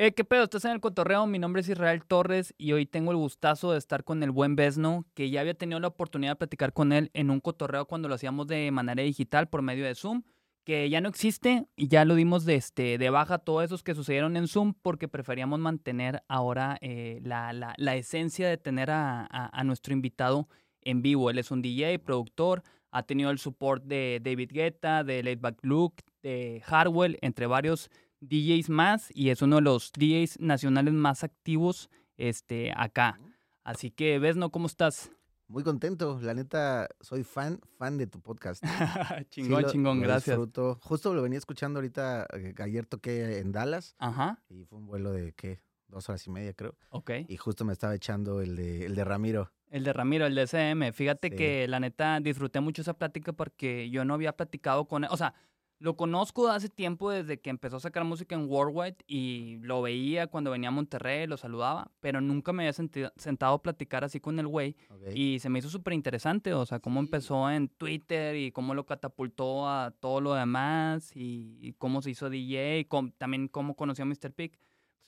Eh, ¿Qué pedo? Estás en el cotorreo. Mi nombre es Israel Torres y hoy tengo el gustazo de estar con el buen Besno, que ya había tenido la oportunidad de platicar con él en un cotorreo cuando lo hacíamos de manera digital por medio de Zoom, que ya no existe y ya lo dimos de, este, de baja todos esos que sucedieron en Zoom porque preferíamos mantener ahora eh, la, la, la, esencia de tener a, a, nuestro invitado en vivo. Él es un DJ, productor, ha tenido el support de David Guetta, de Laidback Luke, de Hardwell, entre varios DJs más y es uno de los DJs nacionales más activos este, acá. Así que, Besno, ¿cómo estás? Muy contento, la neta, soy fan, fan de tu podcast. chingón, sí lo, chingón, lo gracias. Disfruto. Justo lo venía escuchando ahorita, eh, ayer toqué en Dallas. Ajá. Y fue un vuelo de, ¿qué? Dos horas y media, creo. Ok. Y justo me estaba echando el de, el de Ramiro. El de Ramiro, el de SM. Fíjate Sí. que la neta disfruté mucho esa plática porque yo no había platicado con él. O sea, lo conozco hace tiempo desde que empezó a sacar música en Worldwide y lo veía cuando venía a Monterrey, lo saludaba, pero nunca me había sentado a platicar así con el güey y se me hizo súper interesante, o sea, cómo Sí. empezó en Twitter y cómo lo catapultó a todo lo demás y, y cómo se hizo DJ y cómo- también cómo conoció a Mr. Pick.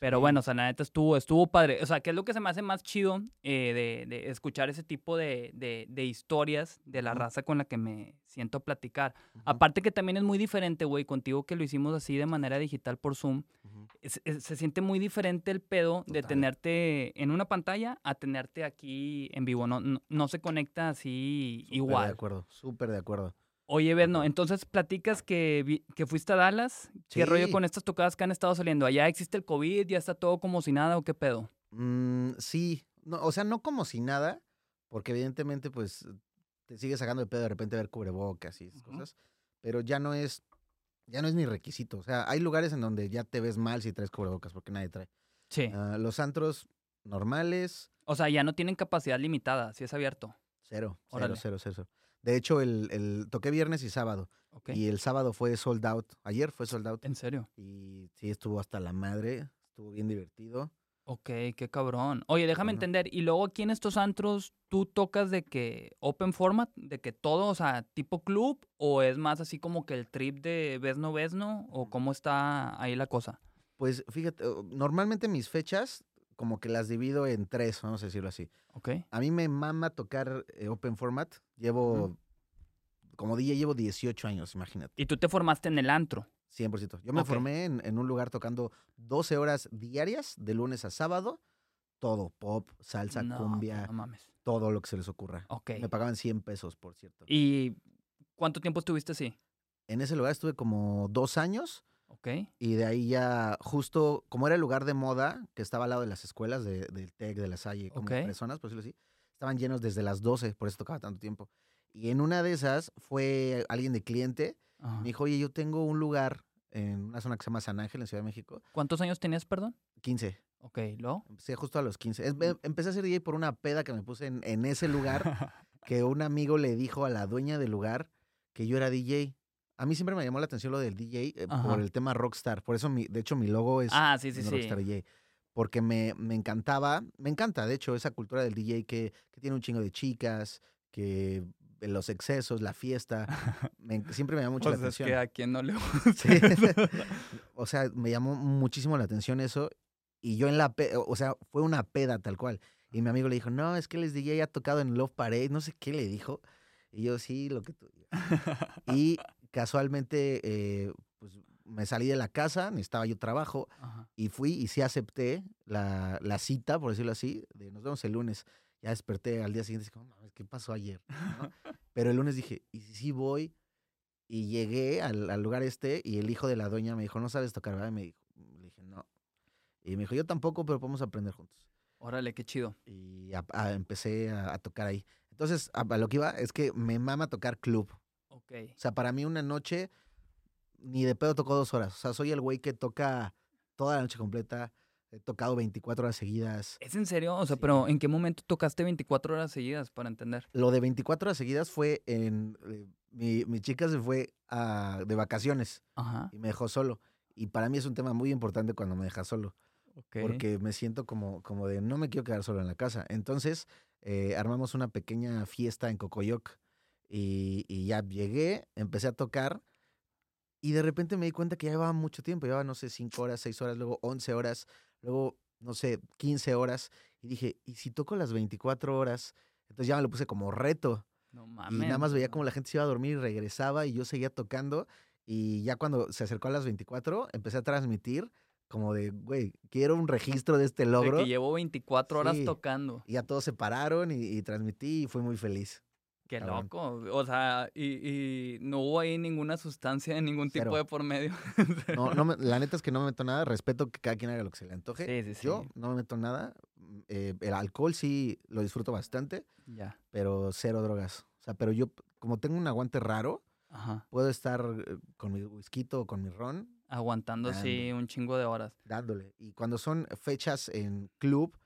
Pero bueno, o sea, la neta estuvo, estuvo padre. O sea, ¿qué es lo que se me hace más chido eh, de, de escuchar ese tipo de, de- de historias de la raza con la que me siento a platicar? Aparte que también es muy diferente, güey, contigo que lo hicimos así de manera digital por Zoom. ujú. es- es- se siente muy diferente el pedo de tenerte en una pantalla a tenerte aquí en vivo. No, no, no se conecta así Súper igual. de acuerdo, súper de acuerdo. Oye, Berno, entonces platicas que, vi- que fuiste a Dallas. ¿Qué rollo con estas tocadas que han estado saliendo? ¿Allá existe el COVID? ¿Ya está todo como si nada o qué pedo? Mm, sí, no, o sea, no como si nada, porque evidentemente, pues, te sigue sacando de pedo de repente ver cubrebocas y esas cosas, pero ya no es, ya no es ni requisito. O sea, hay lugares en donde ya te ves mal si traes cubrebocas, porque nadie trae. Sí. Ah, los antros normales, O sea, ya no tienen capacidad limitada, si es abierto. cero, cero, Órale. cero, cero, cero. De hecho, el, el toqué viernes y sábado, y el sábado fue sold out. Ayer fue sold out, ¿En serio? y sí, estuvo hasta la madre, estuvo bien divertido. Ok, qué cabrón. Oye, déjame Bueno. entender. Y luego aquí en estos antros, ¿tú tocas de que open format? ¿De que todo, o sea, tipo club? ¿O es más así como que el trip de Vesno Vesno? ¿O cómo está ahí la cosa? Pues fíjate, normalmente mis fechas como que las divido en tres, vamos a decirlo así. ¿Ok? A mí me mama tocar eh, open format. Llevo, como DJ, llevo 18 años, imagínate, Y tú te formaste en el antro. 100%. Yo me formé en, en un lugar tocando 12 horas diarias, de lunes a sábado. Todo, pop, salsa, No, cumbia, No mames. todo lo que se les ocurra. Ok. Me pagaban 100 pesos, por cierto. ¿Y cuánto tiempo estuviste así? En ese lugar estuve como dos años ¿Ok? y de ahí ya, justo como era el lugar de moda que estaba al lado de las escuelas de- del TEC, de la Salle, como Ok. personas, por decirlo así, estaban llenos desde las 12, por eso tocaba tanto tiempo. Y en una de esas fue alguien de cliente, Ajá. me dijo, oye, yo tengo un lugar en una zona que se llama San Ángel, en Ciudad de México, ¿Cuántos años tenías, perdón? 15. Ok, ¿luego? Empecé justo a los 15. Es- em- empecé a ser DJ por una peda que me puse en, en ese lugar, que un amigo le dijo a la dueña del lugar que yo era DJ. A mí siempre me llamó la atención lo del DJ eh, por el tema rockstar. Por eso, mi, de hecho, mi logo es ah, sí, sí, sí. rockstar DJ. Porque me, me encantaba, me encanta, de hecho, esa cultura del DJ que, que tiene un chingo de chicas, que eh, los excesos, la fiesta, me siempre me llamó mucho Pues la es atención. que a quién no le gusta. o sea, me llamó muchísimo la atención eso. Y yo en la, o sea, fue una peda tal cual. Y mi amigo le dijo, no, es que les DJ ha tocado en Love Parade, no sé qué le dijo. Y yo, sí, lo que tú. Y casualmente, eh, pues me salí de la casa, necesitaba yo trabajo, Ajá. y fui y sí acepté la, la cita, por decirlo así, de nos vemos el lunes. Ya desperté al día siguiente, como, "Mames, ¿qué pasó ayer? ¿no? Pero el lunes dije, ¿y si sí voy? Y llegué al, al lugar este y el hijo de la dueña me dijo, ¿no sabes tocar, verdad? Y me dijo, le dije, no. Y me dijo, yo tampoco, pero podemos aprender juntos. Órale, qué chido. Y a- a- empecé a, a tocar ahí. Entonces, a, a lo que iba es que me mama tocar club. O sea, para mí una noche, ni de pedo tocó dos horas. O sea, soy el güey que toca toda la noche completa. He tocado 24 horas seguidas. ¿Es en serio? O sea, Sí. pero ¿en qué momento tocaste 24 horas seguidas para entender? Lo de 24 horas seguidas fue en... eh, mi, mi chica se fue a- de vacaciones Ajá. y me dejó solo. Y para mí es un tema muy importante cuando me deja solo. Porque me siento como, como de no me quiero quedar solo en la casa. Entonces eh, armamos una pequeña fiesta en Cocoyoc. Y, y ya llegué, empecé a tocar. Y de repente me di cuenta que ya llevaba mucho tiempo, llevaba, no sé, 5 horas, 6 horas, luego 11 horas, luego, no sé, 15 horas. Y dije, ¿y si toco las 24 horas? Entonces ya me lo puse como reto. No Y mames. nada más veía como la gente se iba a dormir y regresaba y yo seguía tocando. Y ya cuando se acercó a las 24, empecé a transmitir como de, güey, quiero un registro de este De logro. que llevo 24 horas Sí. tocando. Y ya todos se pararon y, y transmití y fui muy feliz. Qué Cabrón. loco. O sea, y, y no hubo ahí ninguna sustancia de ningún tipo Cero. de por medio. No, no me- la neta es que no me meto nada. Respeto que cada quien haga lo que se le antoje. Sí, sí, sí. Yo no me meto nada. mm, eh, el alcohol sí lo disfruto bastante, Ya. pero cero drogas. O sea, pero yo, como tengo un aguante raro, Ajá. puedo estar eh, con mi whisky o con mi ron Aguantando así Dándole. un chingo de horas. dándole. Y cuando son fechas en club,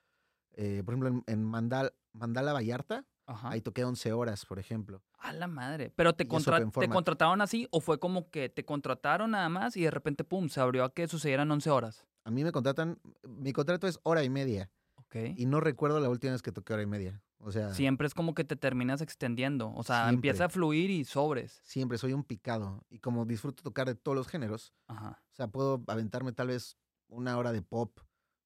eh, por ejemplo, en, en Mandal, Mandala Vallarta, Ajá. ahí toqué 11 horas, por ejemplo. A la madre. ¿Pero te, contra- contrataron así o fue como que te contrataron nada más y de repente, pum, se abrió a que sucedieran 11 horas? A mí me contratan, mi contrato es hora y media. Ok. Y no recuerdo la última vez que toqué hora y media. O sea, Siempre es como que te terminas extendiendo. O sea, Siempre. empieza a fluir y sobres. siempre soy un picado. Y como disfruto tocar de todos los géneros, Ajá. o sea, puedo aventarme tal vez una hora de pop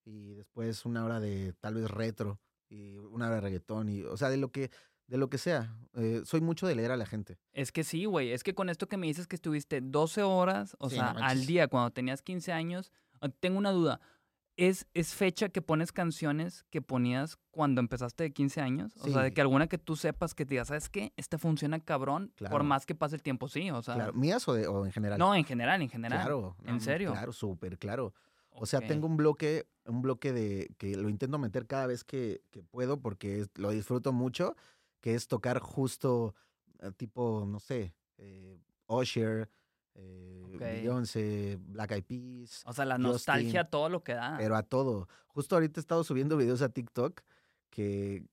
y después una hora de tal vez retro y una de reggaetón. Y, o sea, de lo que, de lo que sea. Eh, soy mucho de leer a la gente. Es que sí, güey. Es que con esto que me dices que estuviste 12 horas, o Sí, sea, no al día cuando tenías 15 años, ah, tengo una duda. ¿Es, ¿Es fecha que pones canciones que ponías cuando empezaste de 15 años? O sea, de Sí. que alguna que tú sepas que te digas, ¿sabes qué? Esta funciona cabrón, por más que pase el tiempo, sí. O sea, Claro, ¿Mías o, de- o en general? no, en general, en general. Claro. no, ¿En serio? Claro, súper claro. O sea, tengo un bloque, un bloque de que lo intento meter cada vez que, que puedo porque es- lo disfruto mucho, que es tocar justo eh, tipo, no sé, eh, Usher, eh, Ok. Beyoncé, Black Eyed Peas, O sea, la Justin, nostalgia, todo lo que da. pero a todo. Justo ahorita he estado subiendo videos a TikTok que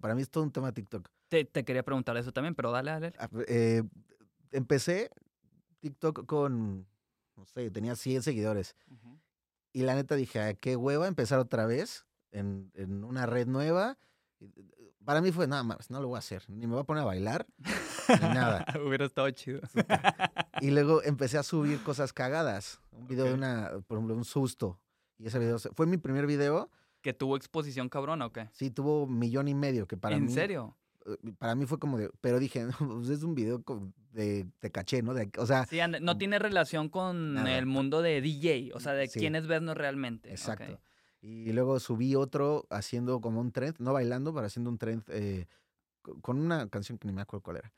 para mí es todo un tema TikTok. Te, te quería preguntar eso también, pero dale, dale. Ah, eh, empecé TikTok con, no sé, tenía 100 seguidores. Ujú. Y la neta dije, "Ay, qué hueva empezar otra vez en, en una red nueva. Para mí fue nada más, no lo voy a hacer, ni me voy a poner a bailar, ni nada. Hubiera estado chido. Y luego empecé a subir cosas cagadas. Un video de una, por ejemplo, un susto. Y ese video fue mi primer video. ¿Que tuvo exposición cabrona o qué? Sí, tuvo millón y medio, que para ¿En mí. serio? Eh, Para mí fue como de. Pero dije, no, pues es un video de, de caché, ¿no? De- o sea, Sí, no tiene relación con Nada. el mundo de DJ, o sea, de Sí. quién es realmente. Exacto. Y luego subí otro haciendo como un trend, no bailando, pero haciendo un trend eh, co- con una canción que ni me acuerdo cuál era.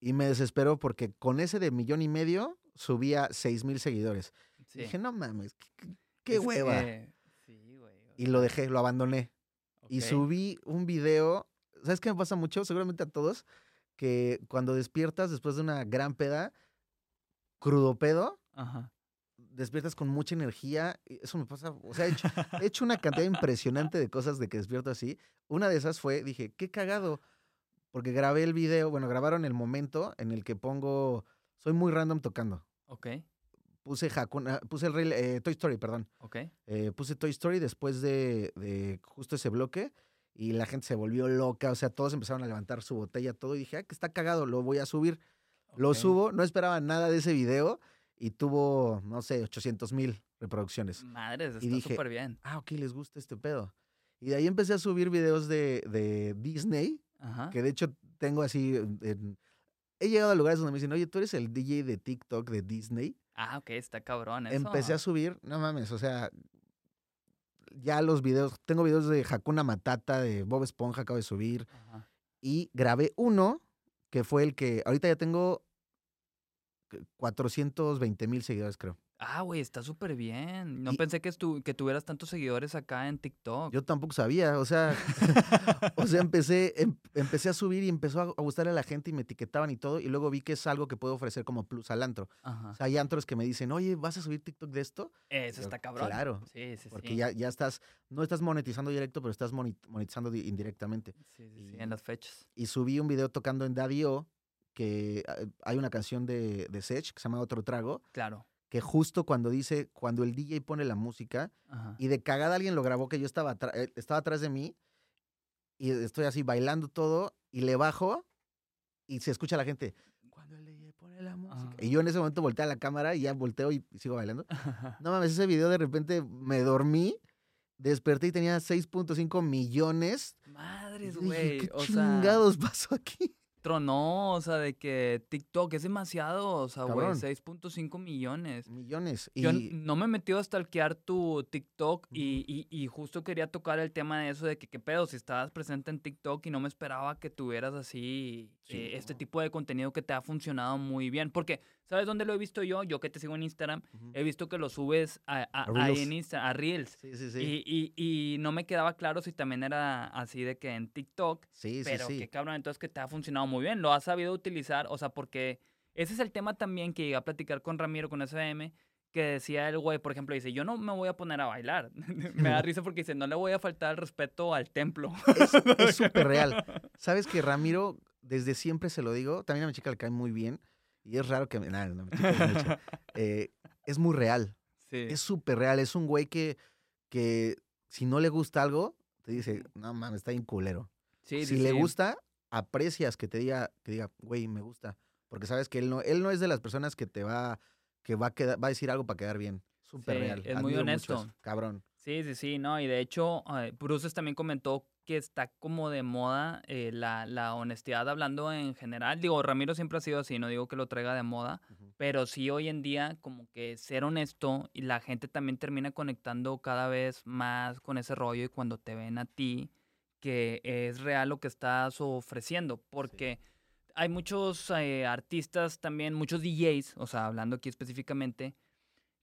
Y me desesperó porque con ese de millón y medio subía seis mil seguidores. Sí. Dije, no mames, qué, qué- hueva. que- Sí, güey. Y lo dejé, lo abandoné. Y ok. subí un video. ¿Sabes qué me pasa mucho? Seguramente a todos. Que cuando despiertas después de una gran peda, crudo pedo, Ajá. despiertas con mucha energía. Eso me pasa. O sea, he hecho, he hecho una cantidad impresionante de cosas de que despierto así. Una de esas fue, dije, qué cagado. Porque grabé el video, bueno, grabaron el momento en el que pongo. Soy muy random tocando. Ok, Puse Hakuna, puse el eh, Toy Story, perdón. ok. Eh, puse Toy Story después de, de justo ese bloque y la gente se volvió loca, o sea, todos empezaron a levantar su botella, todo, y dije, ah, que está cagado, lo voy a subir. Lo subo, no esperaba nada de ese video y tuvo, no sé, 800 mil reproducciones. Madres, está súper bien. Ah, ok, les gusta este pedo. Y de ahí empecé a subir videos de, de Disney, Ajá. que de hecho tengo así, en- he llegado a lugares donde me dicen, oye, tú eres el DJ de TikTok de Disney. Ah, ok, está cabrón eso. Empecé a subir, no mames, o sea, ya los videos, tengo videos de Hakuna Matata, de Bob Esponja, acabo de subir, Ajá. y grabé uno que fue el que, ahorita ya tengo 420 mil seguidores, creo. Ah, güey, está súper bien. No Y- pensé que, estu- que tuvieras tantos seguidores acá en TikTok. Yo tampoco sabía, o sea, o sea, empecé, em- empecé a subir y empezó a, gustarle a la gente y me etiquetaban y todo, y luego vi que es algo que puedo ofrecer como plus al antro. Ajá. O sea, hay antros que me dicen, oye, ¿vas a subir TikTok de esto? Eso yo, está cabrón. claro, Sí, sí, Porque sí. ya, ya estás, no estás monetizando directo, pero estás monetizando di- indirectamente. Sí, sí, sí, en las fechas. y subí un video tocando en Daddy-O, que ah, hay una canción de, de Sech que se llama Otro Trago, Claro. Que justo cuando dice, cuando el DJ pone la música, Ajá. y de cagada alguien lo grabó que yo estaba, eh, estaba atrás de mí, y estoy así bailando todo, y le bajo, y se escucha la gente, cuando el DJ pone la música. Ah. Y yo en ese momento volteé a la cámara y ya volteo y sigo bailando. No mames, ese video de repente me dormí, desperté y tenía 6.5 millones. Madres, güey. ¿qué O sea, chingados pasó aquí? Tronó, o sea, de que TikTok es demasiado, o sea, güey, Cabrón. 6.5 millones. Millones. Y Yo no me he metido a stalkear tu TikTok y, y- y justo quería tocar el tema de eso, de que qué pedo, si estabas presente en TikTok y no me esperaba que tuvieras así Sí, eh, este tipo de contenido que te ha funcionado muy bien. Porque, ¿sabes dónde lo he visto yo? Yo que te sigo en Instagram, Ujú. he visto que lo subes a, a- A en Instagram, a Reels. Sí, sí, sí. Y, y- y no me quedaba claro si también era así de que en TikTok, sí, sí, pero sí. qué cabrón, entonces que te ha funcionado muy bien, lo has sabido utilizar, o sea, porque ese es el tema también que llegué a platicar con Ramiro, con SM, que decía el güey, por ejemplo, dice, yo no me voy a poner a bailar. me da risa porque dice, no le voy a faltar el respeto al templo. Es súper real. Sabes que Ramiro, desde siempre se lo digo, también a mi chica le cae muy bien. Y es raro que... me- Nah, no, mucha. Eh, es muy real. sí. Es súper real. Es un güey que, que si no le gusta algo, te dice, no mames, está bien culero. Sí, si sí, le gusta, aprecias que te diga, que diga, güey, me gusta. Porque sabes que él no, él no es de las personas que te va, que va a, quedar, va a decir algo para quedar bien. Súper real. es muy Admiro honesto. Cabrón. Sí, sí, sí, no, y de hecho, eh, Bruces también comentó que está como de moda eh, la, la honestidad hablando en general. Digo, Ramiro siempre ha sido así, no digo que lo traiga de moda, pero sí hoy en día como que ser honesto y la gente también termina conectando cada vez más con ese rollo y cuando te ven a ti que es real lo que estás ofreciendo, porque hay muchos eh, artistas también, muchos DJs, o sea, hablando aquí específicamente,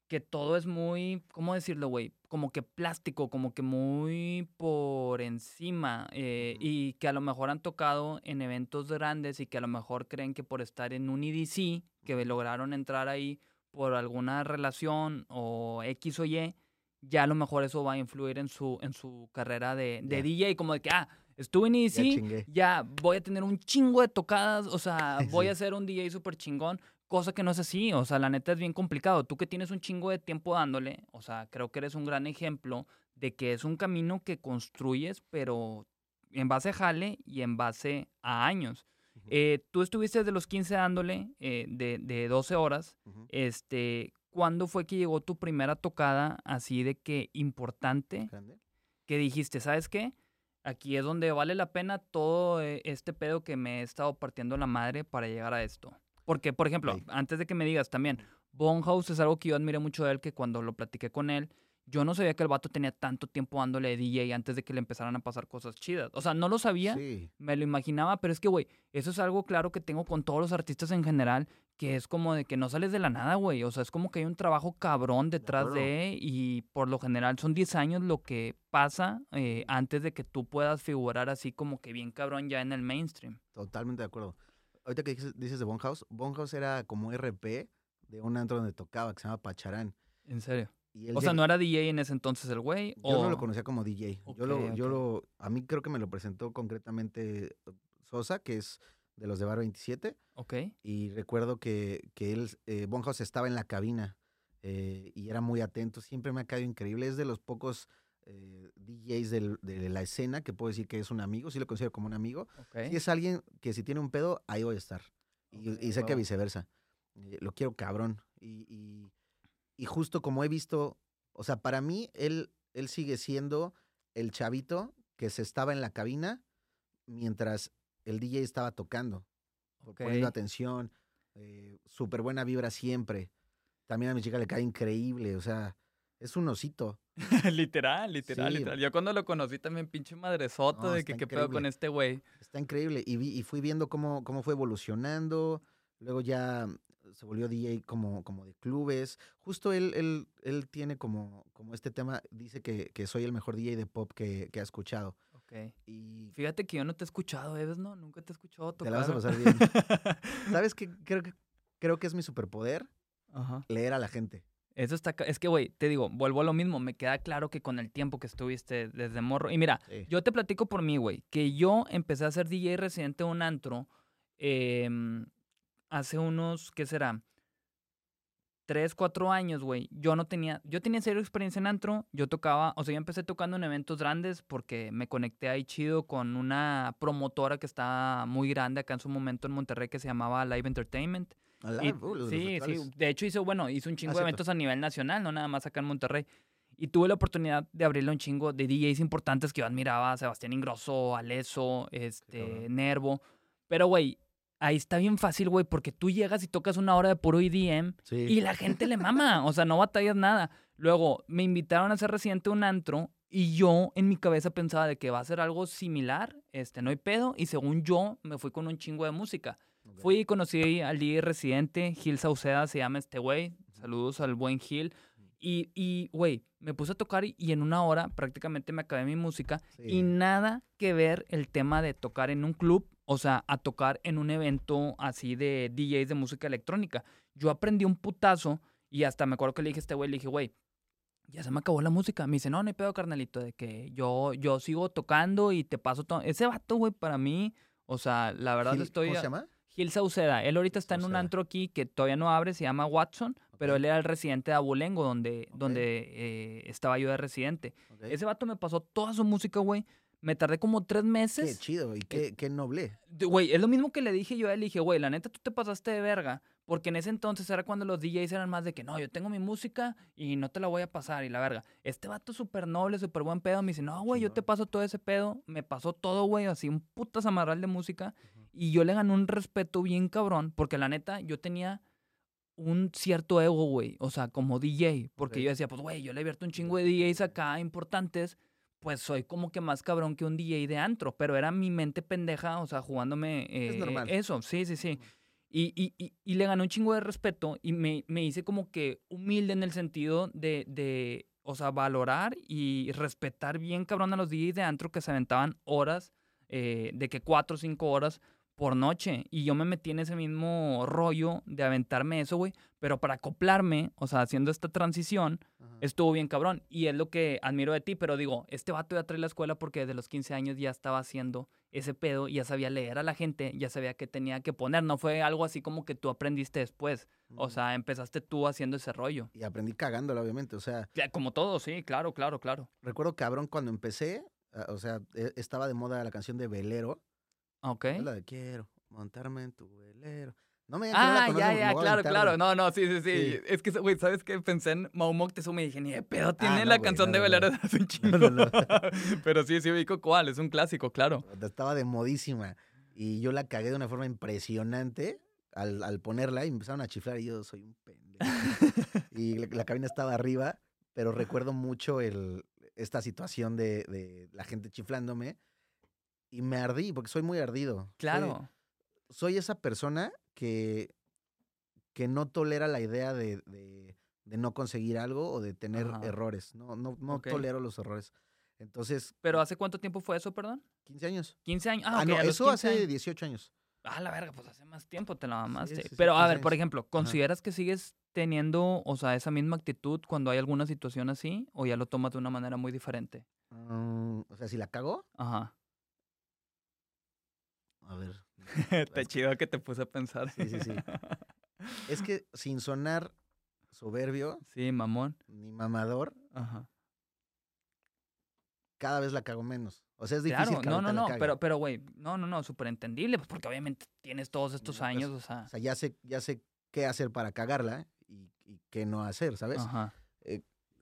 que todo es muy, ¿cómo decirlo, güey? Como que plástico, como que muy por encima eh, y que a lo mejor han tocado en eventos grandes y que a lo mejor creen que por estar en un EDC, que lograron entrar ahí por alguna relación o X o Y, ya a lo mejor eso va a influir en su, en su carrera de, de Ya. DJ, como de que, ah, estuve en EDC, ya voy a tener un chingo de tocadas, o sea, voy Sí. a ser un DJ súper chingón, cosa que no es así, o sea, la neta es bien complicado. Tú que tienes un chingo de tiempo dándole, o sea, creo que eres un gran ejemplo de que es un camino que construyes, pero en base a jale y en base a años. Eh, tú estuviste desde los 15 dándole eh, de, de 12 horas. Este, ¿Cuándo fue que llegó tu primera tocada así de que importante? Grande. que dijiste, ¿sabes qué? Aquí es donde vale la pena todo eh, este pedo que me he estado partiendo la madre para llegar a esto. Porque, por ejemplo, antes de que me digas también, Bonhouse es algo que yo admiré mucho de él, que cuando lo platiqué con él, yo no sabía que el vato tenía tanto tiempo dándole de DJ antes de que le empezaran a pasar cosas chidas. O sea, no lo sabía, Sí. me lo imaginaba, pero es que, güey, eso es algo claro que tengo con todos los artistas en general, que es como de que no sales de la nada, güey. O sea, es como que hay un trabajo cabrón detrás acuerdo. de, y por lo general son 10 años lo que pasa eh, antes de que tú puedas figurar así como que bien cabrón ya en el mainstream. Totalmente de acuerdo. Ahorita que dices, dices de Bonhouse, Bonhouse era como RP de un antro donde tocaba que se llama Pacharán. En serio. Y O sea, no era DJ en ese entonces el güey. Yo no lo conocía como DJ. yo lo, yo lo, a mí creo que me lo presentó concretamente Sosa, que es de los de Bar 27. Ok. Y recuerdo que, que él, eh, Bonhouse estaba en la cabina eh, y era muy atento. Siempre me ha caído increíble. Es de los pocos eh, DJs del- de la escena que puedo decir que es un amigo. Sí lo considero como un amigo. Ok. Sí es alguien que si tiene un pedo, ahí voy a estar. Y, sé que huevo. viceversa. Eh, lo quiero cabrón. Y, y- y justo como he visto, o sea, para mí, él, él sigue siendo el chavito que se estaba en la cabina mientras el DJ estaba tocando, po- Ok. poniendo atención, eh, súper buena vibra siempre. También a mi chica le cae increíble, o sea, es un osito. literal, literal, Sí. literal. Yo cuando lo conocí también pinche madresota No, de que qué pedo con este güey. Está increíble. Y, vi, y fui viendo cómo, cómo fue evolucionando. Luego ya se volvió DJ como, como de clubes. Justo él, él, él tiene como, como este tema, dice que, que soy el mejor DJ de pop que, que ha escuchado. Ok. Y Fíjate que yo no te he escuchado, Eves, ¿no? Nunca te he escuchado te tocar. la vas a pasar bien. ¿Sabes qué? Creo que, creo que es mi superpoder Ajá. leer a la gente. Eso está... Es que, güey, te digo, vuelvo a lo mismo. Me queda claro que con el tiempo que estuviste desde morro... Y mira, Sí. yo te platico por mí, güey, que yo empecé a ser DJ residente de un antro em, hace unos, ¿qué será? Tres, cuatro años, güey. Yo no tenía, yo tenía cero experiencia en antro. Yo tocaba, o sea, yo empecé tocando en eventos grandes porque me conecté ahí chido con una promotora que estaba muy grande acá en su momento en Monterrey que se llamaba Live Entertainment. Y- los los sí, sí. De hecho, hizo, bueno, hizo un chingo de eventos a nivel nacional, no nada más acá en Monterrey. Y tuve la oportunidad de abrirle un chingo de DJs importantes que yo admiraba, Sebastián Ingrosso, Aleso, este. Nervo. Pero, güey, ahí está bien fácil, güey, porque tú llegas y tocas una hora de puro EDM Sí. y la gente le mama, o sea, no batallas nada. Luego, me invitaron a hacer reciente un antro y yo en mi cabeza pensaba de que va a ser algo similar, este, no hay pedo, y según yo, me fui con un chingo de música. Ok. Fui y conocí al DJ residente, Gil Sauceda se llama este güey. Saludos al buen Gil. Y, y, güey, me puse a tocar y, y en una hora prácticamente me acabé mi música. Y Sí. nada que ver el tema de tocar en un club, o sea, a tocar en un evento así de DJs de música electrónica. Yo aprendí un putazo y hasta me acuerdo que le dije a este güey, le dije, güey, ya se me acabó la música. Me dice, no, no hay pedo, carnalito, de que yo, yo sigo tocando y te paso todo. Ese vato, güey, para mí, o sea, la verdad Gil- estoy... ¿Cómo se llama? Gil Sauceda. Él ahorita está en un antro aquí que todavía no abre, se llama Watson, pero él era el residente de Abolengo, donde, donde eh, estaba yo de residente. Ese vato me pasó toda su música, güey. Me tardé como tres Qué meses. chido y qué, qué noble. Güey, es lo mismo que le dije yo a él. Le dije, güey, la neta tú te pasaste de verga. Porque en ese entonces era cuando los DJs eran más de que no, yo tengo mi música y no te la voy a pasar y la verga. Este vato súper noble, súper buen pedo. Me dice, no, güey, yo te paso todo ese pedo. Me pasó todo, güey, así un putas amarral de música. Y yo le gané un respeto bien cabrón. Porque la neta, yo tenía un cierto ego, güey. O sea, como DJ. Porque Ok. yo decía, pues, güey, yo le abierto un chingo de DJs acá importantes. Pues soy como que más cabrón que un DJ de antro. Pero era mi mente pendeja, o sea, jugándome Es eh, normal. eso. Sí, sí, sí. Y, y, y, y le gané un chingo de respeto y me, me hice como que humilde en el sentido de, de, o sea, valorar y respetar bien cabrón a los DJs de antro que se aventaban horas, eh, de que cuatro o cinco horas por noche. Y yo me metí en ese mismo rollo de aventarme eso, güey. Pero para acoplarme, o sea, haciendo esta transición, Ajá. estuvo bien cabrón. Y es lo que admiro de ti, pero digo, este vato ya trae la escuela porque desde los 15 años ya estaba haciendo ese pedo, ya sabía leer a la gente, ya sabía qué tenía que poner. No fue algo así como que tú aprendiste después. O sea, empezaste tú haciendo ese rollo. Y aprendí cagándola, obviamente. O sea, Ya, Como todo, sí, claro, claro, claro. recuerdo cabrón cuando empecé, ah, o sea, e- estaba de moda la canción de Velero. Ok. La de quiero montarme en tu velero. No me digan que no la Ah, conocen ya, ya, claro, claro. No, no, sí, sí, sí. Sí. Es que, güey, ¿sabes qué? Pensé en Mau Moctezuma y dije, ni de pedo tiene Ah, no, la güey, canción no, de Velero de hace un chingo. Pero sí, sí ubico cuál, es un clásico, claro. Estaba de modísima. Y yo la cagué de una forma impresionante al, al ponerla y empezaron a chiflar y yo soy un pendejo. y la, la cabina estaba arriba, pero recuerdo mucho el, esta situación de, de la gente chiflándome y me ardí porque soy muy ardido. Soy- Claro. Soy, esa persona que, que no tolera la idea de, de- de no conseguir algo o de tener Ajá. errores. No, no, no Ok. tolero los errores. Entonces, Pero ¿hace cuánto tiempo fue eso, perdón? 15 años. 15 años. Ah, Ah, ok, no, a los eso 15 hace años. 18 años. Ah, la verga, pues hace más tiempo te la mamaste. sí, sí, Pero a 15 ver, por ejemplo, ¿consideras que sigues teniendo, o sea, esa misma actitud cuando hay alguna situación así? ¿O ya lo tomas de una manera muy diferente? Mm, o sea, si la cago, Ajá. A ver. Está chido que te puse a pensar. Sí, sí, sí. Es que sin sonar soberbio Sí, mamón. ni mamador, Ajá. cada vez la cago menos. O sea, es difícil Claro, que no, no, la no, pero, pero, güey, no, no, no, súper entendible, pues porque obviamente tienes todos estos No, pues, años, o sea. O sea, ya sé, ya sé qué hacer para cagarla y, y qué no hacer, ¿sabes? Ajá.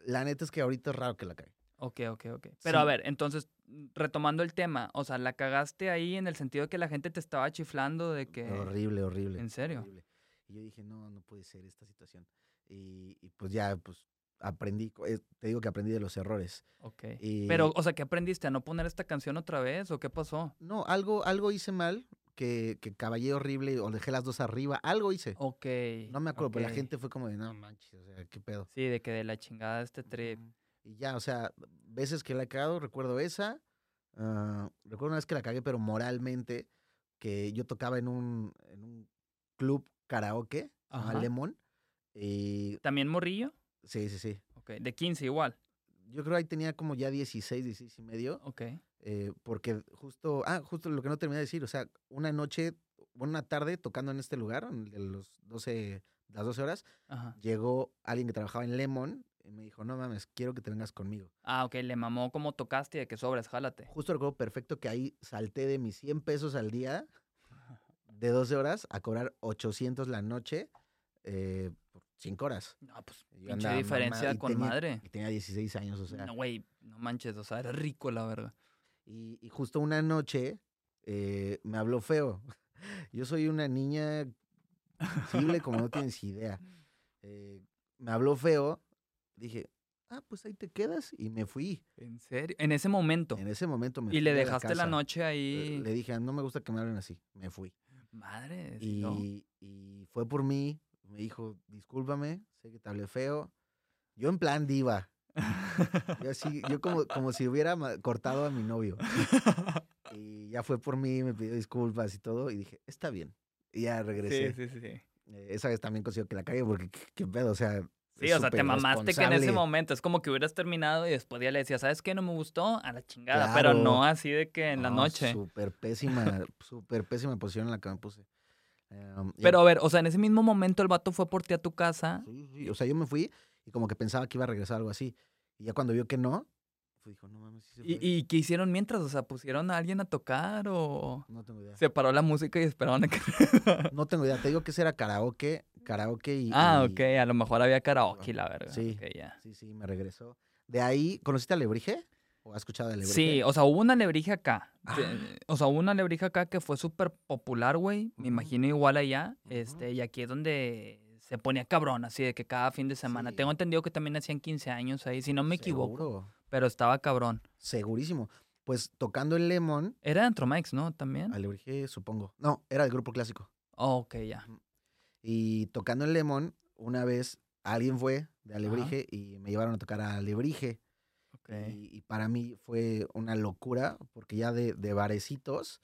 La neta es que ahorita es raro que la cague. Ok, ok, ok. Pero a Sí. ver, entonces, retomando el tema, o sea, la cagaste ahí en el sentido de que la gente te estaba chiflando de que... Horrible, horrible. ¿En serio? horrible. Y yo dije, no, no puede ser esta situación. Y, y pues ya, pues aprendí, eh, te digo que aprendí de los errores. Ok. Y Pero, o sea, ¿qué aprendiste? ¿A no poner esta canción otra vez o qué pasó? no, algo, algo hice mal, que, que caballé horrible o dejé las dos arriba, algo hice. Ok. No me acuerdo, pero la gente fue como de, no manches, o sea, qué pedo. Sí, de que de la chingada este trip. Y ya, o sea, veces que la he cagado, recuerdo esa. ah, recuerdo una vez que la cagué, pero moralmente, que yo tocaba en un, en un club karaoke, Ajá. Lemon. Y ¿También morrillo? sí, sí, sí. Ok. De 15 igual. Yo creo ahí tenía como ya 16, 16 y medio. Ok. eh, porque justo, ah, justo lo que no terminé de decir, o sea, una noche, una tarde tocando en este lugar, en los 12, las 12 horas, Ajá. llegó alguien que trabajaba en Lemon y me dijo, no mames, quiero que te vengas conmigo. Ah, ok. Le mamó como tocaste y de que sobres, jálate. Justo recuerdo perfecto que ahí salté de mis 100 pesos al día de 12 horas a cobrar 800 la noche eh, por 5 horas. No, pues, Yo pinche diferencia con tenía- madre. Y tenía 16 años, o sea. No, güey, no manches, o sea, era rico la verga. Y, y justo una noche eh, me habló feo. Yo soy una niña sensible como no tienes idea. Eh, me habló feo, dije, ah, pues ahí te quedas y me fui. ¿En serio? En ese momento. En ese momento me Y fui le de dejaste la casa. noche ahí. Le dije, no me gusta que me hablen así. Me fui. Madre. sí, no. Y, y fue por mí. Me dijo, discúlpame, sé que te hablé feo. Yo en plan diva. Yo así, yo como, como si hubiera cortado a mi novio. Y ya fue por mí, me pidió disculpas y todo. Y dije, está bien. Y ya regresé. Sí, sí, sí. Eh, esa vez también consigo que la cague porque qué, qué pedo, o sea. Sí, o sea, te mamaste que en ese momento es como que hubieras terminado y después ya le decías, ¿sabes qué? No me gustó a la chingada, pero no así de que en la No, noche. Súper pésima, súper pésima posición en la que me puse. Em, y Pero a ver, o sea, en ese mismo momento el vato fue por ti a tu casa. Sí, sí, O sea, yo me fui y como que pensaba que iba a regresar algo así. Y ya cuando vio que no, dijo, no mames, sí ¿Y, fue". ¿Y qué hicieron mientras? O sea, ¿pusieron a alguien a tocar o No tengo idea. se paró la música y esperaban a que... No tengo idea. Te digo que ese era karaoke, karaoke y... ah, y- ok, a lo mejor había karaoke, la verga. Sí. Ok, ya. Sí, sí, me regresó. De ahí, ¿conociste a Lebrige? ¿O has escuchado de Lebrige? Sí, o sea, hubo una alebrije acá. Ah. De- O sea, hubo una alebrije acá que fue súper popular, güey. Me imagino igual allá. Este, y aquí es donde se ponía cabrón, así de que cada fin de semana. Sí. Tengo entendido que también hacían 15 años ahí, si no me equivoco. Seguro, Pero estaba cabrón. Segurísimo. Pues tocando el Lemon, Era de Antromex, ¿no? También. a Lebrige supongo. No, era del grupo clásico. Oh, ok, ya. Y tocando el Lemon, una vez alguien fue de Alebrije y me llevaron a tocar a Alebrije. Ok. Y, y para mí fue una locura, porque ya de, de barecitos,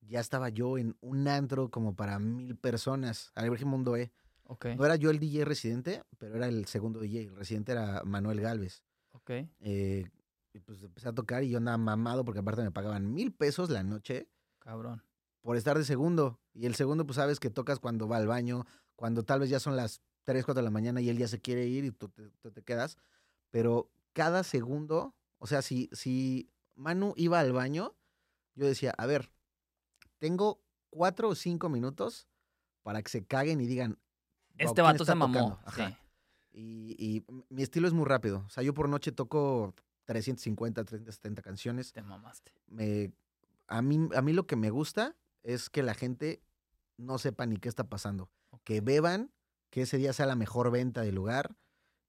ya estaba yo en un antro como para mil personas. Alebrije Mundo E. Ok. No era yo el DJ residente, pero era el segundo DJ. El residente era Manuel Galvez. Ok. Eh, y pues empecé a tocar y yo andaba mamado porque aparte me pagaban mil pesos la noche Cabrón. Por estar de segundo. Y el segundo, pues sabes que tocas cuando va al baño, cuando tal vez ya son las 3, 4 de la mañana y él ya se quiere ir y tú te, tú te quedas. Pero cada segundo, o sea, si, si Manu iba al baño, yo decía, a ver, tengo cuatro o cinco minutos para que se caguen y digan, "Wow, Este ¿quién vato se mamó. tocando?". Ajá. Sí. Y, y mi estilo es muy rápido. O sea, yo por noche toco 350, 370 canciones. Te mamaste. Me, a, mí, a mí lo que me gusta es que la gente no sepa ni qué está pasando. Que beban, que ese día sea la mejor venta del lugar.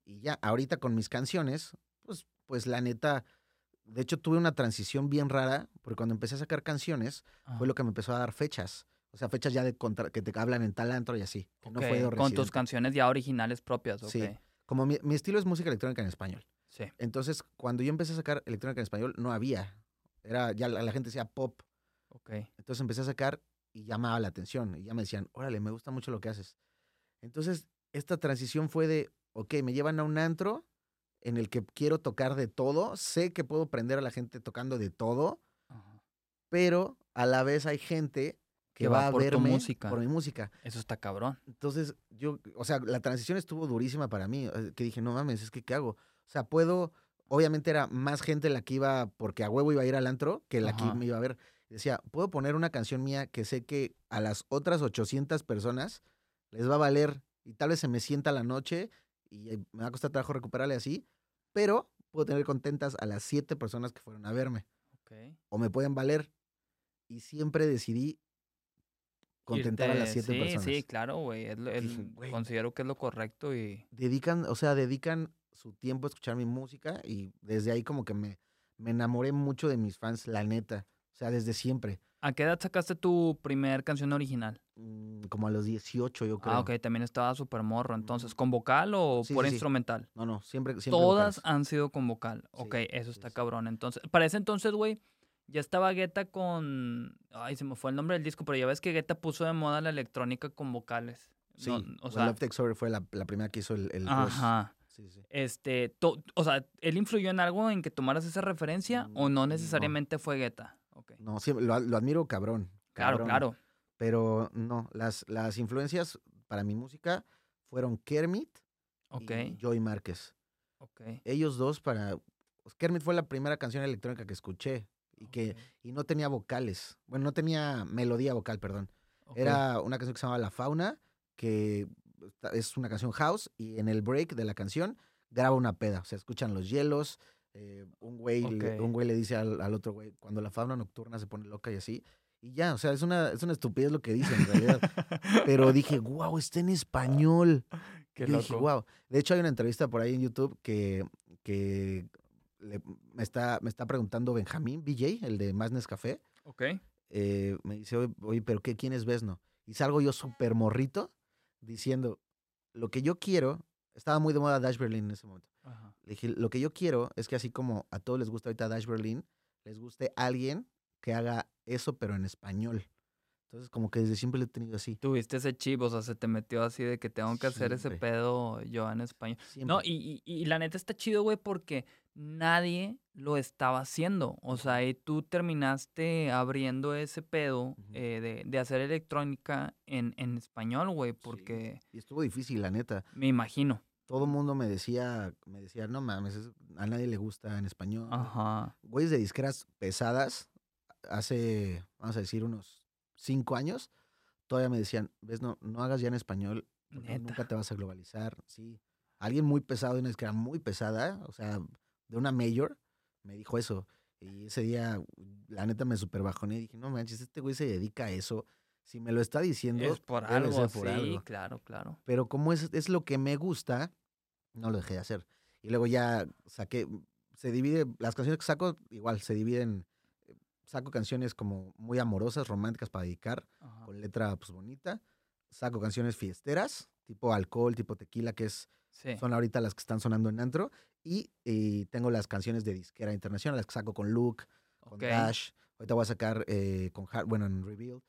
Y ya, ahorita con mis canciones, pues, pues la neta, de hecho tuve una transición bien rara, porque cuando empecé a sacar canciones, fue lo que me empezó a dar fechas. O sea, fechas ya de contra- que te hablan en tal antro y así. Que no fue Con tus canciones ya originales propias. Sí. Como mi, mi estilo es música electrónica en español. Sí. Entonces, cuando yo empecé a sacar electrónica en español, no había. Era, ya la, la gente decía pop. Ok. Entonces empecé a sacar y llamaba la atención. Y ya me decían, órale, me gusta mucho lo que haces. Entonces, esta transición fue de, ok, me llevan a un antro en el que quiero tocar de todo. Sé que puedo prender a la gente tocando de todo, Ajá. pero a la vez hay gente que, Que va a por tu verme música. por mi música. Eso está cabrón. Entonces, yo, o sea, la transición estuvo durísima para mí, eh, que dije, no mames, es que ¿qué hago? O sea, puedo, obviamente era más gente la que iba, porque a huevo iba a ir al antro, que la Ajá. que me iba a ver. Decía, puedo poner una canción mía que sé que a las otras 800 personas les va a valer y tal vez se me sienta la noche y eh, me va a costar trabajo recuperarle así, pero puedo tener contentas a las siete personas que fueron a verme Ok. o me pueden valer. Y siempre decidí contentar a las siete sí, personas. Sí, claro, "Güey". considero que es lo correcto y... dedican, o sea, dedican su tiempo a escuchar mi música y desde ahí como que me, me enamoré mucho de mis fans, la neta. O sea, desde siempre. ¿A qué edad sacaste tu primer canción original? Mm, como a los 18, yo creo. Ah, ok, también estaba súper morro. Entonces. ¿con vocal o Sí, por sí, sí. instrumental? No, no, siempre, siempre Todas vocales. han sido con vocal. Ok, eso está cabrón. Entonces, para ese entonces, güey, ya estaba Guetta con. Ay, se me fue el nombre del disco, pero ya ves que Guetta puso de moda la electrónica con vocales. Sí, No, o o sea, Love Takes Over fue la, la primera que hizo el, el ajá. Sí, sí. Este, to- o sea, ¿él influyó en algo en que tomaras esa referencia o Mm, no no. necesariamente fue Guetta? No, siempre, lo, lo admiro cabrón. Claro, cabrón. claro. Pero no, las, las influencias para mi música fueron Kermit Ok, y Joy Márquez. ok. ellos dos para... pues, Kermit fue la primera canción electrónica que escuché y que y no tenía vocales. Bueno, no tenía melodía vocal, perdón. Era una canción que se llamaba La Fauna, que es una canción house, y en el break de la canción graba una peda. O sea, escuchan los hielos, eh, un, güey le, un güey le dice al, al otro güey, cuando la fauna nocturna se pone loca y así. Y ya, o sea, es una, es una estupidez lo que dice en realidad. Pero dije, wow, está en español. Qué Yo dije, loco. wow. De hecho, hay una entrevista por ahí en YouTube que, que le- me, está, me está preguntando Benjamín, BJ, el de Más Café. Ok. eh, me dice, oye, oye, pero qué, ¿quién es Vesno? Y salgo yo súper morrito diciendo, lo que yo quiero, estaba muy de moda Dash Berlin en ese momento. Ajá. Le dije, lo que yo quiero es que así como a todos les gusta ahorita Dash Berlin, les guste alguien que haga eso, pero en español. Entonces, como que desde siempre lo he tenido así. Tuviste ese chip, o sea, se te metió así de que tengo que hacer ese Siempre. pedo yo en español. Siempre. No, y, y, y la neta está chido, güey, porque nadie lo estaba haciendo. O sea, ahí tú terminaste abriendo ese pedo Ujú. eh, de, de hacer electrónica en, en español, güey, porque Y estuvo difícil, la neta. me imagino. Todo el mundo me decía, me decía, no mames, es- a nadie le gusta en español. Ajá. Güeyes de disqueras pesadas, hace, vamos a decir, unos cinco años, todavía me decían, ves, no, no hagas ya en español, porque nunca te vas a globalizar. Sí. Alguien muy pesado de una disquera muy pesada, o sea, de una mayor, me dijo eso. Y ese día, la neta, me super bajoné y dije, no manches, este güey se dedica a eso. Si me lo está diciendo, Es por algo, por sí, algo. claro, claro. Pero como es, es lo que me gusta, no lo dejé de hacer. Y luego ya saqué, se divide, las canciones que saco, igual, se dividen, eh, saco canciones como muy amorosas, románticas para dedicar, Ajá. con letra pues bonita. Saco canciones fiesteras, tipo alcohol, tipo tequila, que es, Sí. son ahorita las que están sonando en antro. Y, y tengo las canciones de disquera internacional, las que saco con Luke, con. Dash. Ahorita voy a sacar eh, con, Har- bueno, en Reveal.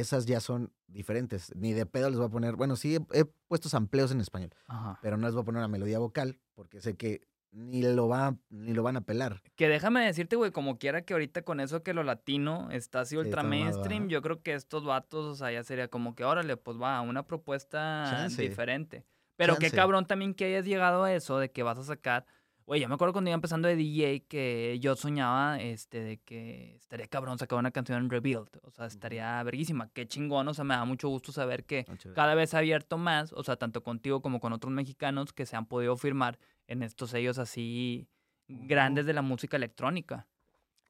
Esas ya son diferentes. Ni de pedo les voy a poner, bueno, sí he, he puesto sampleos en español Ajá. pero no les voy a poner una melodía vocal porque sé que ni lo, va, ni lo van a pelar. Que déjame decirte, güey, como quiera que ahorita con eso que lo latino está así ultra mainstream, yo creo que estos vatos, o sea, ya sería como que, órale, pues va, una propuesta Chance. diferente. Pero qué cabrón también que hayas llegado a eso de que vas a sacar. Güey, yo me acuerdo cuando iba empezando de DJ que yo soñaba este, de que estaría cabrón sacar una canción en Rebuild. O sea, estaría verguísima. Qué chingón. O sea, me da mucho gusto saber que Muchas cada vez ha abierto más, o sea, tanto contigo como con otros mexicanos que se han podido firmar en estos sellos así grandes de la música electrónica.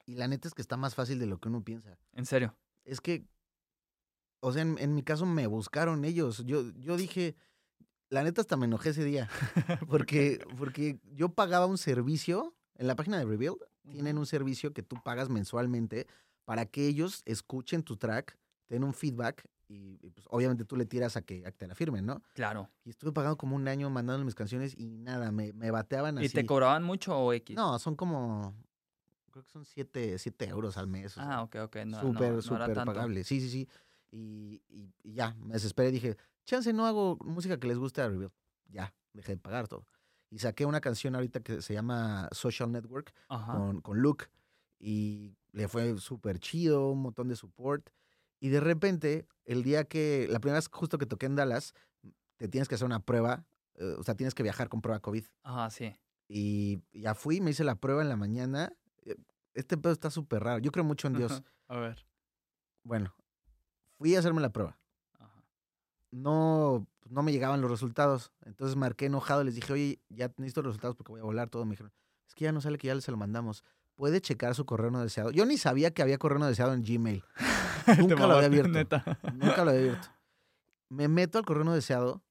Y la neta es que está más fácil de lo que uno piensa. En serio. Es que, o sea, en, en mi caso me buscaron ellos. Yo, yo dije, la neta hasta me enojé ese día. Porque, porque yo pagaba un servicio en la página de Rebuild. Tienen un servicio que tú pagas mensualmente para que ellos escuchen tu track, den un feedback y, y, pues obviamente tú le tiras a que, a que te la firmen, ¿no? Claro. Y estuve pagando como un año mandando mis canciones y nada, me, me bateaban así. ¿Y te cobraban mucho o X? No, son como, creo que son 7 siete, euros al mes. o sea, Ah, ok, ok. No, súper, no, no súper pagable. Sí, sí, sí. Y, y- y ya, me desesperé. Dije, chance, no hago música que les guste a Reveal. Ya, dejé de pagar todo. Y saqué una canción ahorita que se llama Social Network con, con Luke. Y le fue súper chido, un montón de support. Y de repente, el día que, la primera vez justo que toqué en Dallas, te tienes que hacer una prueba. eh, o sea, tienes que viajar con prueba COVID. Ajá, sí. Y ya fui, me hice la prueba en la mañana. Eh, Este pedo está súper raro. Yo creo mucho en Dios. Ajá. A ver. Bueno, fui a hacerme la prueba. No, pues, no me llegaban los resultados. Entonces marqué enojado. Les dije, oye, ya necesito los resultados porque voy a volar todo. Me dijeron, es que ya no sale que ya se lo mandamos. Puede checar su correo no deseado. Yo ni sabía que había correo no deseado en Gmail. Nunca lo había abierto. Neta. Nunca lo había abierto. Me meto al correo no deseado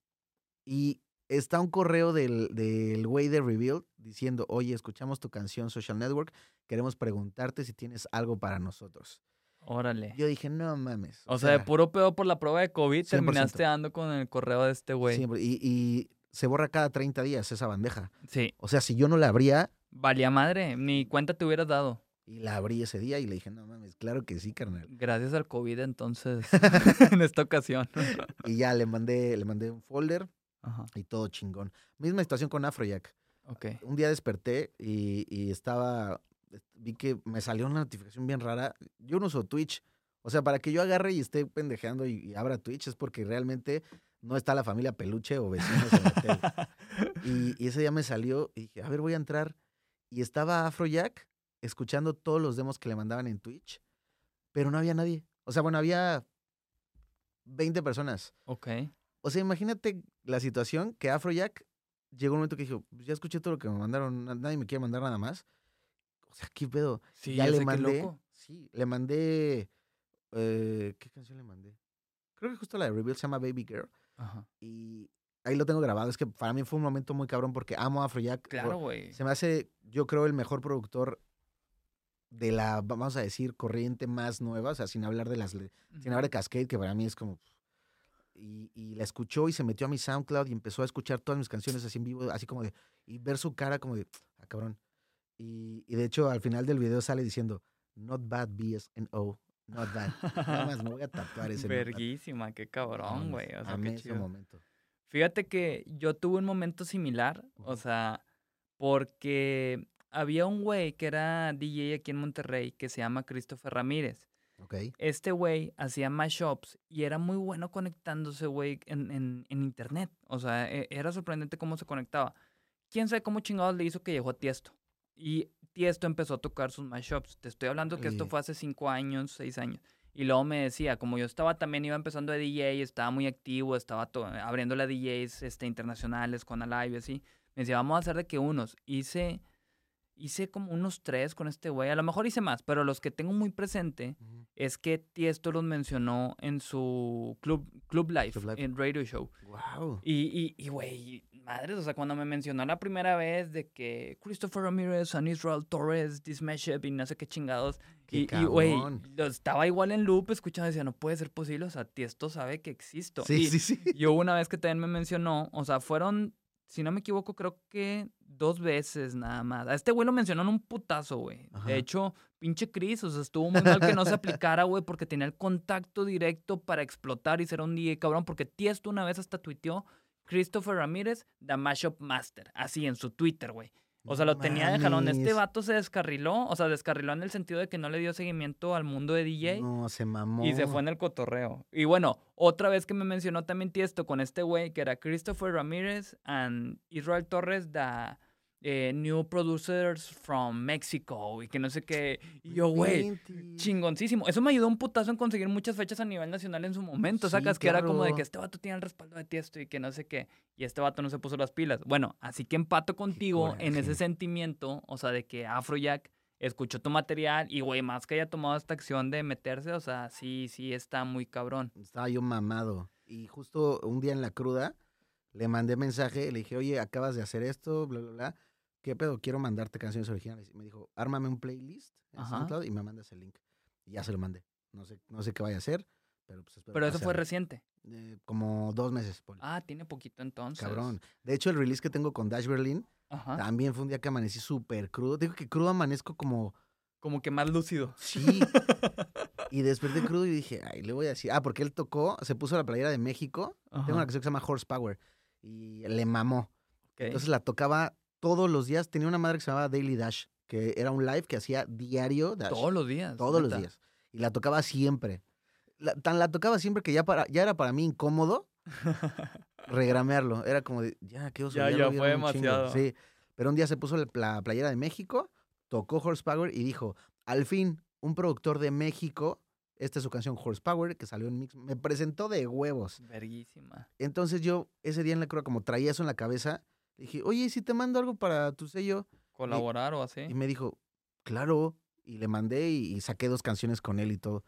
y está un correo del, del güey de Reveal diciendo, oye, escuchamos tu canción Social Network, queremos preguntarte si tienes algo para nosotros. Órale. Yo dije, no mames. O sea, de puro pedo por la prueba de COVID 100%. terminaste dando con el correo de este güey. siempre. Y, y se borra cada 30 días esa bandeja. Sí. O sea, si yo no la abría, Valía madre. Ni cuenta te hubieras dado. y la abrí ese día y le dije, no mames, claro que sí, carnal. Gracias al COVID, entonces, en esta ocasión. Y ya le mandé, le mandé un folder Ajá. y todo chingón. Misma situación con Afrojack. Ok. Un día desperté y, y estaba, vi que me salió una notificación bien rara. Yo no uso Twitch. O sea, para que yo agarre y esté pendejeando y, y abra Twitch es porque realmente no está la familia peluche o vecinos en la tele. Y, y ese día me salió y dije, a ver, voy a entrar. Y estaba Afrojack escuchando todos los demos que le mandaban en Twitch, pero no había nadie. O sea, bueno, había 20 personas. Ok. O sea, imagínate la situación que Afrojack llegó un momento que dijo, "Pues ya escuché todo lo que me mandaron, na- nadie me quiere mandar nada más. O sea, ¿qué pedo? Sí, ya ya le mandé. loco. Sí, le mandé. eh, ¿Qué canción le mandé? Creo que justo la de Reveal se llama Baby Girl. Ajá. Y ahí lo tengo grabado. Es que para mí fue un momento muy cabrón porque amo a Afrojack. Claro, güey. Se me hace, yo creo, el mejor productor de la, vamos a decir, corriente más nueva. O sea, sin hablar de las. Sin hablar de Cascade, que para mí es como. Y, y la escuchó y se metió a mi SoundCloud y empezó a escuchar todas mis canciones así en vivo, así como de. Y ver su cara como de. Ah, cabrón. Y, y de hecho, al final del video sale diciendo. Not bad BSNO. Not bad. Nada más me voy a tatuar ese. Verguísima, qué cabrón, güey. O sea, amé qué ese chido. momento. Fíjate que yo tuve un momento similar, o sea, porque había un güey que era DJ aquí en Monterrey que se llama Christopher Ramírez. Este güey hacía mashups y era muy bueno conectándose, güey, en, en- en internet. O sea, e- era sorprendente cómo se conectaba. ¿Quién sabe cómo chingados le hizo que llegó a Tiesto? Y Tiesto empezó a tocar sus mashups. Te estoy hablando que esto fue hace cinco años, seis años. Y luego me decía, como yo estaba también, iba empezando de DJ, estaba muy activo, estaba to- abriéndole a DJs este, internacionales con Alive y así. Me decía, vamos a hacer de que unos. Hice, hice como unos tres con este güey. A lo mejor hice más, pero los que tengo muy presente Ujú. es que Tiesto los mencionó en su Club, Club Life, Club Life. en Radio Show. Wow. Y, y, y, güey, madres, o sea, cuando me mencionó la primera vez de que Christopher Ramirez and Israel Torres, this mashup y no sé qué chingados. Qué y, güey, estaba igual en loop escuchando y decía, no puede ser posible, o sea, Tiesto sabe que existo. Sí, y, sí, sí. y hubo una vez que también me mencionó, o sea, fueron, si no me equivoco, creo que dos veces nada más. A este güey lo mencionó en un putazo, güey. De hecho, pinche Chris, o sea, estuvo muy mal que no se aplicara, güey, porque tenía el contacto directo para explotar y ser un DJ cabrón, porque Tiesto una vez hasta tuiteó Christopher Ramírez, The Mashup Master, así en su Twitter, güey. O sea, lo tenía de jalón. Este vato se descarriló, o sea, descarriló en el sentido de que no le dio seguimiento al mundo de DJ. No, se mamó. Y se fue en el cotorreo. Y bueno, otra vez que me mencionó también Tiesto con este güey que era Christopher Ramírez and Israel Torres, the eh, new producers from Mexico y que no sé qué. Y yo, güey, chingoncísimo. Eso me ayudó un putazo en conseguir muchas fechas a nivel nacional en su momento. Sí, Sacas que era como de que este vato tiene el respaldo de Tiesto y que no sé qué. Y este vato no se puso las pilas. Bueno, así que empato contigo en ese sentimiento, o sea, de que Afrojack escuchó tu material y, güey, más que haya tomado esta acción de meterse, o sea, sí, sí está muy cabrón. Estaba yo mamado. Y justo un día en la cruda le mandé mensaje, le dije, oye, acabas de hacer esto, bla, bla, bla. ¿Qué pedo? Quiero mandarte canciones originales. Y me dijo, ármame un playlist en Ajá. SoundCloud y me mandas el link. Y ya se lo mandé. No sé, no sé qué vaya a hacer, pero pues espero Pero eso fue reciente. Eh, como dos meses. Ah, tiene poquito entonces. Cabrón. De hecho, el release que tengo con Dash Berlin Ajá. también fue un día que amanecí súper crudo. Digo que crudo amanezco como Como que más lúcido. Sí. y desperté crudo y dije, ay, le voy a decir. Ah, porque él tocó, se puso la playera de México. Tengo una canción que se llama Horsepower. Y le mamó. Entonces la tocaba todos los días. Tenía una madre que se llamaba Daily Dash, que era un live que hacía diario Dash. Todos los días. todos los días. Y la tocaba siempre. La- tan la tocaba siempre que ya, para, ya era para mí incómodo regramearlo. Era como de, ya, qué oso. Ya, ya vi fue un chingo". demasiado. Sí. Pero un día se puso la playera de México, tocó Horsepower y dijo, al fin, un productor de México, esta es su canción Horsepower, que salió en Mix, me presentó de huevos. Verguísima. Entonces yo, ese día en la cruda, como traía eso en la cabeza, dije, oye, ¿y si te mando algo para tu sello? Colaborar o así. Y me dijo, claro. Y le mandé y, y saqué dos canciones con él y todo.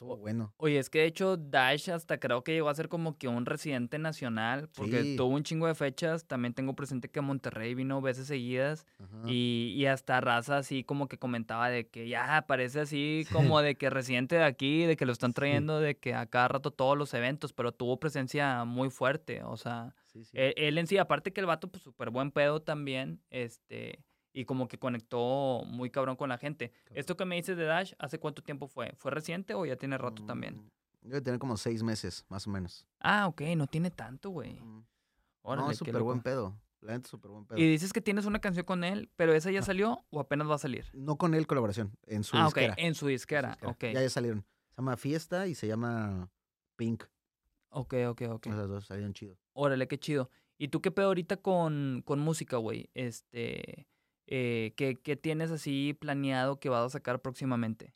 Estuvo bueno. Oye, es que de hecho Dash hasta creo que llegó a ser como que un residente nacional, porque Sí. tuvo un chingo de fechas. También tengo presente que Monterrey vino veces seguidas y, y hasta raza así como que comentaba de que ya parece así como de que residente de aquí, de que lo están Sí. trayendo de que a cada rato todos los eventos, pero tuvo presencia muy fuerte, o sea, sí. él, él en sí, aparte que el vato pues súper buen pedo también, este, y como que conectó muy cabrón con la gente. Esto que me dices de Dash, ¿hace cuánto tiempo fue? ¿Fue reciente o ya tiene rato también? Mm, Debe tener como seis meses, más o menos. Ah, ok, no tiene tanto, güey. Mm. No, súper buen pedo. La es súper buen pedo. Y dices que tienes una canción con él, pero esa ya salió o apenas va a salir. No con él colaboración, en su ah, ok, disquera. en su en su disquera. disquera. Ya, ya salieron. Se llama Fiesta y se llama Pink. ok, ok, ok. Esas dos salieron chido. Órale, qué chido. ¿Y tú qué pedo ahorita con, con música, güey? Este, eh, ¿qué, qué tienes así planeado que vas a sacar próximamente?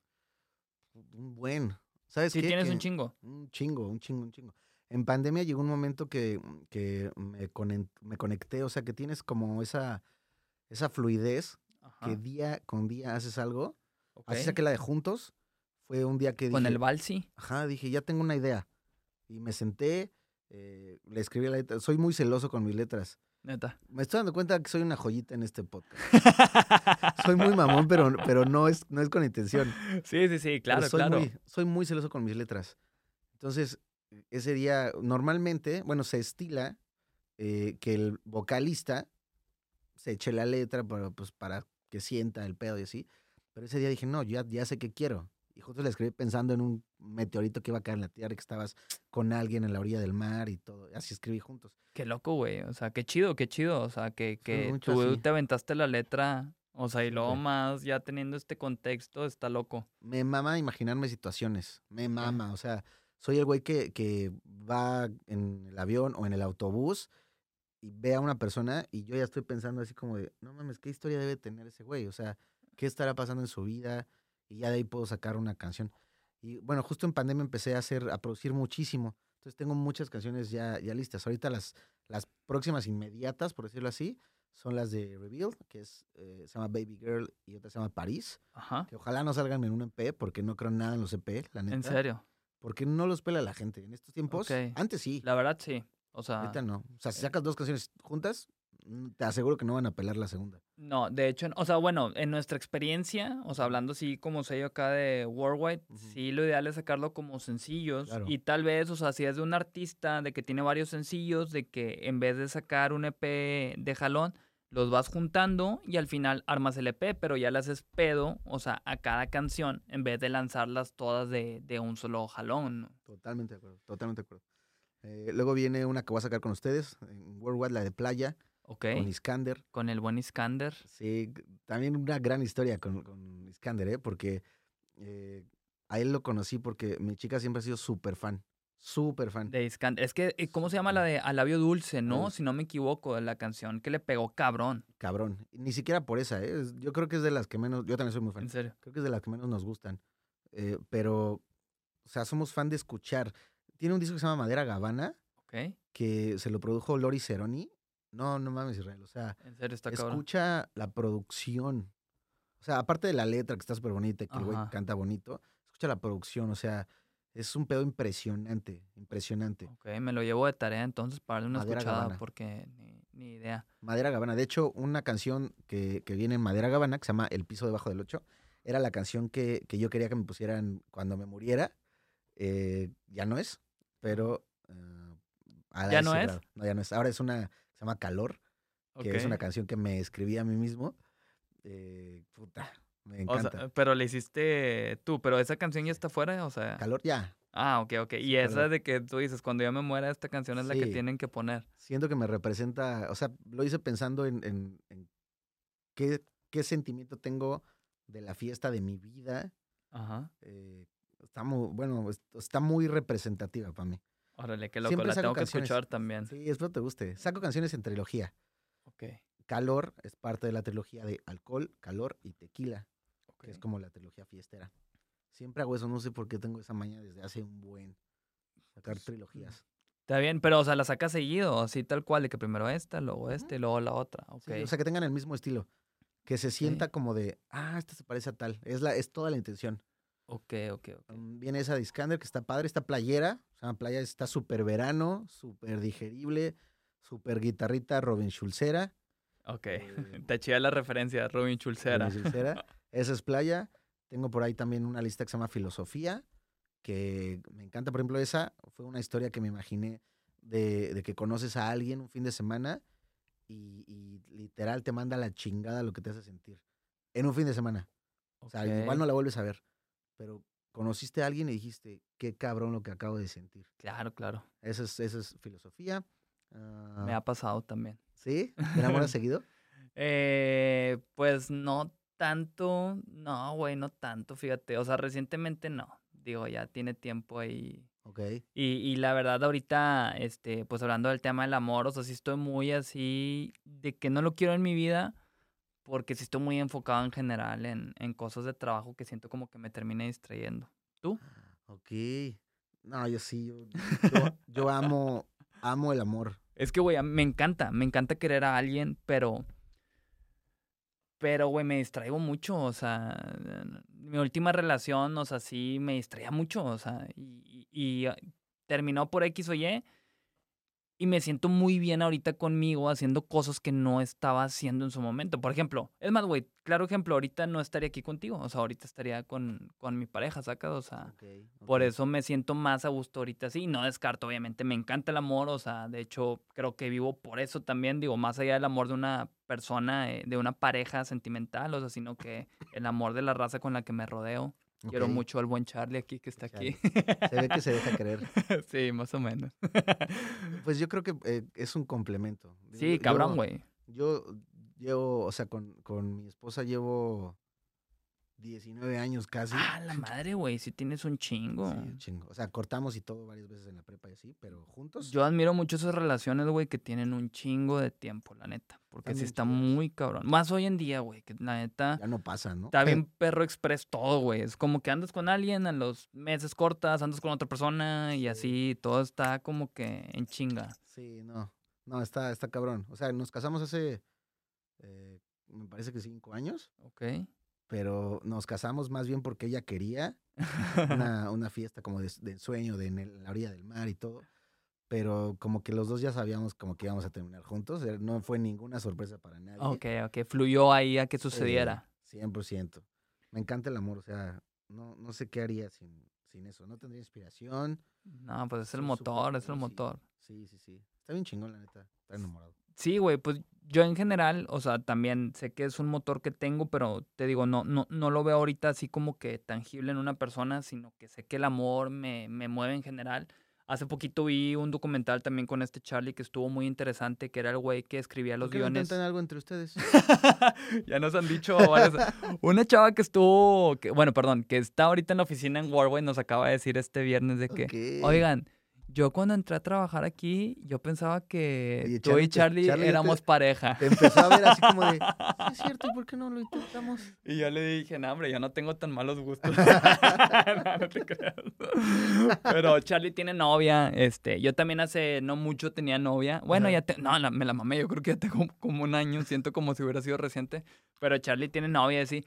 Un buen. ¿Sabes Sí, qué? tienes Que- un chingo. Un chingo, un chingo, un chingo. En pandemia llegó un momento que, que me, conecté, o sea, que tienes como esa, esa fluidez, Ajá. que día con día haces algo. Así saqué la de juntos. Fue un día que Con dije, el Balsi. ajá, dije, ya tengo una idea. Y me senté, eh, le escribí la letra. Soy muy celoso con mis letras. Neta. Me estoy dando cuenta que soy una joyita en este podcast. Soy muy mamón, pero, pero no, es, no es con intención. sí, sí, sí, Pero claro, soy claro. Muy, soy muy celoso con mis letras. Entonces, ese día, normalmente, bueno, se estila eh, que el vocalista se eche la letra para, pues, para que sienta el pedo y así. Pero ese día dije, no, ya, ya sé qué quiero. Y justo le escribí pensando en un meteorito que iba a caer en la Tierra y que estabas con alguien en la orilla del mar y todo. Así escribí juntos. Qué loco, güey. O sea, qué chido, qué chido. O sea, que, que tú así. te aventaste la letra. O sea, y luego más ya teniendo este contexto, está loco. Me mama imaginarme situaciones. Me mama. O sea, soy el güey que, que va en el avión o en el autobús y ve a una persona y yo ya estoy pensando así como de, no mames, ¿qué historia debe tener ese güey? O sea, ¿qué estará pasando en su vida? Y ya de ahí puedo sacar una canción. Y bueno, justo en pandemia empecé a hacer, a producir muchísimo. Entonces tengo muchas canciones ya, ya listas. Ahorita las, las próximas inmediatas, por decirlo así, son las de Reveal, que es, eh, se llama Baby Girl y otra se llama París. Ajá. Que ojalá no salgan en un EP, porque no creo nada en los EP, la neta. En serio. Porque no los pela la gente. En estos tiempos, Ok. antes sí, La verdad, sí. O sea, ahorita no. O sea, si eh. sacas dos canciones juntas, te aseguro que no van a pelar la segunda. no, de hecho, o sea, bueno, en nuestra experiencia, o sea, hablando así como sello acá de Worldwide, Ujú. sí lo ideal es sacarlo como sencillos. Claro. Y tal vez, o sea, si es de un artista de que tiene varios sencillos, de que en vez de sacar un EP de jalón, los vas juntando y al final armas el EP, pero ya le haces pedo, o sea, a cada canción, en vez de lanzarlas todas de, de un solo jalón. ¿no? Totalmente de acuerdo, totalmente de acuerdo. Eh, luego viene una que voy a sacar con ustedes, en Worldwide, la de Playa, Ok. con Iskander. Con el buen Iskander. Sí, también una gran historia con, con Iskander, ¿eh? Porque eh, a él lo conocí porque mi chica siempre ha sido súper fan, súper fan. De Iskander. Es que, eh, ¿cómo se llama la de Al labio dulce, no? Si no me equivoco, la canción que le pegó cabrón. Cabrón. Ni siquiera por esa, ¿eh? Yo creo que es de las que menos, yo también soy muy fan. En serio. Creo que es de las que menos nos gustan. Eh, pero, o sea, somos fan de escuchar. Tiene un disco que se llama Madera Gavana, Ok. que se lo produjo Lori Ceroni. No, no mames, Israel. O sea, En serio, está cabrón. escucha la producción. O sea, aparte de la letra que está súper bonita y que el güey canta bonito, escucha la producción. O sea, es un pedo impresionante, impresionante. Ok, me lo llevo de tarea entonces para darle una Madera escuchada Gavana. porque ni, ni idea. Madera Gavana. De hecho, una canción que, que viene en Madera Gavana, que se llama El piso debajo del ocho, era la canción que, que yo quería que me pusieran cuando me muriera. Eh, ya no es, pero... eh, ¿Ya no es? No, ya no es. Ahora es una... Se llama Calor, que es una canción que me escribí a mí mismo. Eh, puta, me O sea, encanta. pero le hiciste tú, pero esa canción ya está fuera, o sea. Calor, ya. Ah, ok, ok. Y Sí, esa de que tú dices, cuando yo me muera, esta canción es la que tienen que poner. Siento que me representa, o sea, lo hice pensando en, en- en qué, qué sentimiento tengo de la fiesta de mi vida. Ajá. eh, está muy, bueno, es- está muy representativa para mí. Órale, qué loco. Siempre La saco tengo que canciones. escuchar también. Sí, espero te guste. Saco canciones en trilogía. Ok. Calor es parte de la trilogía de alcohol, calor y tequila, ok. que es como la trilogía fiestera. Siempre hago eso, no sé por qué tengo esa maña desde hace un buen. Sacar trilogías. Está bien, pero o sea, la sacas seguido, así tal cual, de que primero esta, luego esta y luego la otra. Ok. Sí, o sea, que tengan el mismo estilo. Que se sienta como de, ah, esta se parece a tal. Es, la, es toda la intención. ok, ok, ok. Um, Viene esa de Iskander que está padre, esta playera. La playa está súper verano, súper digerible, súper guitarrita Robin Schulzera. Ok. Eh, Te chida la referencia, Robin Chulcera. Robin Schulzera. Esa es playa. Tengo por ahí también una lista que se llama Filosofía, que me encanta. Por ejemplo, esa fue una historia que me imaginé de, de que conoces a alguien un fin de semana y, y literal te manda la chingada lo que te hace sentir. En un fin de semana. O sea, igual no la vuelves a ver, pero conociste a alguien y dijiste, qué cabrón lo que acabo de sentir. Claro, claro. Esa es, esa es filosofía. Me Ah, ha pasado también. ¿Sí? ¿Te enamoras seguido? Eh, pues no tanto, no, güey, no tanto, fíjate. O sea, recientemente no. Digo, ya tiene tiempo ahí. Ok. Y, y la verdad, ahorita, este, pues hablando del tema del amor, o sea, sí estoy muy así de que no lo quiero en mi vida, porque sí estoy muy enfocado en general en, en cosas de trabajo que siento como que me termina distrayendo. ¿Tú? Ok. No, yo sí, yo, yo, yo amo, amo el amor. Es que, güey, me encanta, me encanta querer a alguien, pero. Pero, güey, me distraigo mucho, o sea. Mi última relación, o sea, sí me distraía mucho, o sea, y, y- y, ah, terminó por X o Y. Y me siento muy bien ahorita conmigo haciendo cosas que no estaba haciendo en su momento. Por ejemplo, es más, güey, claro ejemplo, ahorita no estaría aquí contigo, o sea, ahorita estaría con, con mi pareja, ¿sacas? O sea. Por eso me siento más a gusto ahorita sí. No descarto, obviamente, me encanta el amor. O sea, de hecho, creo que vivo por eso también. Digo, más allá del amor de una persona, eh, de una pareja sentimental, o sea, sino que el amor de la raza con la que me rodeo. Quiero mucho al buen Charlie aquí que está aquí. Se ve que se deja querer. sí, más o menos. Pues yo creo que eh, es un complemento. Sí, yo- cabrón, güey. Yo llevo, o sea, con, con mi esposa llevo 19 años casi. Ah, la madre, güey, sí tienes un chingo. Sí, un chingo. O sea, cortamos y todo varias veces en la prepa y así, pero juntos. Yo admiro mucho esas relaciones, güey, que tienen un chingo de tiempo, la neta. Porque sí está muy cabrón. Más hoy en día, güey, que la neta... ya no pasa, ¿no? Está bien perro express todo, güey. Es como que andas con alguien, a los meses cortas, andas con otra persona y Sí. así, todo está como que en chinga. Sí, no. No, está, está cabrón. O sea, nos casamos hace, eh, me parece que cinco años, ¿Ok? Pero nos casamos más bien porque ella quería una, una fiesta como de, de ensueño de en el- la orilla del mar y todo. Pero como que los dos ya sabíamos como que íbamos a terminar juntos. eh, No fue ninguna sorpresa para nadie. ok, ok. Fluyó ahí a que sucediera. Sí, 100%. Me encanta el amor, o sea, no, no sé qué haría sin, sin eso. No tendría inspiración. No, pues es el motor, es el motor. Sí, sí, sí. Está bien chingón, la neta. Está enamorado. Sí, güey, pues yo en general, o sea, también sé que es un motor que tengo, pero te digo, no, no, no lo veo ahorita así como que tangible en una persona, sino que sé que el amor me, me mueve en general. Hace poquito vi un documental también con este Charlie que estuvo muy interesante, que era el güey que escribía los ¿Por qué no guiones. intentan algo entre ustedes? ya nos han dicho varias- Una chava que estuvo, que, bueno, perdón, que está ahorita en la oficina en Warway nos acaba de decir este viernes de que, oigan, yo cuando entré a trabajar aquí, yo pensaba que tú Charlie y te- Charlie, Charlie ya te- éramos pareja. Te empezó a ver así como de, "Sí, es cierto, ¿por qué no lo intentamos? Y yo le dije, no, hombre, yo no tengo tan malos gustos. no, no te creas. Pero Charlie tiene novia. Este, yo también hace no mucho tenía novia. Bueno, Ajá. ya te, no, la- me la mamé. Yo creo que ya tengo como un año. Siento como si hubiera sido reciente. Pero Charlie tiene novia, así.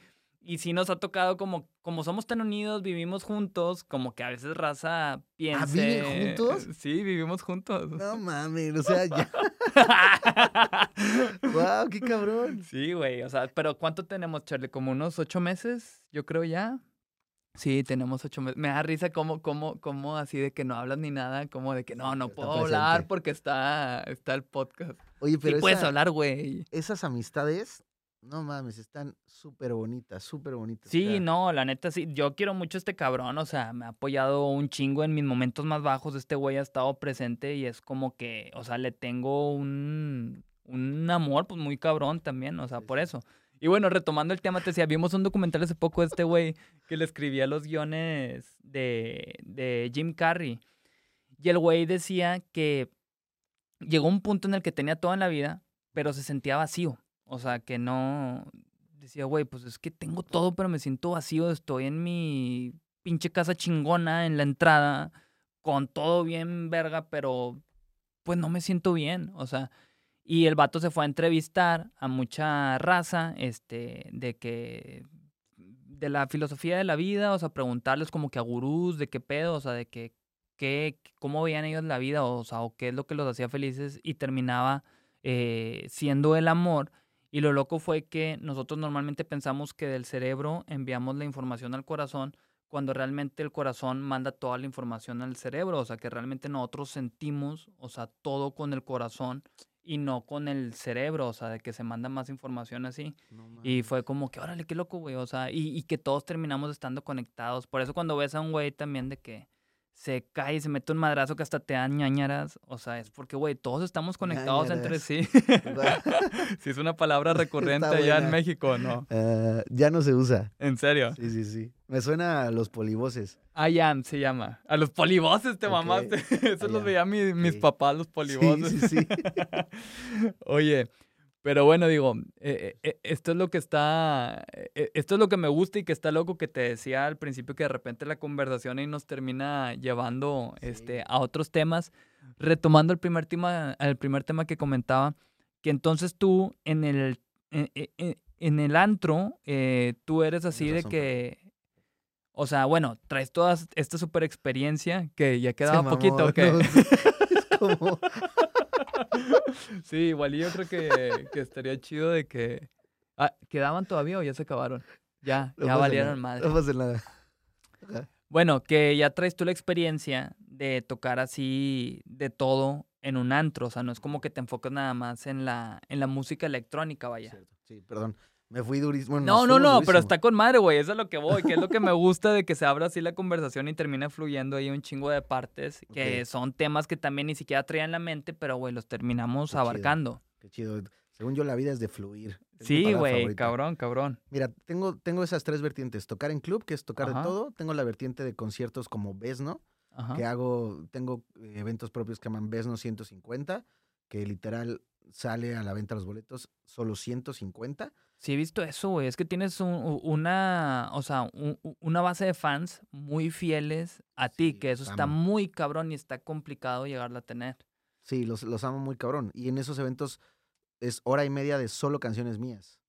Y sí nos ha tocado como, como somos tan unidos, vivimos juntos, como que a veces raza piensa. ¿Ah, viven juntos? Sí, vivimos juntos. No mames, o sea, ya. wow, qué cabrón. Sí, güey, o sea, pero ¿cuánto tenemos, Charlie? ¿Como unos ocho meses? Yo creo ya. Sí, tenemos ocho meses. Me da risa como, como, como así de que no hablas ni nada, como de que no, no puedo hablar porque está, está el podcast. Oye, Sí pero puedes esa- hablar, güey. esas amistades, no mames, están súper bonitas, súper bonitas. Sí, no, la neta sí. Yo quiero mucho a este cabrón, o sea, me ha apoyado un chingo en mis momentos más bajos. Este güey ha estado presente y es como que, o sea, le tengo un, un amor, pues muy cabrón también, o sea, Sí, por eso. Y bueno, retomando el tema, te decía, vimos un documental hace poco de este güey que le escribía los guiones de, de Jim Carrey. Y el güey decía que llegó un punto en el que tenía todo en la vida, pero se sentía vacío. O sea, que no... Decía, güey, pues es que tengo todo, pero me siento vacío. Estoy en mi pinche casa chingona, en la entrada, con todo bien verga, pero pues no me siento bien. O sea, y el vato se fue a entrevistar a mucha raza, este, de que de la filosofía de la vida, o sea, preguntarles como que a gurús de qué pedo, o sea, de que qué, cómo veían ellos la vida, o sea, o qué es lo que los hacía felices y terminaba eh, siendo el amor. Y lo loco fue que nosotros normalmente pensamos que del cerebro enviamos la información al corazón cuando realmente el corazón manda toda la información al cerebro, o sea, que realmente nosotros sentimos, o sea, todo con el corazón y no con el cerebro, o sea, de que se manda más información así. no Y fue como que, órale, qué loco, güey. O sea, y, y que todos terminamos estando conectados. Por eso cuando ves a un güey también de que se cae y se mete un madrazo que hasta te dan ñañaras, o sea, es porque, güey, todos estamos conectados entre sí. Sí, es una palabra recurrente allá en. México, ¿no? Ah, ya no se usa. En serio. Sí, sí, sí. Me suena a los polivoces. Ayan se llama. A los polivoces te Ok. mamaste. Eso los Allá. veía mi- mis papás, los polivoces. Sí, sí, sí. Oye, Pero bueno, digo, eh, eh, esto es lo que está, eh, esto es lo que me gusta y que está loco que te decía al principio que de repente la conversación ahí nos termina llevando este, a otros temas. Retomando el primer tema, el primer tema que comentaba, que entonces tú en el, en, en el antro, tú eres así de que, o sea, bueno, traes toda esta super experiencia que ya quedaba poquito, ¿ok? como... sí, igual yo creo que, que estaría chido de que... Ah, ¿Quedaban todavía o ya se acabaron? Ya, ya valieron madre. No pasa nada. Bueno, que ya traes tú la experiencia de tocar así de todo en un antro. O sea, no es como que te enfocas nada más en la, en la música electrónica, vaya. Sí, perdón. Me fui durísimo. no, no, no, pero está con madre, güey. Eso es lo que voy. Que es lo que me gusta de que se abra así la conversación y termina fluyendo ahí un chingo de partes. Que son temas que también ni siquiera traían la mente, pero, güey, los terminamos abarcando. Qué chido. Según yo, la vida es de fluir. sí, güey, cabrón, cabrón. Mira, tengo, tengo esas tres vertientes. Tocar en club, que es tocar de todo. Tengo la vertiente de conciertos como Besno, que hago, tengo eventos propios que llaman Besno 150, que literal sale a la venta los boletos solo 150 Sí, he visto eso, güey. Es que tienes una, o sea, una base de fans muy fieles a ti, que eso está muy cabrón y está complicado llegarla a tener. Sí, los, los amo muy cabrón. Y en esos eventos es hora y media de solo canciones mías.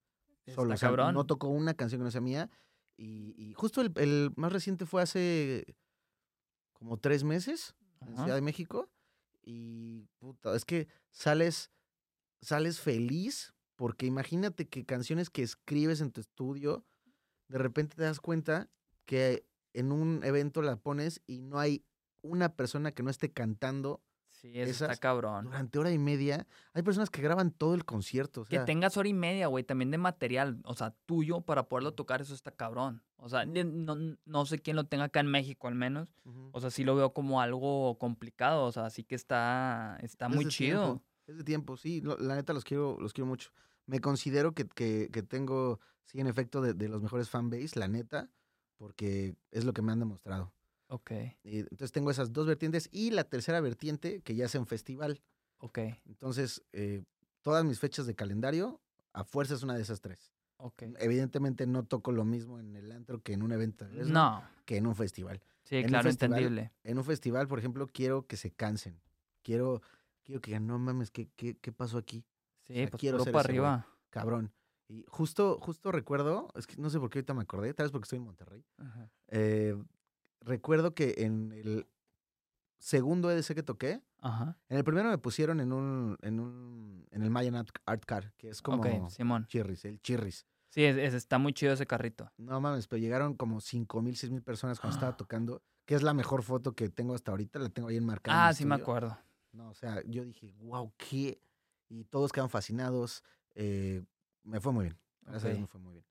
Solo, está cabrón. No toco una canción que no sea mía. Y, justo el, más reciente fue hace como tres meses en Ciudad de México. Y puta, es que sales, sales feliz porque imagínate que canciones que escribes en tu estudio, de repente te das cuenta que en un evento la pones y no hay una persona que no esté cantando. Sí, eso está cabrón. Durante hora y media. Hay personas que graban todo el concierto. que tengas hora y media, güey, también de material, o sea, tuyo para poderlo tocar, eso está cabrón. O sea, no, sé quién lo tenga acá en México al menos. O sea, sí lo veo como algo complicado. O sea, así que está, está muy chido. Es de tiempo, sí. La neta los quiero, los quiero mucho me considero que, tengo, sí, en efecto, de, los mejores fanbase, la neta, porque es lo que me han demostrado. Ok. entonces tengo esas dos vertientes y la tercera vertiente que ya es en festival. Ok. Entonces, eh, todas mis fechas de calendario, a fuerza es una de esas tres. Ok. Evidentemente no toco lo mismo en el antro que en un evento. no. Que en un festival. Sí, claro, entendible. En un festival, por ejemplo, quiero que se cansen. Quiero, quiero que no mames, ¿qué, qué, qué pasó aquí? Sí, pues quiero para arriba. cabrón. Y justo, justo recuerdo, es que no sé por qué ahorita me acordé, tal vez porque estoy en Monterrey. Eh, recuerdo que en el segundo EDC que toqué, en el primero me pusieron en un, en un, en el Mayan Art Car, que es como Simón. Chirris, el Chirris. Sí, está muy chido ese carrito. No mames, pero llegaron como cinco mil, seis mil personas cuando estaba tocando, que es la mejor foto que tengo hasta ahorita, la tengo ahí enmarcada. Ah, sí me acuerdo. No, o sea, yo dije, wow, qué, y todos quedan fascinados. Eh, me fue muy bien. Gracias a Dios me fue muy bien.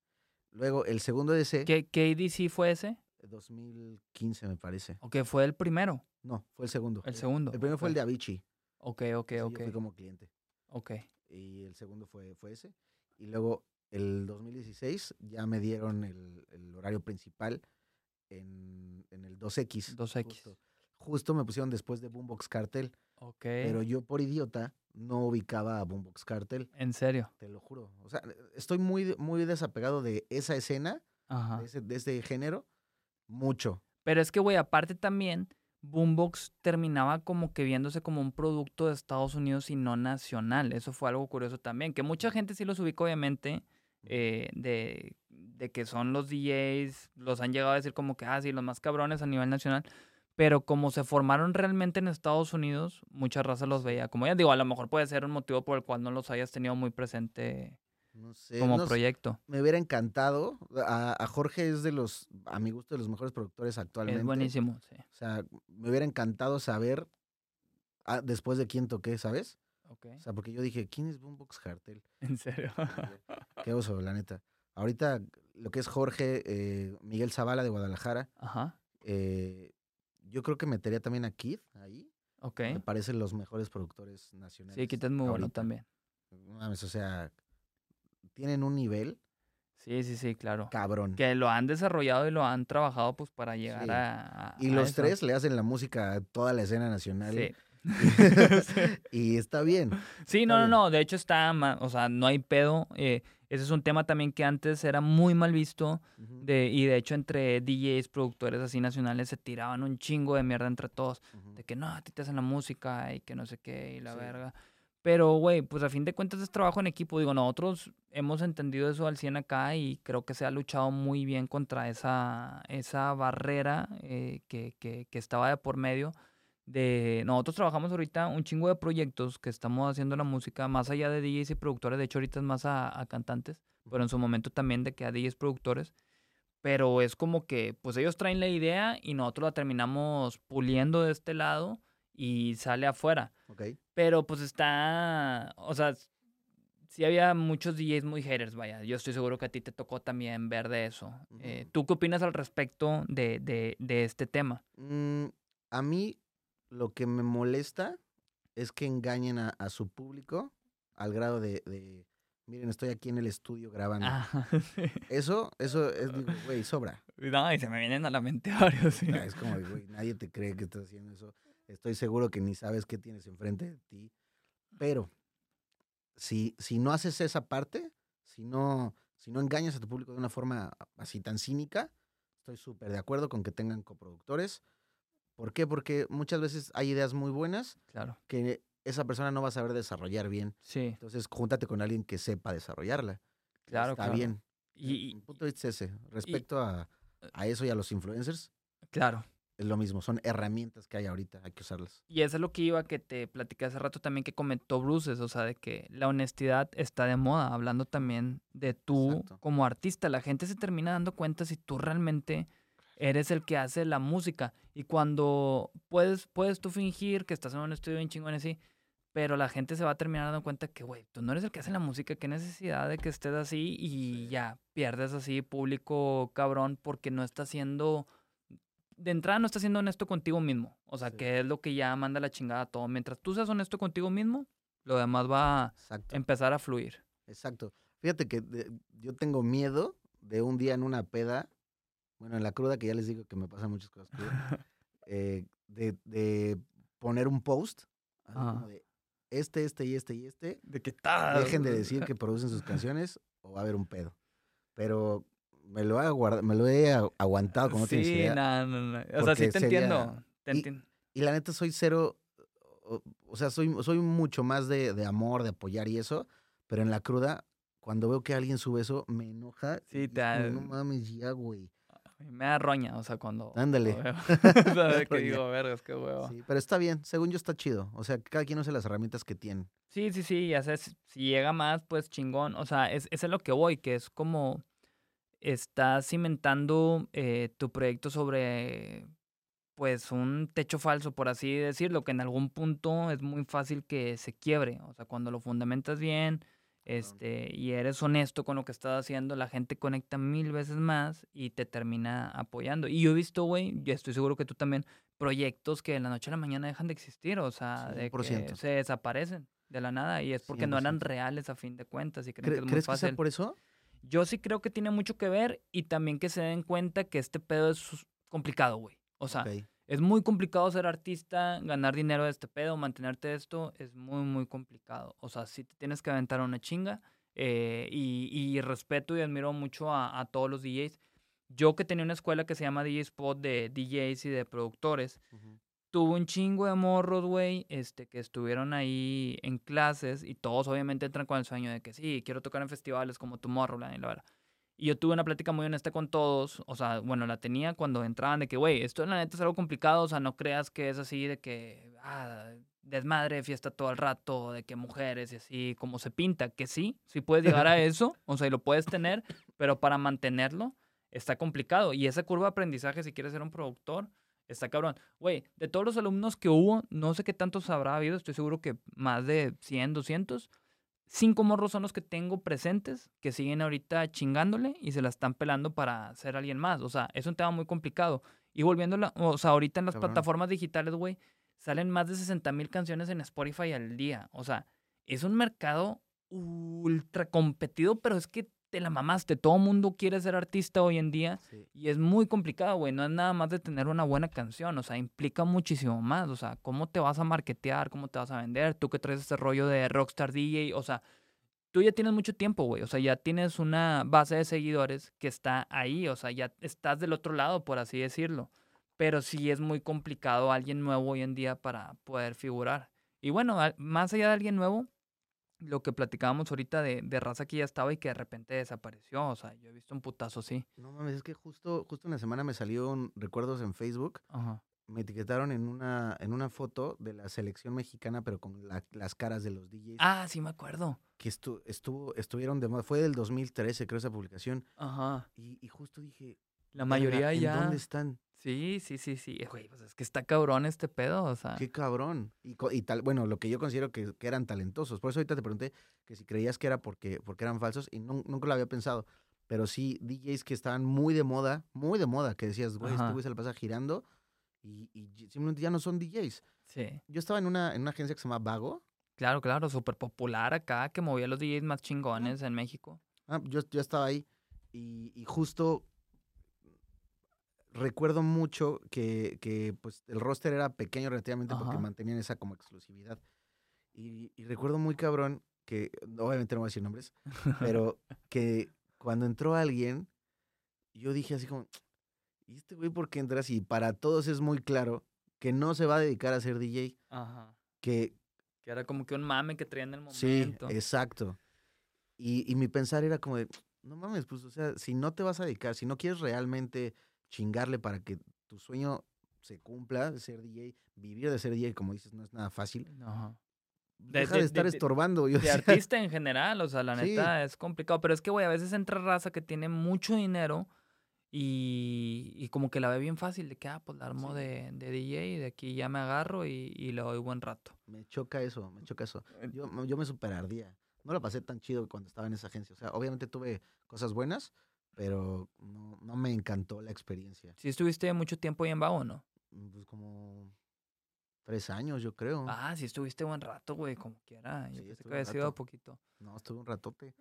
Luego, el segundo EDC. ¿Qué, ¿Qué EDC fue ese? 2015, me parece. ¿O fue el primero? No, fue el segundo. El segundo. El primero fue el de Avicii. Ok, ok, ok. Yo fui como cliente. Ok. Y el segundo fue, fue ese. Y luego, el 2016, ya me dieron el, el horario principal en, en, el 2X. 2X. Justo, justo, me pusieron después de Boombox Cartel. Ok. Pero yo, por idiota, no ubicaba a Boombox Cartel. ¿En serio? Te lo juro. O sea, estoy muy, muy desapegado de esa escena, De, ese, de ese género, mucho. Pero es que, güey, aparte también, Boombox terminaba como que viéndose como un producto de Estados Unidos y no nacional. Eso fue algo curioso también, que mucha gente sí los ubica, obviamente, eh, de, de que son los DJs, los han llegado a decir como que, ah, sí, los más cabrones a nivel nacional pero como se formaron realmente en Estados Unidos, muchas razas los veía como ya digo, a lo mejor puede ser un motivo por el cual no los hayas tenido muy presente como proyecto. Me hubiera encantado. A, Jorge es de los, a mi gusto, de los mejores productores actualmente. Es buenísimo, sí. O sea, me hubiera encantado saber ah, después de quién toqué, ¿sabes? Okay. O sea, porque yo dije, ¿quién es Boombox Cartel? ¿En serio? Qué oso, la neta. Ahorita lo que es Jorge, eh, Miguel Zavala de Guadalajara, Ajá. Eh, yo creo que metería también a Kid ahí. Ok. Me parecen los mejores productores nacionales. Sí, Kid es muy bueno también. o sea, tienen un nivel. Sí, sí, sí, claro. Cabrón. Que lo han desarrollado y lo han trabajado pues para llegar a, Y los tres le hacen la música a toda la escena nacional. Sí. y está bien. Sí, no, no, no. De hecho está, o sea, no hay pedo. Eh, ese es un tema también que antes era muy mal visto. de, y de hecho entre DJs, productores así nacionales, se tiraban un chingo de mierda entre todos. De que no, a ti te hacen la música y que no sé qué y la verga. Pero, güey, pues a fin de cuentas es trabajo en equipo. Digo, nosotros hemos entendido eso al 100 acá y creo que se ha luchado muy bien contra esa, esa barrera eh, que, que, que, estaba de por medio. De, nosotros trabajamos ahorita un chingo de proyectos que estamos haciendo la música más allá de DJs y productores. De hecho, ahorita es más a, a cantantes, pero en su momento también de que a DJs productores. Pero es como que, pues ellos traen la idea y nosotros la terminamos puliendo de este lado y sale afuera. Okay. Pero pues está, o sea, sí había muchos DJs muy haters, vaya. Yo estoy seguro que a ti te tocó también ver de eso. Eh, ¿Tú qué opinas al respecto de, de, de este tema? Mm, a mí lo que me molesta es que engañen a, a su público al grado de, de, miren, estoy aquí en el estudio grabando. Ah, eso, eso es, digo, güey, sobra. No, y se me vienen a la mente varios. Sí. Es como, güey, nadie te cree que estás haciendo eso. Estoy seguro que ni sabes qué tienes enfrente de ti. Pero si, si no haces esa parte, si no, si no engañas a tu público de una forma así tan cínica, estoy súper de acuerdo con que tengan coproductores. ¿Por qué? Porque muchas veces hay ideas muy buenas claro. que esa persona no va a saber desarrollar bien. Sí. Entonces, júntate con alguien que sepa desarrollarla. Claro, Está bien. Y, Mi punto es ese. Respecto a, a eso y a los influencers. Claro es lo mismo, son herramientas que hay ahorita, hay que usarlas. Y eso es lo que iba que te platicé hace rato también que comentó Bruces, o sea, de que la honestidad está de moda, hablando también de tú como artista. La gente se termina dando cuenta si tú realmente eres el que hace la música. Y cuando puedes, puedes tú fingir que estás en un estudio bien chingón así, pero la gente se va a terminar dando cuenta que, güey, tú no eres el que hace la música, qué necesidad de que estés así y ya pierdes así público cabrón porque no está haciendo de entrada no estás siendo honesto contigo mismo. O sea, que es lo que ya manda la chingada a todo. Mientras tú seas honesto contigo mismo, lo demás va a empezar a fluir. Exacto. Fíjate que yo tengo miedo de un día en una peda, bueno, en la cruda, que ya les digo que me pasan muchas cosas, eh, de, poner un post, como de este, este y este y este. De que tal. Dejen de decir que producen sus canciones o va a haber un pedo. Pero me lo he, guardado, me lo he aguantado como sí, idea. no, no, no. O sea, sí te entiendo. Te y, y, la neta soy cero, o, sea, soy, soy mucho más de, de, amor, de apoyar y eso, pero en la cruda, cuando veo que alguien sube eso, me enoja. Sí, te. No mames, ya, güey. Me da roña, o sea, cuando... Ándale. que digo, vergas, qué huevo. Sí, pero está bien, según yo está chido. O sea, cada quien usa las herramientas que tiene. Sí, sí, sí, ya sé, si llega más, pues chingón. O sea, es, es lo que voy, que es como estás cimentando eh, tu proyecto sobre pues un techo falso, por así decirlo, que en algún punto es muy fácil que se quiebre. O sea, cuando lo fundamentas bien este, y eres honesto con lo que estás haciendo, la gente conecta mil veces más y te termina apoyando. Y yo he visto, güey, yo estoy seguro que tú también, proyectos que de la noche a la mañana dejan de existir, o sea, de que se desaparecen de la nada y es porque no eran reales a fin de cuentas y creen que es muy fácil. Que por eso? Yo sí creo que tiene mucho que ver y también que se den cuenta que este pedo es complicado, güey. O sea, es muy complicado ser artista, ganar dinero de este pedo, mantenerte esto, es muy, muy complicado. O sea, sí te tienes que aventar una chinga eh, y, respeto y admiro mucho a, todos los DJs. Yo que tenía una escuela que se llama DJ Spot de DJs y de productores, tuvo un chingo de morros, güey, este, que estuvieron ahí en clases y todos obviamente entran con el sueño de que sí, quiero tocar en festivales como Tomorrowland y la verdad. Y yo tuve una plática muy honesta con todos, o sea, bueno, la tenía cuando entraban de que, güey, esto en la neta es algo complicado, o sea, no creas que es así de que, ah, desmadre, fiesta todo el rato, de que mujeres y así, como se pinta, que sí, sí puedes llegar a eso, o sea, y lo puedes tener, pero para mantenerlo está complicado. Y esa curva de aprendizaje, si quieres ser un productor, Está cabrón. Güey, de todos los alumnos que hubo, no sé qué tantos habrá habido, estoy seguro que más de 100, 200. Cinco morros son los que tengo presentes que siguen ahorita chingándole y se la están pelando para ser alguien más. O sea, es un tema muy complicado. Y volviendo, o sea, ahorita en las plataformas digitales, güey, salen más de 60 mil canciones en Spotify al día. O sea, es un mercado ultra competido, pero es que te la mamaste. Todo mundo quiere ser artista hoy en día Sí. y es muy complicado, güey. No es nada más de tener una buena canción, o sea, implica muchísimo más. O sea, cómo te vas a marketear, cómo te vas a vender, tú que traes ese rollo de rockstar DJ, o sea, tú ya tienes mucho tiempo, güey. O sea, ya tienes una base de seguidores que está ahí, o sea, ya estás del otro lado, por así decirlo. Pero sí es muy complicado alguien nuevo hoy en día para poder figurar. Y bueno, más allá de alguien nuevo, lo que platicábamos ahorita de, de raza que ya estaba y que de repente desapareció. O sea, yo he visto un putazo así. No mames, es que justo, justo una semana me salieron recuerdos en Facebook. Ajá. Me etiquetaron en una, en una foto de la selección mexicana, pero con la- las caras de los DJs Ah, sí me acuerdo. que estu- estuvo, estuvieron de moda. Fue del 2013, creo, esa publicación. Ajá. Y, y justo dije, La "Verga, mayoría ¿en ya. dónde están? Sí, sí, sí, sí. Güey, pues es que está cabrón este pedo, o sea. Qué cabrón. Y, y tal, bueno, lo que yo considero que, que eran talentosos. Por eso ahorita te pregunté que si creías que era porque, porque eran falsos y nun- nunca lo había pensado. Pero sí, DJs que estaban muy de moda, muy de moda, que decías, güey, este güey se la pasa girando y, y simplemente ya no son DJs. Sí. Yo estaba en una, en una agencia que se llama Vago. Claro, claro, súper popular acá, que movía los DJs más chingones en México. Ah, yo, yo estaba ahí y, y justo recuerdo mucho que, que, pues el roster era pequeño relativamente porque mantenían esa como exclusividad. Y, y recuerdo muy cabrón que, obviamente no voy a decir nombres, pero que cuando entró alguien, yo dije así como, ¿y este güey por qué entra así? Para todos es muy claro que no se va a dedicar a ser DJ, Ajá. que Que era como que un mame que traían en el Sí, momento. exacto. Y, y mi pensar era como de, no mames, pues, o sea, si no te vas a dedicar, si no quieres realmente chingarle para que tu sueño se cumpla de ser DJ, vivir de ser DJ, como dices, no es nada fácil. De- deja de- de, estar de- de- estorbando. Yo De artista en general, o sea, la Sí. neta es complicado. Pero es que, güey, a veces entra raza que tiene mucho dinero y, y como que la ve bien fácil, de que, ah, pues la armo Sí. de, de DJ y de aquí ya me agarro y, y le doy buen rato. Me choca eso, me choca eso. Eh. Yo, yo me superardía. No la pasé tan chido cuando estaba en esa agencia. O sea, obviamente tuve cosas buenas, pero no, no me encantó la experiencia. ¿Sí estuviste mucho tiempo ahí en Vago o no? Pues como tres años, yo creo. Ah, sí estuviste buen rato, güey, como quiera. Yo Sí, pensé estuve que había un sido rato. poquito. No, estuve un ratote.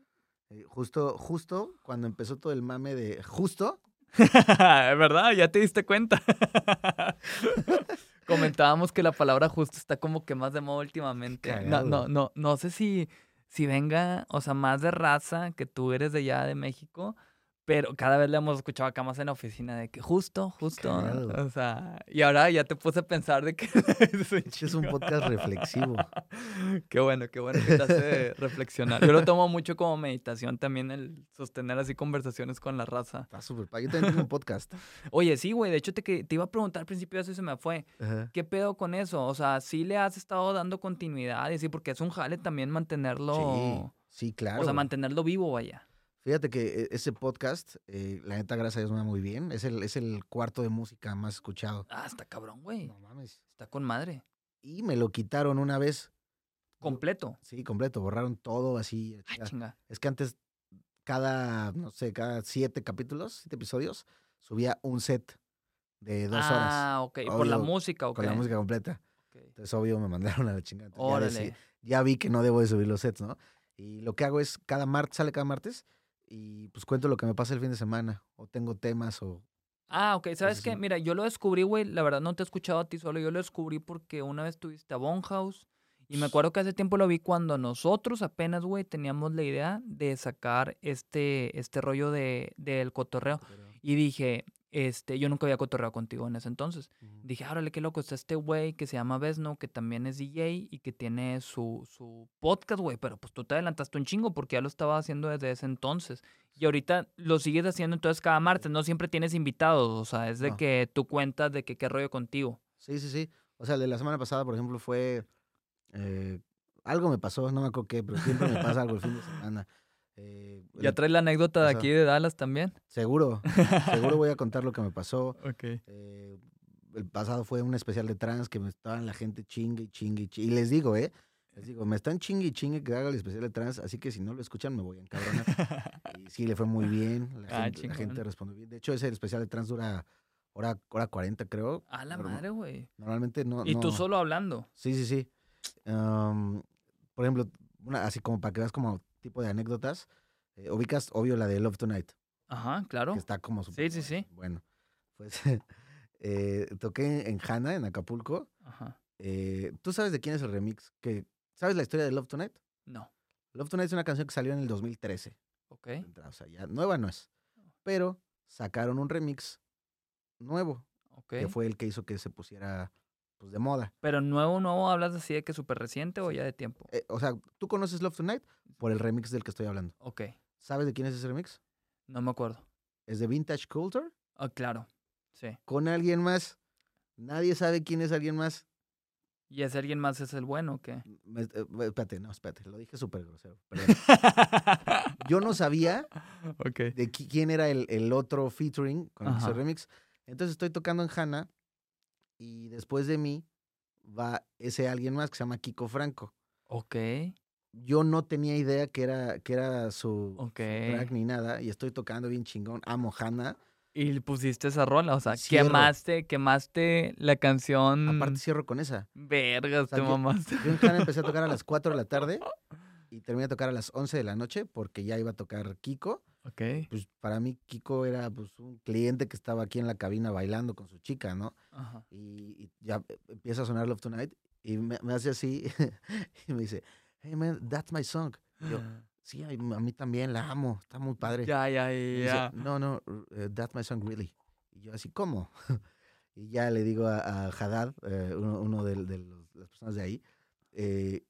Eh, justo, justo cuando empezó todo el mame de. Justo. ¿Verdad? Ya te diste cuenta. Comentábamos que la palabra justo está como que más de moda últimamente. No, no, no, no sé si, si venga, o sea, más de raza que tú eres de allá de México, pero cada vez le hemos escuchado acá más en la oficina de que justo, justo. cagado. O sea, y ahora ya te puse a pensar de que Este es un podcast reflexivo. Qué bueno, qué bueno que te hace reflexionar. Yo lo tomo mucho como meditación también el sostener así conversaciones con la raza. Está súper. Yo también tengo un podcast. Oye, sí, güey, de hecho te, que- te iba a preguntar al principio de eso y se me fue. Ajá. ¿Qué pedo con eso? O sea, ¿sí le has estado dando continuidad? Y sí, porque es un jale también mantenerlo... Sí, sí, claro. O sea, mantenerlo vivo, vaya. Fíjate que eh, ese podcast, eh, la neta, gracias a Dios, me va muy bien. Es el, es el cuarto de música más escuchado. Ah, está cabrón, güey. No mames. Está con madre. Y me lo quitaron una vez. Completo. Sí, completo. Borraron todo así. Ah, ya. chinga. Es que antes, cada, no sé, cada siete capítulos, siete episodios, subía un set de dos horas Ah, ok. ¿Por la Obvio, música o con la música completa. Ok. Entonces, obvio, me mandaron a la chingada. Entonces, ya decí- Órale. ya vi que no debo de subir los sets, ¿no? Y lo que hago es, cada martes, sale cada martes, y pues cuento lo que me pasa el fin de semana, o tengo temas, o... Ah, ok. ¿Sabes qué? Mira, yo lo descubrí, güey. La verdad no te he escuchado a ti solo. Yo lo descubrí porque una vez tuviste a Bonhouse. Y me acuerdo que hace tiempo lo vi cuando nosotros apenas, güey, teníamos la idea de sacar este, este rollo de, del cotorreo. Y dije, este, yo nunca había cotorreado contigo en ese entonces. Dije, órale, qué loco, está este güey que se llama Vesno, que también es DJ y que tiene su, su podcast, güey. Pero pues tú te adelantaste un chingo porque ya lo estaba haciendo desde ese entonces. Y ahorita lo sigues haciendo entonces cada martes. No siempre tienes invitados, o sea, es de No. que tú cuentas de que qué rollo contigo. Sí, sí, sí. O sea, de la semana pasada, por ejemplo, fue... eh, algo me pasó, no me acuerdo qué, pero siempre me pasa algo el fin de semana. Eh, ¿Ya traes la anécdota de aquí de Dallas también? seguro, seguro voy a contar lo que me pasó. Ok. Eh, el pasado fue un especial de trans que me estaban la gente chingue y chingue y chingue. Y les digo, ¿eh? Les digo, me están chingue y chingue que haga el especial de trans, así que si no lo escuchan me voy a encabronar. y sí, le fue muy bien. La, Ah, gente, la gente respondió bien. De hecho, ese especial de trans dura hora, hora 40, creo. A la madre, güey. Normalmente no. Y tú solo hablando. Sí, sí, sí. Por ejemplo, una, así como para que veas como tipo de anécdotas. Eh, ubicas, obvio, la de Love Tonight, Ajá, claro. que está como Sí, súper sí, sí. Bueno, pues eh, toqué en Hanna, en Acapulco. Ajá. Eh, ¿Tú sabes de quién es el remix? Que, ¿Sabes la historia de Love Tonight? No. Love Tonight es una canción que salió en el 2013. Ok. O sea, ya nueva no es. Pero sacaron un remix nuevo, Ok. que fue el que hizo que se pusiera pues, de moda. Pero nuevo, nuevo, ¿hablas así de que súper reciente o ya de tiempo? Eh, o sea, ¿tú conoces Love Tonight? Por el remix del que estoy hablando. Ok. ¿Sabes de quién es ese remix? No me acuerdo. Es de Vintage Culture Ah, claro. Sí. con alguien más. Nadie sabe quién es alguien más. ¿Y ese alguien más es el bueno o qué? Me- eh, espérate, no, espérate, lo dije súper grosero. Yo no sabía ok. de qui- quién era el, el otro featuring con Ajá. remix. Entonces estoy tocando en Hanna y después de mí va ese alguien más que se llama Kiko Franco. Ok. Yo no tenía idea que era, que era su, su Ok. track ni nada y estoy tocando bien chingón. Amo Hanna. Y le pusiste esa rola, o sea, Cierro. quemaste, quemaste la canción. Aparte cierro con esa. Vergas, O sea, te yo- mamaste. Yo en Hanna empecé a tocar a las 4 de la tarde y terminé a tocar a las 11 de la noche porque ya iba a tocar Kiko. Ok. Pues para mí Kiko era pues un cliente que estaba aquí en la cabina bailando con su chica, ¿no? Ajá. y, y ya eh, empieza a sonar Love Tonight y me, me hace así y me dice, hey man, that's my song. Y yo, sí, a mí, también la amo, está muy padre. Ya, ya, ya. no, no, eh, that's my song really. Y yo así, ¿cómo? y ya le digo a, a Haddad, eh, uno, uno de, de los- las personas de ahí, eh,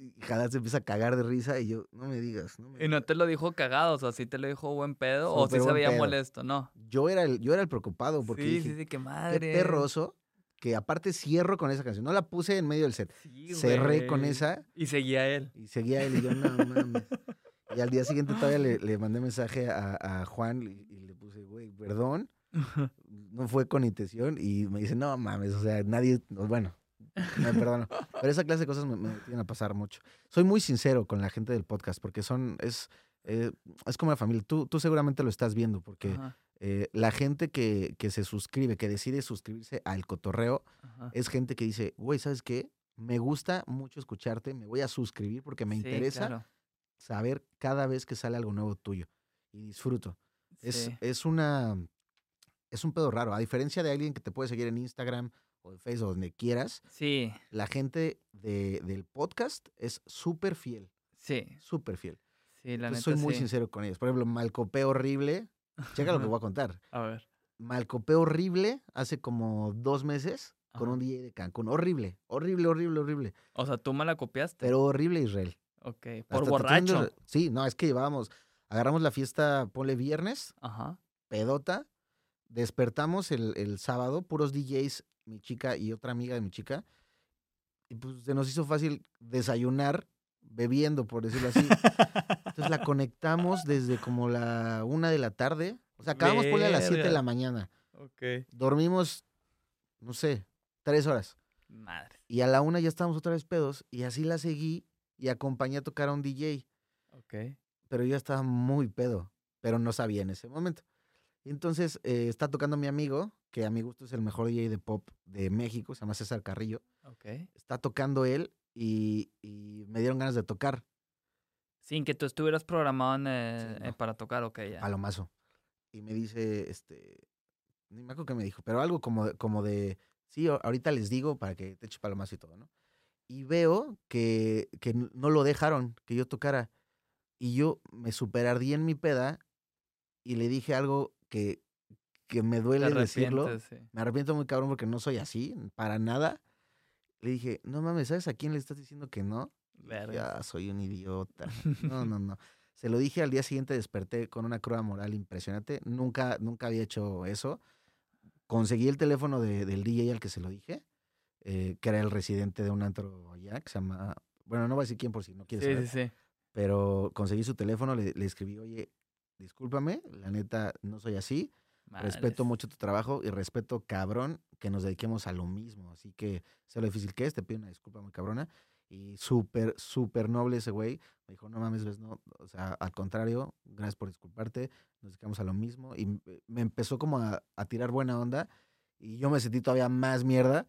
y Haddad se empieza a cagar de risa y yo, no me digas, no me Y no digas". te lo dijo cagado, o sea, sí te lo dijo buen pedo o sí se veía pedo. molesto, ¿no? Yo era el, yo era el preocupado porque sí, dije, sí, sí, qué qué madre. perroso, que aparte cierro con esa canción. No la puse en medio del set. Sí, Cerré con esa Y seguía él. Y seguía él y yo, no mames. Y al día siguiente todavía le, le mandé mensaje a, a Juan y, y le puse, güey, perdón, no fue con intención. Y me dice, no mames, o sea, nadie, no, bueno, me perdono. Pero esa clase de cosas me, me tienen a pasar mucho. Soy muy sincero con la gente del podcast porque son, es, eh, es como la familia. Tú, tú seguramente lo estás viendo porque eh, la gente que, que se suscribe, que decide suscribirse al cotorreo, ajá. es gente que dice, güey, ¿sabes qué? Me gusta mucho escucharte, me voy a suscribir porque me Sí, interesa claro. saber cada vez que sale algo nuevo tuyo y disfruto. Es, es una es un pedo raro. A diferencia de alguien que te puede seguir en Instagram o en Facebook, donde quieras, Sí, la gente de- del podcast es súper fiel, sí, súper fiel. sí, la neta soy muy sí. sincero con ellos. Por ejemplo, Malcopeo Horrible, checa lo que voy a contar. A ver. Malcopeo Horrible hace como dos meses con un DJ de Cancún. Horrible, horrible, horrible, horrible. O sea, tú me la copiaste. Pero horrible Israel. ok. Hasta Por te borracho. Sí, no, es que llevábamos, agarramos la fiesta, ponle viernes, Ajá. pedota, despertamos el, el sábado, puros DJs, mi chica y otra amiga de mi chica, y pues se nos hizo fácil desayunar bebiendo, por decirlo así. Entonces la conectamos desde como la una de la tarde, o sea, acabamos ponle a las 7 de la mañana, ok. dormimos, no sé, tres horas, Madre. y a la una ya estábamos otra vez pedos, y así la seguí y acompañé a tocar a un DJ. Ok. pero yo estaba muy pedo, pero no sabía en ese momento. Entonces eh, está tocando mi amigo, que a mi gusto es el mejor DJ de pop de México, se llama César Carrillo. Ok. Está tocando él y, y me dieron ganas de tocar Sin que tú estuvieras programado en, eh, Sí, eh, para tocar, ok, ya. Palomazo. Y me dice, este, ni me acuerdo qué me dijo, pero algo como, de- como de, sí, ahorita les digo para que te eche palomazo y todo, ¿no? Y veo que, que no lo dejaron que yo tocara. Y yo me superardí en mi peda y le dije algo que, que me duele decirlo. sí. Me arrepiento muy cabrón porque no soy así, para nada. Le dije, no mames, ¿sabes a quién le estás diciendo que no? Ya, soy un idiota. No, no, no. Se lo dije al día siguiente, desperté con una cruda moral impresionante. Nunca, nunca había hecho eso. Conseguí el teléfono de- del DJ al que se lo dije, eh, que era el residente de un antro allá, que se llama... Bueno, no voy a decir quién por si no quieres Sí, saber. sí, sí. Pero conseguí su teléfono, le, le escribí, oye, discúlpame, la neta, no soy así. Respeto mucho tu trabajo y respeto, cabrón, que nos dediquemos a lo mismo. Así que, sea lo difícil que es, te pido una disculpa muy cabrona. Y súper, súper noble ese güey. Me dijo, no mames, ves, no. O sea, al contrario, gracias por disculparte. Nos dedicamos a lo mismo. Y m- me empezó como a, a tirar buena onda. Y yo me sentí todavía más mierda.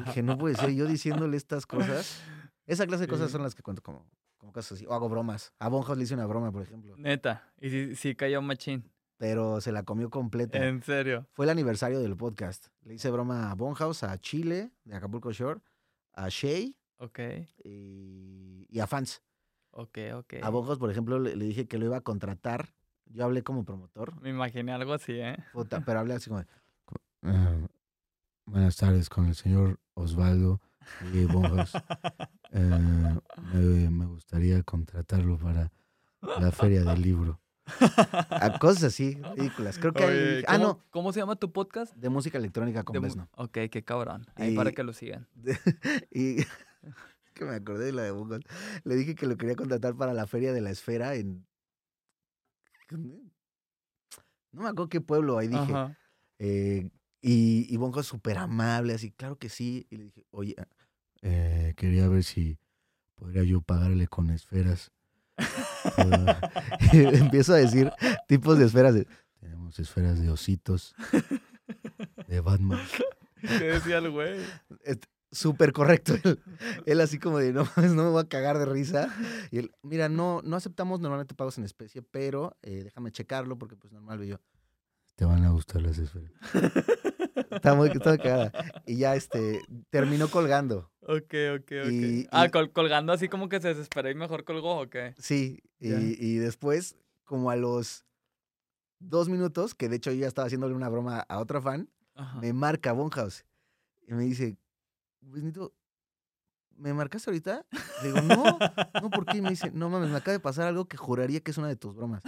Y dije, no puede ser yo diciéndole estas cosas. Esa clase de cosas son las que cuento como, como cosas así. O hago bromas. A Bonhouse le hice una broma, por ejemplo. Neta. Y sí, sí cayó machín. Pero se la comió completa. En serio. Fue el aniversario del podcast. Le hice broma a Bonhouse, a Chile, de Acapulco Shore, a Shay Ok, y, y a fans. ok, ok. A Bonhouse, por ejemplo, le, le dije que lo iba a contratar. Yo hablé como promotor, Me imaginé algo así, ¿eh? puta, pero hablé así como de, "Eh, buenas tardes con el señor Osvaldo y Bonhouse. Eh, me, me gustaría contratarlo para la feria del libro. A cosas así, ridículas. Creo que hay... Ah, ¿cómo- no, ¿Cómo se llama tu podcast? de música electrónica con Besno. Ok, qué cabrón. Ahí para Y- que lo sigan. y que me acordé de la de Bonhouse. Le dije que lo quería contratar para la feria de la esfera en... No me acuerdo qué pueblo, ahí dije. Eh, y, y Bongo súper amable, así, claro que sí. Y le dije, oye, eh, quería ver si podría yo pagarle con esferas. Y empiezo a decir tipos de esferas. de- tenemos esferas de ositos, de Batman. ¿Qué decía el güey? Este, Súper correcto. Él, él así como de, no mames, no me voy a cagar de risa. Y él, mira, no, no aceptamos normalmente pagos en especie, pero eh, déjame checarlo porque pues normal. Y yo, te van a gustar las esferas. Está muy, está muy cagada. Y ya este, terminó colgando. Ok, ok, ok. Y- ah, y- col- colgando así como que se desesperó y mejor colgó, ¿o qué? Sí, y, después, como a los dos minutos, que de hecho yo ya estaba haciéndole una broma a otra fan, Ajá. me marca Bonhouse y me dice, Benito, ¿me marcaste ahorita? Le digo, no, no, ¿por qué? Me dice, no mames, me acaba de pasar algo que juraría que es una de tus bromas.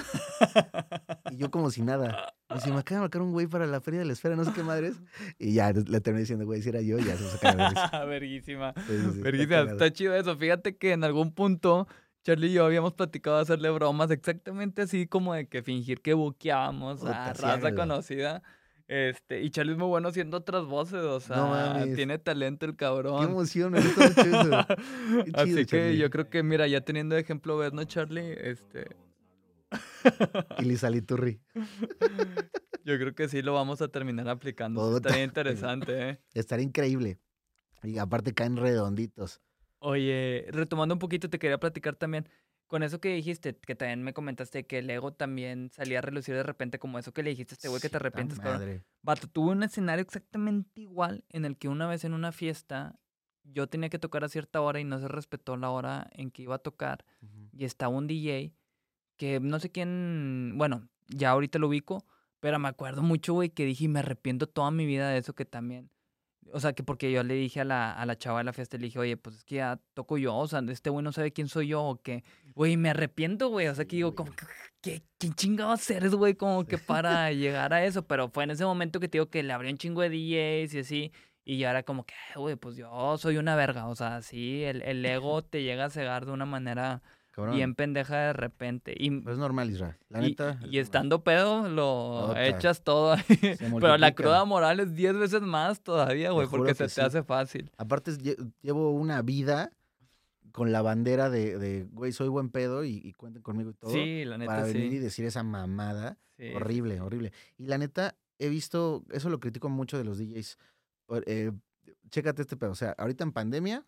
Y yo como si nada. Me dice, me acaba de marcar un güey para la feria de la esfera, no sé qué madres. Y ya le terminé diciendo, güey, si era yo, ya se me. Verguísima. Sí, está Verguísima, está chido eso. Fíjate que en algún punto Charlie y yo habíamos platicado de hacerle bromas exactamente así como de que fingir que buqueábamos a raza conocida. Este, y Charlie es muy bueno haciendo otras voces, o sea, mames. tiene talento el Qué cabrón. emoción, me gusta mucho eso. Qué Así que Charlie. yo creo que, mira, ya teniendo ejemplo ver, ¿no, Charlie? Este, Y Lisa Liturri. yo creo que sí lo vamos a terminar aplicando. Puta. Estaría interesante, ¿eh? Estaría increíble. Y aparte caen redonditos. Oye, retomando un poquito, te quería platicar también. Con eso que dijiste, que también me comentaste que el ego también salía a relucir de repente, como eso que le dijiste a este güey que te arrepientes, cabrón. Vato, tuve un escenario exactamente igual en el que una vez en una fiesta yo tenía que tocar a cierta hora y no se respetó la hora en que iba a tocar y estaba un DJ que no sé quién, bueno, ya ahorita lo ubico, pero me acuerdo mucho, güey, que dije y me arrepiento toda mi vida de eso que también. O sea, que porque yo le dije a la, a la chava de la fiesta, le dije, oye, pues es que ya toco yo, o sea, este güey no sabe quién soy yo o qué. Güey, me arrepiento, güey, o sea, que digo, como, ¿qué, ¿quién chingados eres, güey? Como que para llegar a eso, pero fue en ese momento que te digo que le abrí un chingo de DJs y así, y era como que, "Ay, güey, pues yo soy una verga, o sea, sí, el, el ego te llega a cegar de una manera Cabrón. bien pendeja de repente. Y, es normal, Israel. La y- neta. es y normal. estando pedo, lo echas todo ahí. Pero la cruda moral es 10 veces más todavía, güey, porque que se te sí. hace fácil. Aparte, llevo una vida con la bandera de, güey, soy buen pedo y, y cuenten conmigo y todo. Sí, la para neta venir y decir esa mamada. Sí, horrible, horrible. Y la neta, he visto, eso lo critico mucho de los DJs. eh, chécate este pedo. O sea, ahorita en pandemia,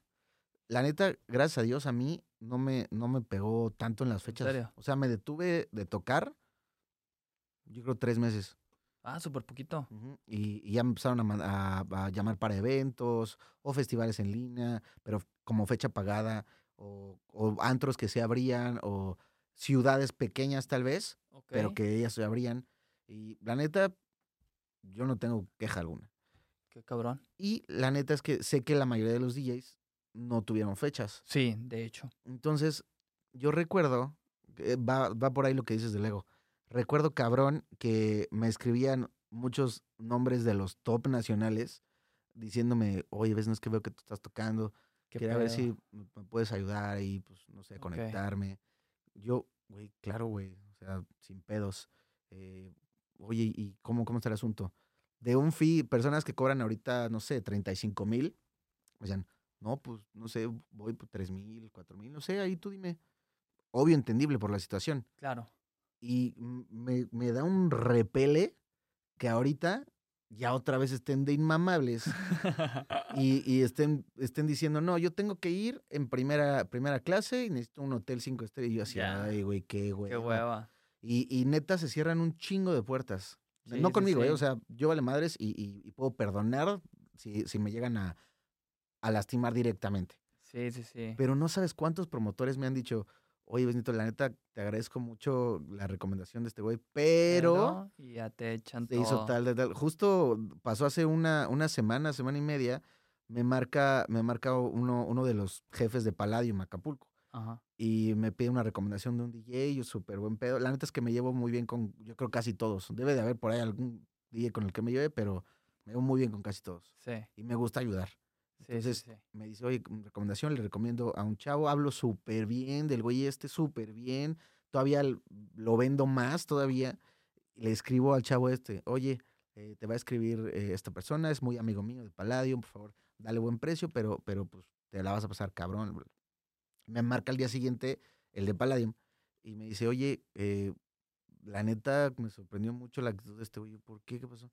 la neta, gracias a Dios, a mí no me, no me pegó tanto en las fechas. serio? O sea, me detuve de tocar, yo creo tres meses. Ah, súper poquito. Y, y ya me empezaron a, a- a llamar para eventos o festivales en línea, pero como fecha pagada, o, o antros que se abrían, o ciudades pequeñas tal vez, pero que ellas se abrían. Y la neta, yo no tengo queja alguna. Qué cabrón. Y la neta es que sé que la mayoría de los DJs no tuvieron fechas. Sí, de hecho. Entonces, yo recuerdo, eh, va, va por ahí lo que dices del ego. Recuerdo, cabrón, que me escribían muchos nombres de los top nacionales diciéndome, oye, ves, no es que veo que tú estás tocando, quería ver pedo. si me puedes ayudar ahí, pues, no sé, conectarme. Yo, güey, claro, güey, o sea, sin pedos. Eh, oye, ¿y cómo, cómo está el asunto? De un fee, personas que cobran ahorita, no sé, 35 mil, me decían, no, pues, no sé, voy por 3 mil, 4 mil, no sé, ahí tú dime. Obvio, entendible por la situación. Claro. Y me, me da un repele que ahorita ya otra vez estén de inmamables y, y estén, estén diciendo, no, yo tengo que ir en primera, primera clase y necesito un hotel cinco estrellas. Y yo así, ay, güey, qué güey. Qué hueva. Y, y neta se cierran un chingo de puertas. Sí, no sí, conmigo, ¿eh? O sea, yo vale madres y, y- y puedo perdonar si, si me llegan a, a lastimar directamente. Sí, sí, sí. Pero no sabes cuántos promotores me han dicho, oye, Benito, la neta, te agradezco mucho la recomendación de este güey, pero Y ya te echan se hizo todo. tal, tal, tal. Justo pasó hace una, una semana, semana y media, me marca, me marca uno, uno de los jefes de Palladium, Acapulco Ajá. y me pide una recomendación de un DJ, yo súper buen pedo. La neta es que me llevo muy bien con, yo creo casi todos. Debe de haber por ahí algún DJ con el que me lleve, pero me llevo muy bien con casi todos. Sí. Y me gusta ayudar. Sí, sí, Entonces sí. me dice, oye, como recomendación, le recomiendo a un chavo, hablo súper bien del güey este, súper bien. Todavía lo vendo más todavía. Le escribo al chavo este, oye, eh, te va a escribir eh, esta persona, es muy amigo mío de Palladium, por favor, dale buen precio, pero, pero pues te la vas a pasar cabrón. Me marca al día siguiente el de Palladium y me dice, oye, eh, la neta me sorprendió mucho la actitud de este güey. ¿Por qué? ¿Qué pasó?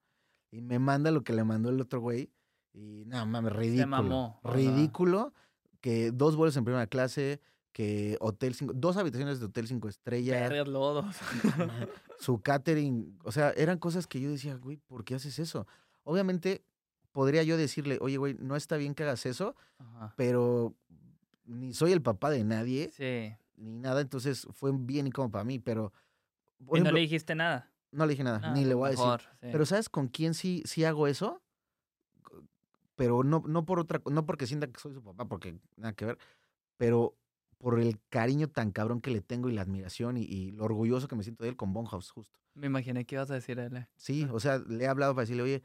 Y me manda lo que le mandó el otro güey. Y nada, mames, ridículo. mamó, o sea. ridículo. Que dos vuelos en primera clase, que hotel cinco, dos habitaciones de hotel cinco estrellas, Vergas lodos. su catering. O sea, eran cosas que yo decía, güey, ¿por qué haces eso? Obviamente, podría yo decirle, oye, güey, no está bien que hagas eso, Ajá. pero ni soy el papá de nadie, Sí. ni nada, entonces fue bien incómodo para mí, pero. y no ejemplo, le dijiste nada. no le dije nada, Ah, ni le voy a decir. sí. Pero ¿sabes con quién sí, sí hago eso? Pero no, no por otra, no porque sienta que soy su papá, porque nada que ver, pero por el cariño tan cabrón que le tengo y la admiración y, y lo orgulloso que me siento de él con Bonhouse, justo. Me imaginé que ibas a decir él. Sí, o sea, le he hablado para decirle, oye,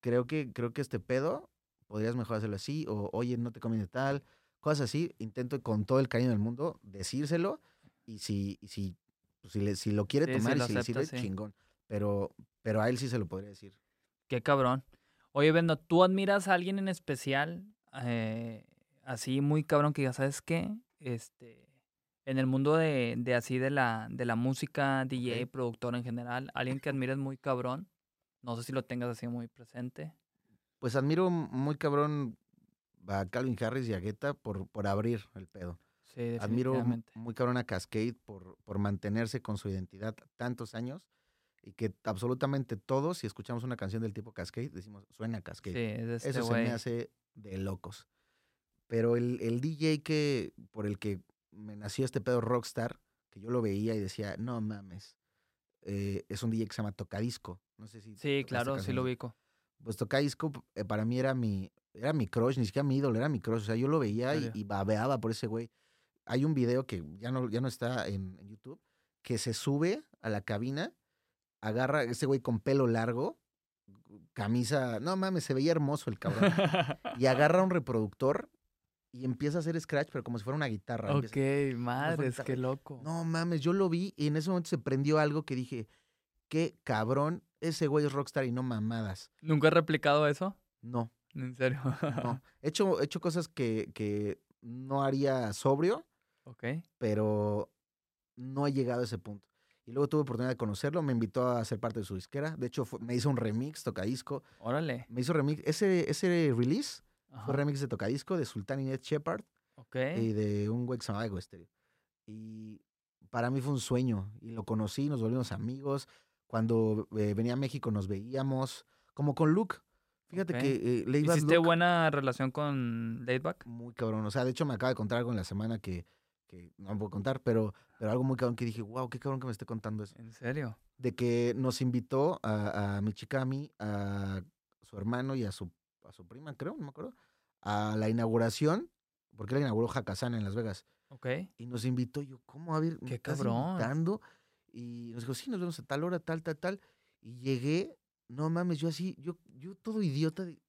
creo que, creo que este pedo podrías mejor hacerlo así, o oye, no te conviene tal, cosas así. Intento con todo el cariño del mundo decírselo, y si, y si, pues, si, le- si lo quiere Sí, si tomar lo y si le acepta, sirve, sí. chingón. Pero, pero a él sí se lo podría decir. Qué cabrón. Oye, Bendo, ¿tú admiras a alguien en especial? eh, así muy cabrón que ya sabes qué, este, en el mundo de, de así de la, de la música, DJ, Ok. productor en general, alguien que admires muy cabrón. No sé si lo tengas así muy presente. Pues admiro muy cabrón a Calvin Harris y a Guetta por, por abrir el pedo. Sí, Admiro muy cabrón a Cascade por, por mantenerse con su identidad tantos años y que absolutamente todos, si escuchamos una canción del tipo Cascade, decimos, suena a Sí, Cascade. es este Eso se güey. me hace de locos. Pero el, el DJ que, por el que me nació este pedo rockstar, que yo lo veía y decía, no mames, eh, es un DJ que se llama Tocadisco. No sé si Sí, claro, sí lo ubico. pues Tocadisco eh, para mí era mi, era mi crush, ni siquiera mi ídolo, era mi crush. O sea, yo lo veía y, y babeaba por ese güey. Hay un video que ya no, ya no está en, en YouTube, que se sube a la cabina, agarra ese güey con pelo largo, camisa, no mames, se veía hermoso el cabrón. y agarra un reproductor y empieza a hacer scratch, pero como si fuera una guitarra. empieza- ok, madres, guitarra. qué loco. No mames, yo lo vi y en ese momento se prendió algo que dije, qué cabrón, ese güey es rockstar y no mamadas. ¿Nunca has replicado eso? No, ¿En serio? no. He hecho, he hecho cosas que, que no haría sobrio, ok. pero no he llegado a ese punto. Y luego tuve oportunidad de conocerlo, me invitó a ser parte de su disquera. De hecho, fue- me hizo un remix, tocadisco. Órale. Me hizo remix. Ese, ese release Ajá. fue remix de tocadisco de Sultan y Ned Shepard Ok. y de un güey que se llamaba Ego Stereo. Y para mí fue un sueño. Y lo conocí, nos volvimos amigos. Cuando eh, venía a México nos veíamos, como con Luke. Fíjate que eh, Laidback ¿Hiciste Luke- buena relación con Laidback? muy cabrón. O sea, de hecho me acaba de contar algo en la semana que, que no puedo contar, pero, pero algo muy cabrón que dije, wow, qué cabrón que me esté contando eso. ¿En serio? De que nos invitó a, a mi chica, a su hermano y a su, a su prima, creo, no me acuerdo, a la inauguración, porque él inauguró Hakazana en Las Vegas. Ok. Y nos invitó, yo, ¿cómo? A ver, ¿me Qué cabrón. invitando? Y nos dijo, sí, nos vemos a tal hora, tal, tal, tal. Y llegué, no mames, yo así, yo, yo todo idiota de,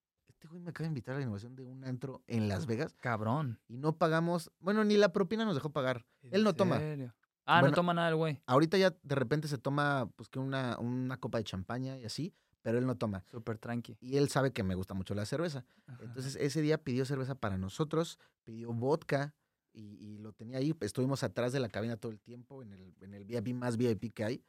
este güey me acaba de invitar a la inauguración de un antro en Las Vegas Cabrón. y no pagamos, bueno, ni la propina nos dejó pagar. ¿En Él no toma. serio? Ah, Bueno, no toma nada el güey. Ahorita ya de repente se toma pues que una, una copa de champaña y así, pero él no toma. Súper tranqui. Y él sabe que me gusta mucho la cerveza. Entonces ese día pidió cerveza para nosotros, pidió vodka y, y lo tenía ahí. Estuvimos atrás de la cabina todo el tiempo, en el, en el VIP más VIP que hay.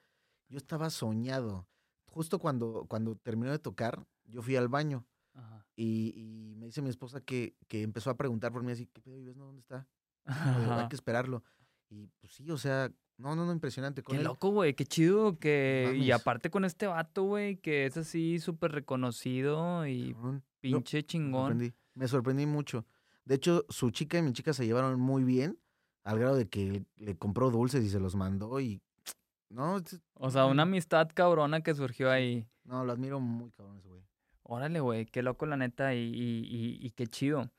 Yo estaba soñado. justo cuando, cuando terminó de tocar, yo fui al baño Ajá. y, y me dice mi esposa que, que empezó a preguntar por mí así, ¿qué pedo, Ives, no? ¿Dónde está? Hay que esperarlo. Y pues sí, o sea, no, no, no, impresionante. Con Qué él, loco, güey, qué chido que... Y aparte con este vato, güey, que es así súper reconocido y cabrón, yo pinche me chingón. sorprendí, me sorprendí mucho. De hecho, su chica y mi chica se llevaron muy bien, al grado de que le, le compró dulces y se los mandó y... No, O sea, una amistad cabrona que surgió ahí. no, lo admiro muy cabrón ese güey. Órale, güey, qué loco la neta y, y- qué chido.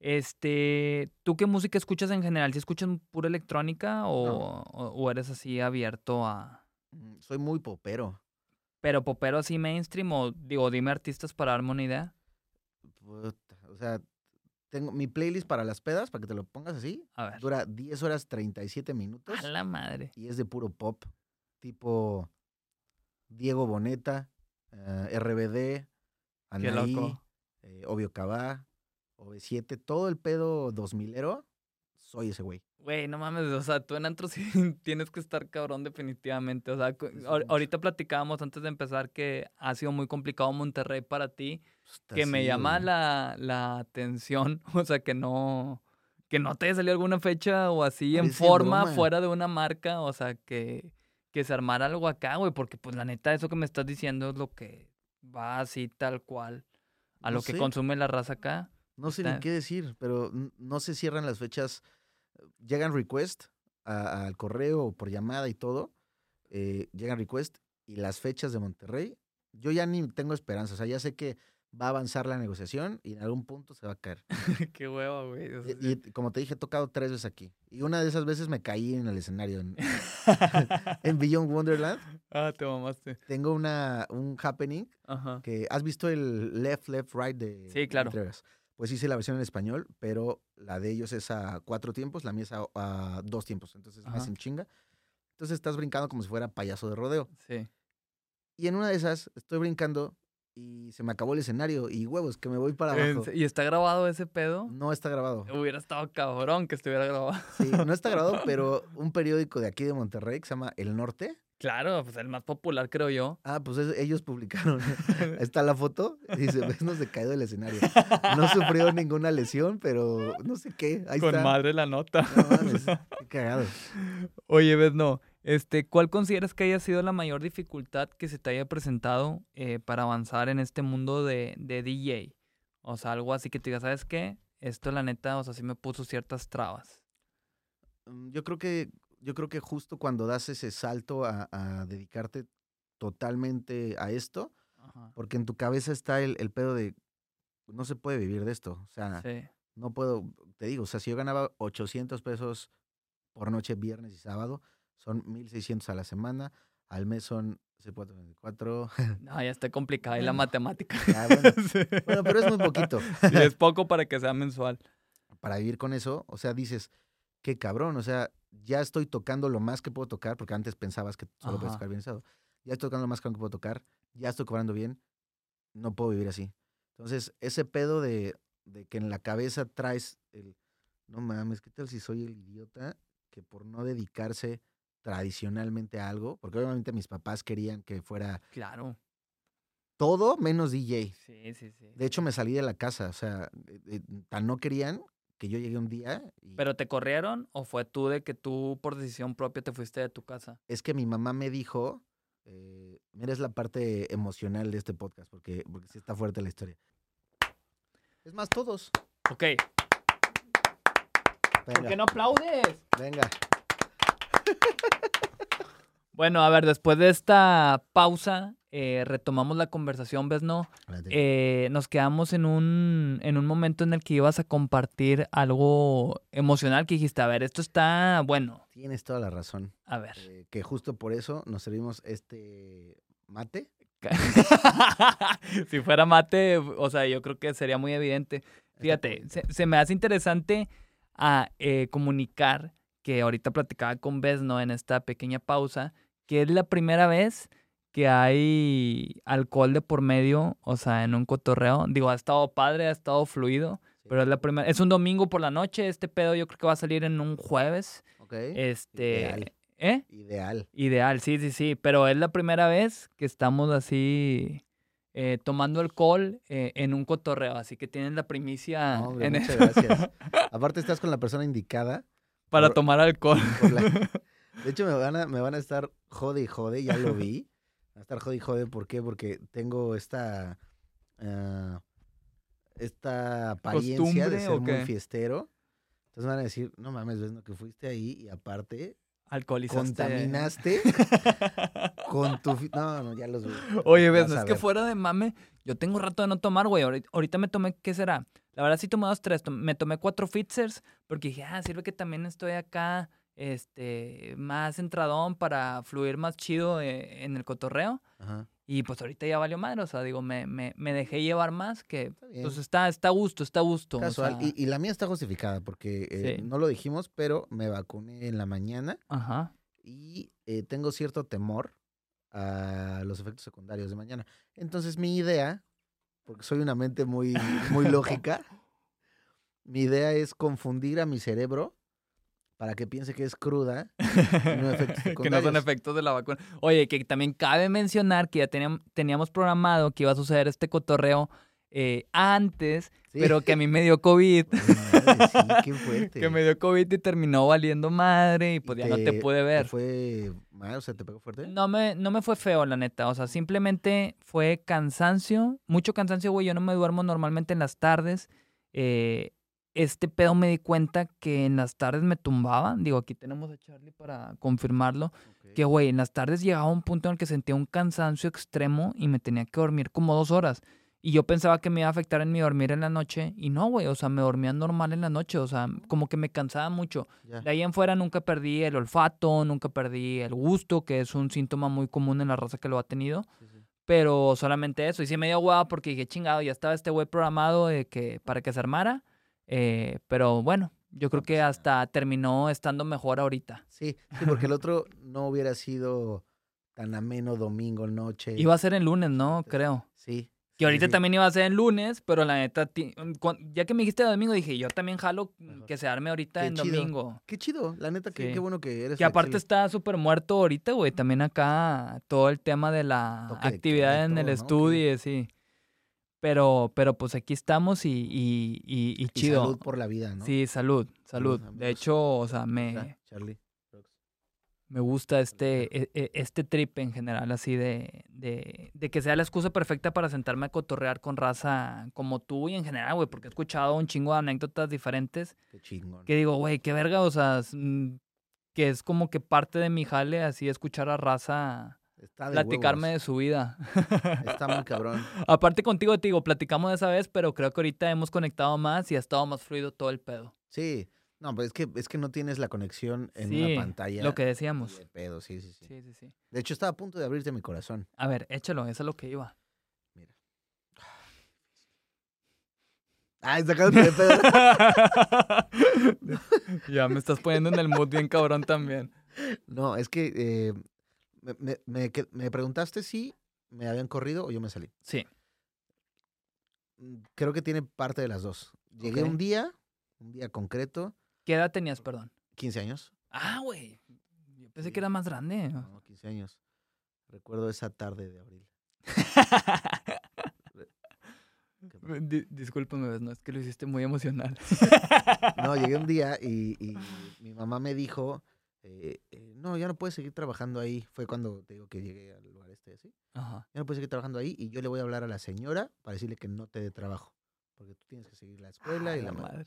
Este, ¿tú qué música escuchas en general? ¿Si escuchas pura electrónica o, o- o eres así abierto a... Mm, Soy muy popero. Pero popero así mainstream o digo, dime artistas para darme una idea? Puta, O sea, tengo mi playlist para las pedas, para que te lo pongas así. A ver. Dura 10 horas 37 minutos A la madre. y es de puro pop, tipo Diego Boneta, eh, RBD, Qué Anaí, loco. eh, Obvio Cabá, OV7, todo el pedo 2000ero, soy ese güey. Güey, no mames, o sea, tú en antro sí tienes que estar cabrón definitivamente. O sea, ahorita platicábamos antes de empezar que ha sido muy complicado Monterrey para ti, que me llama güey. la, la atención, o sea, que no, que no te haya salido alguna fecha o así en forma broma. fuera de una marca, o sea, que, que se armara algo acá, güey, porque pues la neta eso que me estás diciendo es lo que va así tal cual a No lo que consume la raza acá. No sé está- ni qué decir, pero no se cierran las fechas. Llegan request al correo o por llamada y todo. eh, llegan request y las fechas de Monterrey, yo ya ni tengo esperanza. O sea, ya sé que va a avanzar la negociación y en algún punto se va a caer. Qué hueva, güey. Y, y como te dije, he tocado tres veces aquí. Y una de esas veces me caí en el escenario. En, en Beyond Wonderland ah, te mamaste. tengo una, un happening Ajá. que has visto el left, left, right de Sí, claro. Pues hice la versión en español, pero la de ellos es a cuatro tiempos, la mía es a, a dos tiempos, entonces Ajá. en chinga. Entonces estás brincando como si fuera payaso de rodeo. Sí. Y en una de esas estoy brincando y se me acabó el escenario y huevos, que me voy para ¿En abajo. ¿Y está grabado ese pedo? No está grabado. Hubiera estado cabrón que estuviera grabado. Sí, no está grabado, pero un periódico de aquí de Monterrey que se llama El Norte. Claro, pues el más popular, creo yo. Ah, pues es- ellos publicaron. Ahí está la foto. y Dice, ves, no se cayó del escenario. No sufrió ninguna lesión, pero no sé qué. Ahí Con está. madre la nota. No mames, qué cagado. Oye, ves, no. Este, ¿cuál consideras que haya sido la mayor dificultad que se te haya presentado eh, para avanzar en este mundo de, de DJ? O sea, algo así que te diga, ¿sabes qué? Esto, la neta, o sea, sí me puso ciertas trabas. Mm, Yo creo que, yo creo que justo cuando das ese salto a, a dedicarte totalmente a esto, Ajá. porque en tu cabeza está el, el pedo de no se puede vivir de esto. O sea, Sí. no puedo, te digo, o sea, si yo ganaba 800 pesos por noche, viernes y sábado, son 1600 a la semana, al mes son 424. No, ya está complicada ahí la Bueno. matemática. Ah, bueno, Sí. bueno, pero es muy poquito. Sí, es poco para que sea mensual. Para vivir con eso, o sea, dices, qué cabrón, o sea, ya estoy tocando lo más que puedo tocar, porque antes pensabas que solo puedes tocar bien estado. Ya estoy tocando lo más que puedo tocar, ya estoy cobrando bien, no puedo vivir así. Entonces, ese pedo de, de que en la cabeza traes el, no mames, ¿qué tal si soy el idiota que por no dedicarse tradicionalmente a algo, porque obviamente mis papás querían que fuera Claro. todo menos DJ. Sí, sí, sí. De hecho, me salí de la casa, o sea, tan no querían que yo llegué un día y ¿Pero te corrieron o fue tú de que tú por decisión propia te fuiste de tu casa? es que mi mamá me dijo, eh, mira, es la parte emocional de este podcast, porque, porque sí está fuerte la historia. Es más, todos. Ok. ¿Por qué no aplaudes? venga. Bueno, a ver, después de esta pausa, eh, retomamos la conversación, ¿ves? No. Eh, nos quedamos en un, en un momento en el que ibas a compartir algo emocional que dijiste, a ver, esto está bueno. Tienes toda la razón. A ver. eh, que justo por eso nos servimos este mate. si fuera mate, o sea, yo creo que sería muy evidente. Fíjate, se, se me hace interesante a, eh, comunicar que ahorita platicaba con Besno en esta pequeña pausa, que es la primera vez que hay alcohol de por medio, o sea, en un cotorreo. Digo, ha estado padre, ha estado fluido, Sí. pero es la primera. Es un domingo por la noche, este pedo yo creo que va a salir en un jueves. Ok. Este, Ideal. ¿Eh? Ideal. Ideal, sí, sí, sí. Pero es la primera vez que estamos así eh, tomando alcohol eh, en un cotorreo. Así que tienes la primicia No, hombre, en- muchas gracias. Aparte estás con la persona indicada. para por- tomar alcohol. por la- De hecho, me van, a, me van a estar jode y jode, ya lo vi. Va a estar jode y jode, ¿por qué? Porque tengo esta... ah, esta apariencia de ¿Costumbre ser muy fiestero. Entonces me van a decir, no mames, ves lo que fuiste ahí y aparte Alcoholizaste. contaminaste con tu... No, no, ya los veo. Oye, ves, no es que fuera de mame, yo tengo rato de no tomar, güey. Ahorita, ahorita me tomé, ¿qué será? La verdad sí tomé dos, tres. Tom- Me tomé cuatro Fitzers porque dije, ah, sirve que también estoy acá, este, más entradón para fluir más chido eh, en el cotorreo. Ajá. Y pues ahorita ya valió madre, o sea, digo, me, me, me dejé llevar más que, Está pues está, está a gusto, está a gusto. o Casual. sea, y, y la mía está justificada porque eh, Sí. no lo dijimos, pero me vacuné en la mañana Ajá. y eh, tengo cierto temor a los efectos secundarios de mañana. Entonces mi idea, porque soy una mente muy, muy lógica, mi idea es confundir a mi cerebro para que piense que es cruda no que no son efectos de la vacuna. Oye, que también cabe mencionar que ya teníamos, programado que iba a suceder este cotorreo eh, antes, Sí. pero que a mí me dio COVID. Madre, sí, qué fuerte. que me dio COVID y terminó valiendo madre y pues ya no te pude ver. fue mal? O sea, ¿te pegó fuerte? No me, no me fue feo, la neta. O sea, simplemente fue cansancio, mucho cansancio, güey. Yo no me duermo normalmente en las tardes. Eh, este pedo me di cuenta que en las tardes me tumbaban. Digo, aquí tenemos a Charlie para confirmarlo. Que, güey, en las tardes llegaba un punto en el que sentía un cansancio extremo y me tenía que dormir como dos horas. Y yo pensaba que me iba a afectar en mi dormir en la noche. Y no, güey, o sea, me dormía normal en la noche. O sea, como que me cansaba mucho. Ya. De ahí en fuera nunca perdí el olfato, nunca perdí el gusto, que es un síntoma muy común en la raza que lo ha tenido. Sí, sí. Pero solamente eso. Y sí me dio guapa porque dije, chingado, ya estaba este güey programado de que, para que se armara. Eh, pero bueno, yo creo que hasta terminó estando mejor ahorita. Sí, sí, porque el otro no hubiera sido tan ameno domingo, noche. Iba a ser el lunes, ¿no? Creo. Sí. Que ahorita sí. también iba a ser el lunes, pero la neta, cuan- ya que me dijiste domingo, dije, yo también jalo Ajá. que se arme ahorita Qué en chido. domingo. Qué chido, la neta, qué, Sí. qué bueno que eres. Que aparte está súper muerto ahorita, güey. También acá todo el tema de la Toque actividad en el estudio, sí. Pero, pero pues aquí estamos y, y, y- chido. salud por la vida, ¿no? Sí, salud, salud. De hecho, o sea, me, Charlie. me gusta este, e- e- este trip en general, así de, de, de que sea la excusa perfecta para sentarme a cotorrear con raza como tú y en general, güey, porque he escuchado un chingo de anécdotas diferentes Qué chingón. que digo, güey, qué verga, o sea, mm, que es como que parte de mi jale, así escuchar a raza Está de platicarme de su vida. Está muy cabrón. Aparte contigo, te digo, platicamos de esa vez, pero creo que ahorita hemos conectado más y ha estado más fluido todo el pedo. Sí. No, pues es que, es que no tienes la conexión en Sí, una pantalla. Lo que decíamos. de pedo, sí, sí, sí, Sí, sí, sí. De hecho, estaba a punto de abrirte mi corazón. A ver, échalo, eso es lo que iba. Mira. Ay, sacándote de pedo. ya me estás poniendo en el mood bien cabrón también. No, es que eh, me, me- me preguntaste si me habían corrido o yo me salí. Sí. Mm, Creo que tiene parte de las dos. Llegué un día, un día concreto, ¿Qué edad tenías, perdón? 15 años. Ah, güey. Yo pensé Sí. que era más grande. No, 15 años. Recuerdo esa tarde de abril. Discúlpame, no es que lo hiciste muy emocional. No, llegué un día y, y mi mamá me dijo, eh, eh, no, ya no puedes seguir trabajando ahí. Fue cuando te digo que llegué al lugar este así. Ajá. Ya no puedes seguir trabajando ahí y yo le voy a hablar a la señora para decirle que no te dé trabajo. Porque tú tienes que seguir la escuela Ah, y la madre.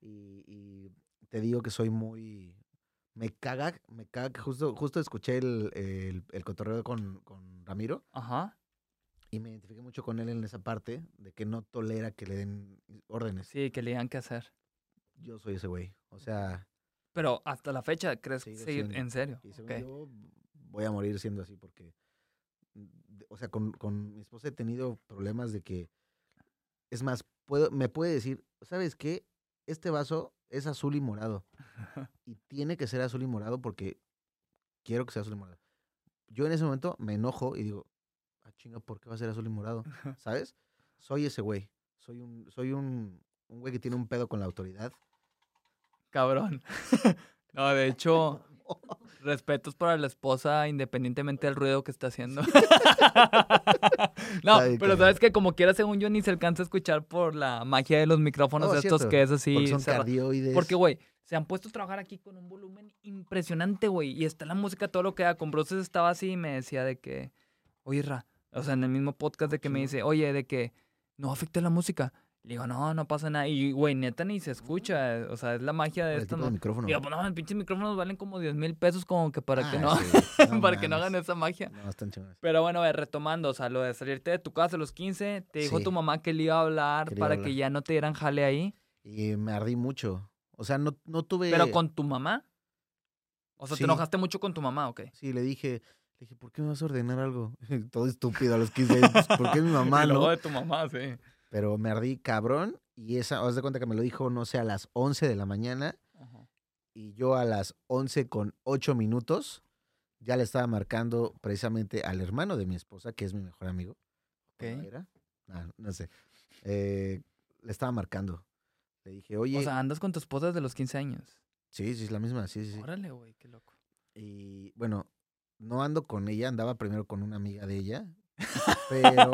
Y, y te digo que soy muy... Me caga, me caga que justo, justo escuché el, el, el cotorreo con, con Ramiro Ajá. y me identifiqué mucho con él en esa parte de que no tolera que le den órdenes. Sí, que le digan qué hacer. Yo soy ese güey. O sea, Pero hasta la fecha, ¿crees que siendo. en serio? y yo voy a morir siendo así porque, mm, o sea, con, con mi esposa he tenido problemas de que, es más, puedo, me puede decir, ¿sabes qué? Este vaso es azul y morado y tiene que ser azul y morado porque quiero que sea azul y morado. Yo en ese momento me enojo y digo, ah, chinga, ¿por qué va a ser azul y morado? ¿Sabes? Soy ese güey. Soy un, soy un, un güey que tiene un pedo con la autoridad. Cabrón. no, de hecho, Respetos para la esposa, independientemente del ruido que está haciendo. no, pero sabes que como quiera, según yo, ni se alcanza a escuchar por la magia de los micrófonos Oh, estos cierto, que es así. Porque son cardioides. Porque, güey, se han puesto a trabajar aquí con un volumen impresionante, güey. Y está la música, todo lo que da. Con Bruces estaba así y me decía de que, oye, Ra, o sea, en el mismo podcast de que me dice, oye, de que no afecta la música. Le digo, no, no pasa nada. Y, güey, neta ni se escucha. O sea, es la magia de esto. ¿no? micrófono. Digo, pues no, los pinches micrófonos valen como 10 mil pesos como que para que Ah, no, sí, no para que no hagan esa magia. No, están chingones. Pero bueno, ver, retomando, o sea, lo de salirte de tu casa a los 15, te dijo Sí. tu mamá que le iba a hablar Que para hablar. que ya no te dieran jale ahí. Y me ardí mucho. O sea, no, no tuve. Pero con tu mamá. O sea, Sí. te enojaste mucho con tu mamá, ok. Sí, le dije, le dije, ¿por qué me vas a ordenar algo? Todo estúpido a los 15 años. ¿Por qué mi mamá no? de tu mamá, sí. Pero me ardí cabrón. Y esa, haz de cuenta que me lo dijo, no sé, a las 11 de la mañana. Y yo a las 11 con 8 minutos ya le estaba marcando precisamente al hermano de mi esposa, que es mi mejor amigo. ¿O no Ok. era? Ah, no sé. Eh, le estaba marcando. Le dije, oye, O sea, andas con tu esposa desde los 15 años. sí, sí, es la misma, sí, sí, sí. Órale, güey, qué loco. Y bueno, no ando con ella, andaba primero con una amiga de ella, pero,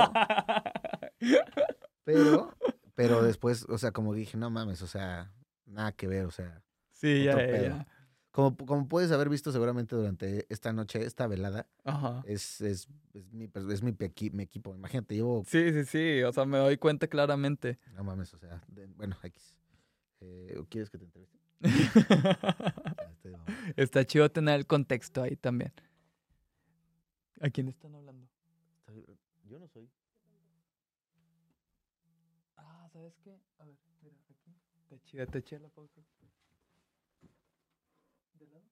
pero, pero después, o sea, como dije, no mames, o sea, nada que ver, o sea, sí, ya, ya, como, como puedes haber visto seguramente durante esta noche, esta velada, Ajá. es, es, es mi, es mi, pequi- mi equipo, imagínate, llevo, Sí, sí, sí, o sea, me doy cuenta claramente. no mames, o sea, de- bueno, X. Eh, ¿Quieres que te entreviste? Está chido tener el contexto ahí también. ¿A quién están hablando? Estoy- Yo no soy. Ah, ¿sabes qué? A ver, mira, aquí. Está chida, está chida la pausa. ¿De lado?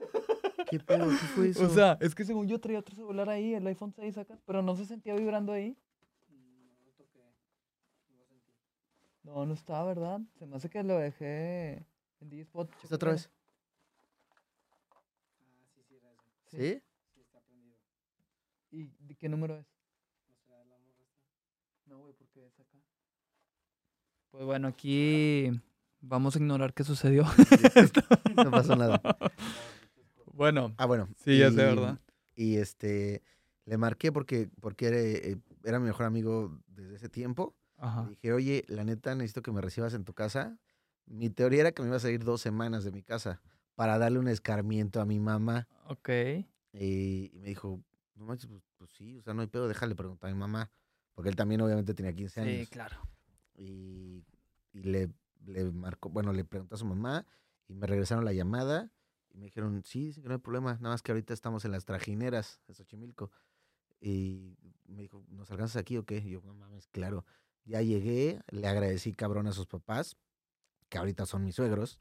¿Qué pedo? ¿Qué fue eso? O sea, es que según yo traía otro celular ahí, el iPhone 6 acá, pero no se sentía vibrando ahí. No, no estaba, ¿verdad? Se me hace que lo dejé en D-Spot. ¿Esta otra vez? Sí. ¿Sí? ¿Y de qué número es? No, güey, porque es acá. Pues bueno, aquí vamos a ignorar qué sucedió. No pasó nada. bueno, Ah, bueno. sí, ya sé, ¿verdad? Y este, le marqué porque, porque era, eh, era mi mejor amigo desde ese tiempo. Ajá. Dije, oye, la neta, necesito que me recibas en tu casa. Mi teoría era que me ibas a ir dos semanas de mi casa para darle un escarmiento a mi mamá. Ok. Y, y me dijo, no manches, pues, pues sí, o sea, no hay pedo, déjale preguntar a mi mamá. Porque él también obviamente tenía 15 años. Sí, claro. Y, le, le marcó, bueno, le preguntó a su mamá y me regresaron la llamada y me dijeron, sí, sí, no hay problema, nada más que ahorita estamos en las trajineras de Xochimilco. Y me dijo, ¿nos alcanzas aquí o qué? Y yo, no mames, claro. Ya llegué, le agradecí cabrón a sus papás, que ahorita son mis suegros,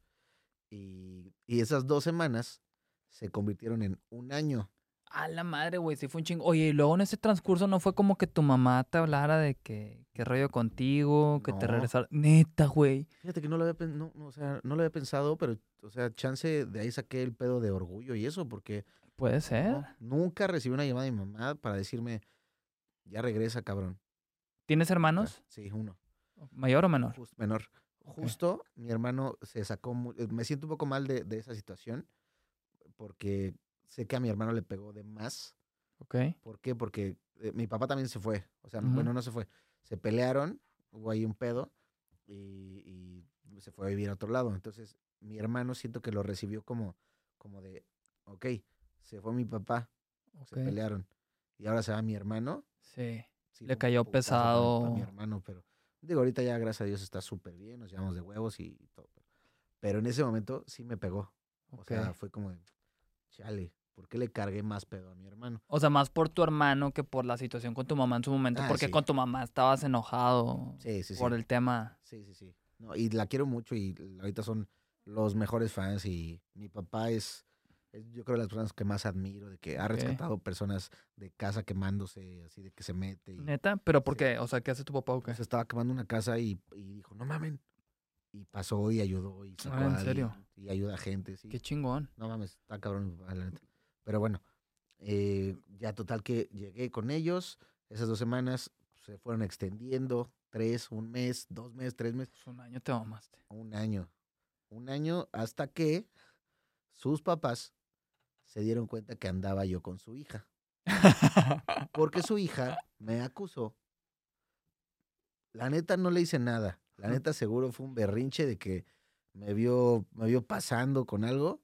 y, y esas dos semanas se convirtieron en un año. A la madre, güey, sí fue un chingo. Oye, y luego en ese transcurso no fue como que tu mamá te hablara de que qué rollo contigo, que te regresara. Neta, güey. Fíjate que no lo había, no, no, o sea, no lo había pensado, pero, o sea, chance de ahí saqué el pedo de orgullo y eso, porque Puede ser. Nunca recibí una llamada de mi mamá para decirme, ya regresa, cabrón. ¿Tienes hermanos? Sí, uno. ¿Mayor o menor? Menor. Justo mi hermano se sacó, eh, me siento un poco mal de, de esa situación, porque sé que a mi hermano le pegó de más. Ok. ¿Por qué? Porque eh, mi papá también se fue. O sea, bueno, no se fue. Se pelearon, hubo ahí un pedo y, y se fue a vivir a otro lado. Entonces, mi hermano siento que lo recibió como, como de, ok, se fue mi papá, se pelearon. Y ahora se va mi hermano. Sí. sí Le cayó putazo para mi- para pesado. mi hermano, pero digo, ahorita ya, gracias a Dios, está súper bien, nos llevamos de huevos y todo. Pero en ese momento sí me pegó. O sea, fue como de, chale, ¿por qué le cargué más pedo a mi hermano? O sea, más por tu hermano que por la situación con tu mamá en su momento, Ah, porque sí. con tu mamá estabas enojado Sí, sí, sí. por el tema. Sí, sí, sí. No, y la quiero mucho y ahorita son los mejores fans y mi papá es, es yo creo, las personas que más admiro, de que ha rescatado personas de casa quemándose, así de que se mete. Y, Neta, pero ¿por qué? O sea, ¿qué hace tu papá o qué? Se estaba quemando una casa y, y dijo, no mamen. Pasó y ayudó y sacó Ah, ¿en a serio? Y ayuda a gente, sí. Qué chingón. No mames, está cabrón. Pero bueno, eh, ya total que llegué con ellos. Esas dos semanas se fueron extendiendo. tres, un mes, dos meses, tres meses. Pues un año te mamaste. Un año. Un año hasta que sus papás se dieron cuenta que andaba yo con su hija. Porque su hija me acusó. La neta no le hice nada. La neta seguro fue un berrinche de que me vio, me vio pasando con algo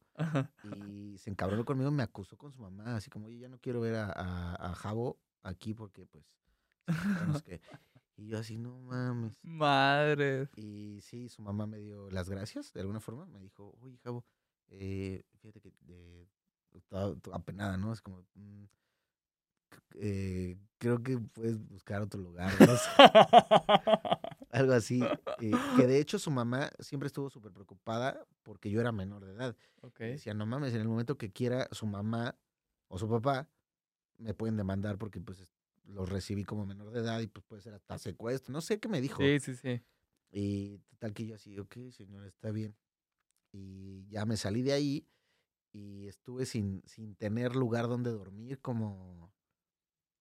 y se encabronó conmigo, me acusó con su mamá, así como, oye, ya no quiero ver a, a, a Javo aquí porque pues... que-". Y yo así, no mames. Madre. Y sí, su mamá me dio las gracias, de alguna forma. Me dijo, oye, Javo, eh, fíjate que eh, estaba toda apenada, ¿no? Es como, "Mm, eh, creo que puedes buscar otro lugar, ¿no? Algo así. eh, que de hecho su mamá siempre estuvo súper preocupada porque yo era menor de edad. ok. Y Decía, no mames, en el momento que quiera su mamá o su papá, me pueden demandar porque pues es- los recibí como menor de edad y pues puede ser hasta secuestro. No sé qué me dijo. Sí, sí, sí. Y total que yo así, ok, señor, está bien. Y ya me salí de ahí y estuve sin, sin tener lugar donde dormir como,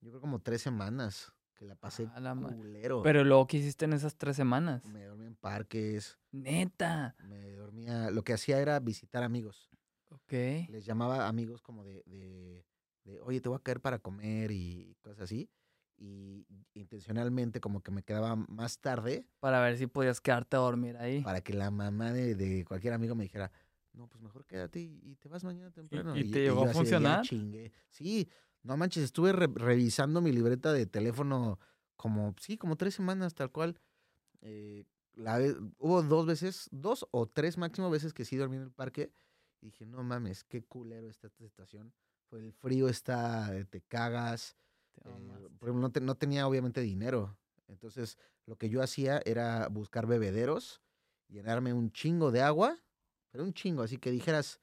yo creo como tres semanas, que la pasé A la culero. Pero luego, ¿qué hiciste en esas tres semanas? Me dormía en parques, Neta. me dormía, lo que hacía era visitar amigos. Ok. Les llamaba amigos como de, de, de, oye, te voy a caer para comer y cosas así. Y intencionalmente como que me quedaba más tarde Para ver si podías quedarte a dormir ahí. para que la mamá de, de cualquier amigo me dijera, no, pues mejor quédate y, y te vas mañana temprano. y te yo- llegó a yo así de, "Ya funcionar? Sí, no manches, estuve re- revisando mi libreta de teléfono como, sí, como tres semanas, tal cual. Eh, la hubo dos veces, dos o tres máximo veces que sí dormí en el parque. Y dije, no mames, qué culero está esta estación. Pues el frío está, eh, te cagas. Te Eh, mamaste. por ejemplo, no, te- no tenía obviamente dinero. Entonces, lo que yo hacía era buscar bebederos, llenarme un chingo de agua, pero un chingo, así que dijeras,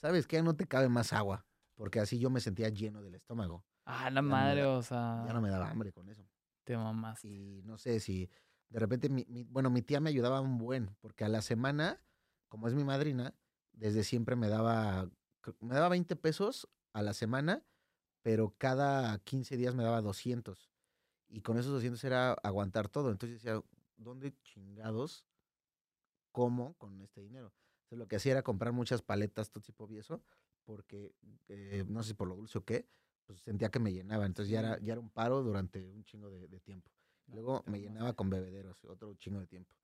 ¿sabes qué? No te cabe más agua, porque así yo me sentía lleno del estómago. Ah, la madre, da- o sea. Ya no me daba hambre con eso. Te mamaste. Y no sé si de repente, mi, mi- bueno, mi tía me ayudaba un buen, porque a la semana, como es mi madrina, desde siempre me daba, me daba 20 pesos a la semana, pero cada 15 días me daba 200. Y con esos 200 era aguantar todo. Entonces decía, ¿dónde chingados como con este dinero? Entonces lo que hacía era comprar muchas paletas, todo tipo y eso, porque eh, no sé si por lo dulce o qué, pues sentía que me llenaba. Entonces ya, era, ya era un paro durante un chingo de, de tiempo. Luego me llenaba con bebederos, otro chingo de tiempo.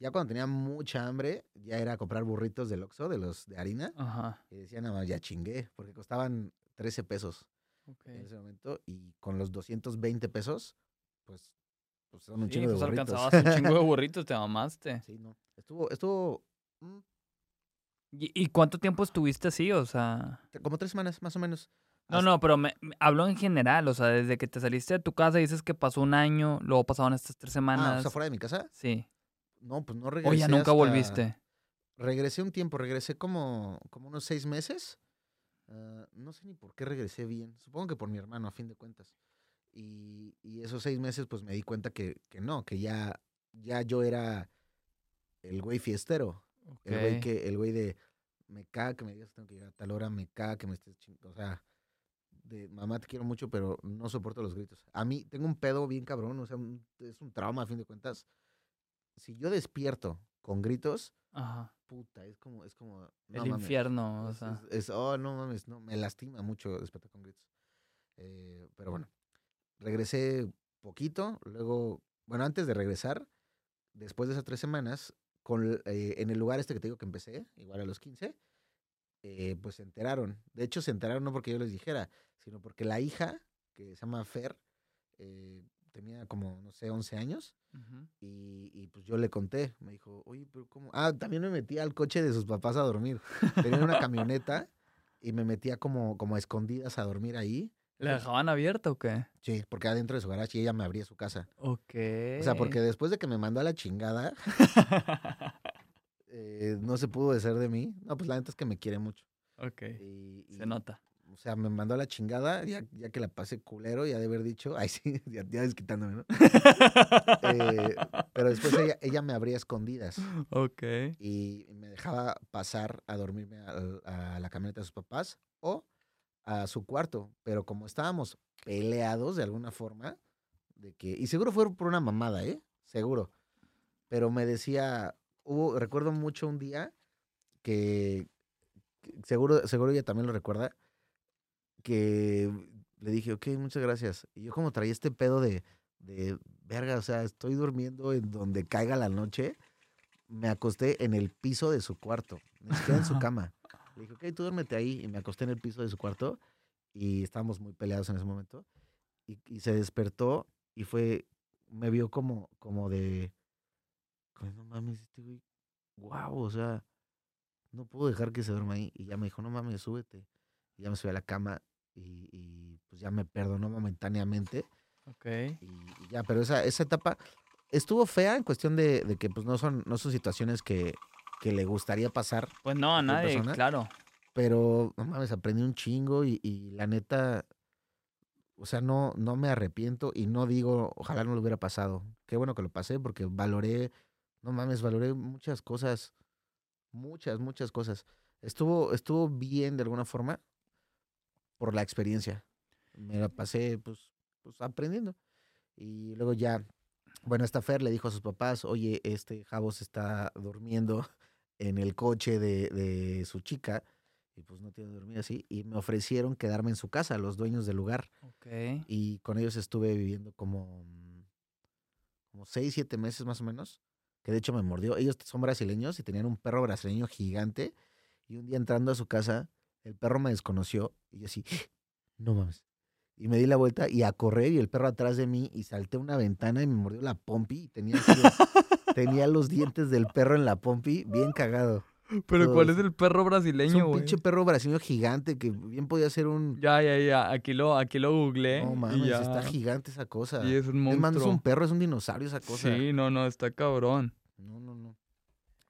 Ya cuando tenía mucha hambre, ya era comprar burritos del Oxxo, de los de harina. Ajá. Y decía, nada más, ya chingué, porque costaban 13 pesos Ok. en ese momento. Y con los 220 pesos, pues, pues son un Sí, chingo de pues burritos. alcanzabas un chingo de burritos, te mamaste. sí, no. Estuvo, estuvo ¿Y, cuánto tiempo estuviste así? O sea. como tres semanas, más o menos. No, no, pero me, me- hablo en general, o sea, desde que te saliste de tu casa dices que pasó un año, luego pasaron estas tres Ah, semanas. o sea, fuera de mi casa. Sí. No, pues no regresé. O ya nunca hasta- volviste. Regresé un tiempo, regresé como, como unos seis meses. Ah, no sé ni por qué regresé bien. Supongo que por mi hermano, a fin de cuentas. Y, y esos seis meses, pues me di cuenta que, que no, que ya, ya yo era el güey fiestero. El güey que, el güey de me caga que me digas que tengo que llegar a tal hora, me caga que me estés chingando. O sea, de mamá te quiero mucho, pero no soporto los gritos. A mí tengo un pedo bien cabrón, o sea, un- es un trauma a fin de cuentas. Si yo despierto con gritos, Ajá. puta, es como, es como. El no mames, infierno, o sea. es- es- oh, no mames, no, me lastima mucho despertar con gritos. Eh, pero bueno, regresé poquito, luego, bueno, antes de regresar, después de esas tres semanas, con, eh, en el lugar este que te digo que empecé, igual a los 15, eh, pues se enteraron. De hecho, se enteraron no porque yo les dijera, sino porque la hija, que se llama Fer, eh, tenía como, no sé, 11 años. Ujú. Y, y, pues yo le conté, me dijo, oye, pero ¿cómo? Ah, también me metí al coche de sus papás a dormir. Tenían una camioneta y me metía como, como a escondidas a dormir ahí. ¿La dejaban abierta o qué? Sí, porque adentro de su garage y ella me abría su casa. Ok. O sea, porque después de que me mandó a la chingada, eh, no se pudo deshacer de mí. No, pues la neta es que me quiere mucho. ok. Y, Se nota. O sea, me mandó a la chingada, ya, ya que la pasé culero, ya de haber dicho, ay sí, ya, ya desquitándome, ¿no? Eh, pero después ella, ella me abría escondidas. ok. y me dejaba pasar a dormirme al- a, la camioneta de sus papás o a su cuarto. Pero como estábamos peleados de alguna forma, de que, y seguro fue por una mamada, ¿eh? seguro. Pero me decía, hubo, recuerdo mucho un día que, que seguro, seguro ella también lo recuerda, que le dije, ok, muchas gracias. Y yo como traía este pedo de, de verga, o sea, estoy durmiendo en donde caiga la noche, me acosté en el piso de su cuarto, ni siquiera en su cama. Le dije, ok, tú duérmete ahí. Y me acosté en el piso de su cuarto y estábamos muy peleados en ese momento. Y, y se despertó y fue, me vio como, como de, como, no mames, este güey, wow, o sea, no puedo dejar que se duerma ahí. Y ya me dijo, no mames, súbete. Y ya me subí a la cama y, y, pues ya me perdonó momentáneamente. Ok. Y, y ya, pero esa, esa etapa estuvo fea en cuestión de, de que pues no son, no son situaciones que, que le gustaría pasar, Pues no, a ¿Otra nadie, persona? claro. pero no mames, aprendí un chingo y, y la neta, o sea, no, no me arrepiento y no digo, ojalá no lo hubiera pasado. Qué bueno que lo pasé porque valoré, no mames, valoré muchas cosas, muchas, muchas cosas. Estuvo, estuvo bien de alguna forma por la experiencia. Me la pasé pues, pues aprendiendo. Y luego ya, bueno, esta Fer le dijo a sus papás, oye, este Javos está durmiendo en el coche de, de su chica y pues no tiene dormir así. Y me ofrecieron quedarme en su casa, los dueños del lugar. Ok. Y con ellos estuve viviendo como, como seis, siete meses más o menos. Que de hecho me mordió. Ellos son brasileños y tenían un perro brasileño gigante. Y un día entrando a su casa, el perro me desconoció. Y yo así, no mames. Y me di la vuelta y a correr y el perro atrás de mí y salté una ventana y me mordió la pompi. Y tenía, así los- tenía los dientes del perro en la pompi, bien cagado. Pero ¿cuál es el perro brasileño, un güey? pinche perro brasileño gigante que bien podía ser un... Ya, ya, ya. Aquí lo, aquí lo googleé. No mames, ya. está gigante esa cosa. Y es un Es más, es monstruo. un perro, es un dinosaurio esa cosa. Sí, no, no, está cabrón. No, no, no.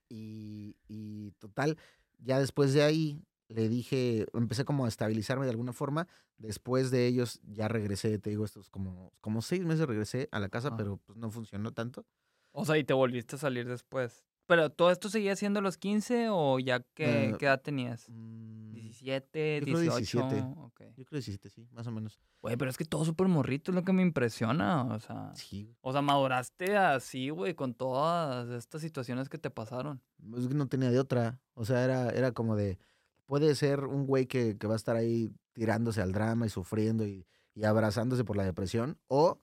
Y, y total, ya después de ahí le dije, empecé como a estabilizarme de alguna forma. Después de ellos ya regresé, te digo, estos como, como seis meses regresé a la casa, Ah. pero pues no funcionó tanto. O sea, y te volviste a salir después. Pero ¿todo esto seguía siendo los 15 o ya qué, Eh, qué edad tenías? Mm, 17, yo creo 18. 17. Ok. Yo creo 17, sí, más o menos. Güey, pero es que todo súper morrito es lo que me impresiona. O sea, Sí, o sea, maduraste así, güey, con todas estas situaciones que te pasaron. Es que no tenía de otra. O sea, era, era como de, puede ser un güey que, que va a estar ahí tirándose al drama y sufriendo y, y abrazándose por la depresión, o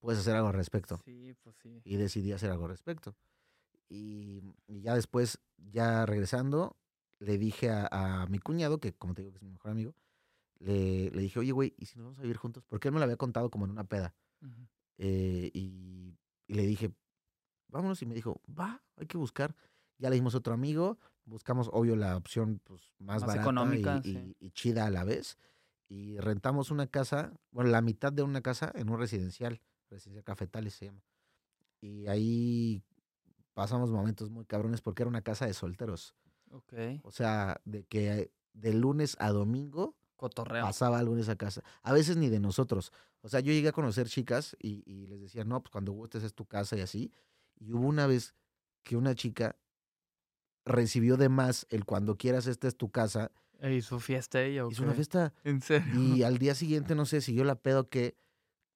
puedes hacer algo al respecto. Sí, pues sí. y decidí hacer algo al respecto. Y, y ya después, ya regresando, le dije a, a mi cuñado, que como te digo que es mi mejor amigo, le, le dije, oye, güey, ¿y si nos vamos a vivir juntos? Porque él me lo había contado como en una peda. Eh, y, y le dije, vámonos, y me dijo, va, hay que buscar. Ya le dijimos a otro amigo, buscamos, obvio, la opción pues, más, Más barata económica, y, sí. y- y chida a la vez. Y rentamos una casa, bueno, la mitad de una casa en un residencial, residencial Cafetales se llama. Y ahí pasamos momentos muy cabrones porque era una casa de solteros. Ok. O sea, de que de lunes a domingo Cotorreo. pasaba algo en esa casa. A veces ni de nosotros. O sea, yo llegué a conocer chicas y, y les decía, no, pues cuando gustes es tu casa y así. Y hubo una vez que una chica recibió de más el cuando quieras, esta es tu casa. E hizo fiesta ella, ¿o Hizo una fiesta ¿En serio? y al día siguiente, no sé, siguió la pedo que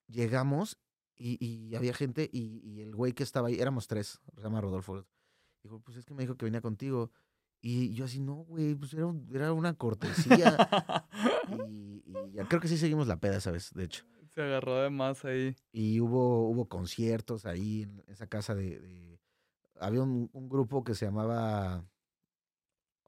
llegamos y, y había gente y, y el güey que estaba ahí, éramos tres, se llama Rodolfo. Dijo, pues es que me dijo que venía contigo. Y yo así, no, güey, pues era, era una cortesía. y, y ya creo que sí seguimos la peda esa vez, de hecho. Se agarró de más ahí. Y hubo, hubo conciertos ahí en esa casa de... de- había un, un grupo que se llamaba...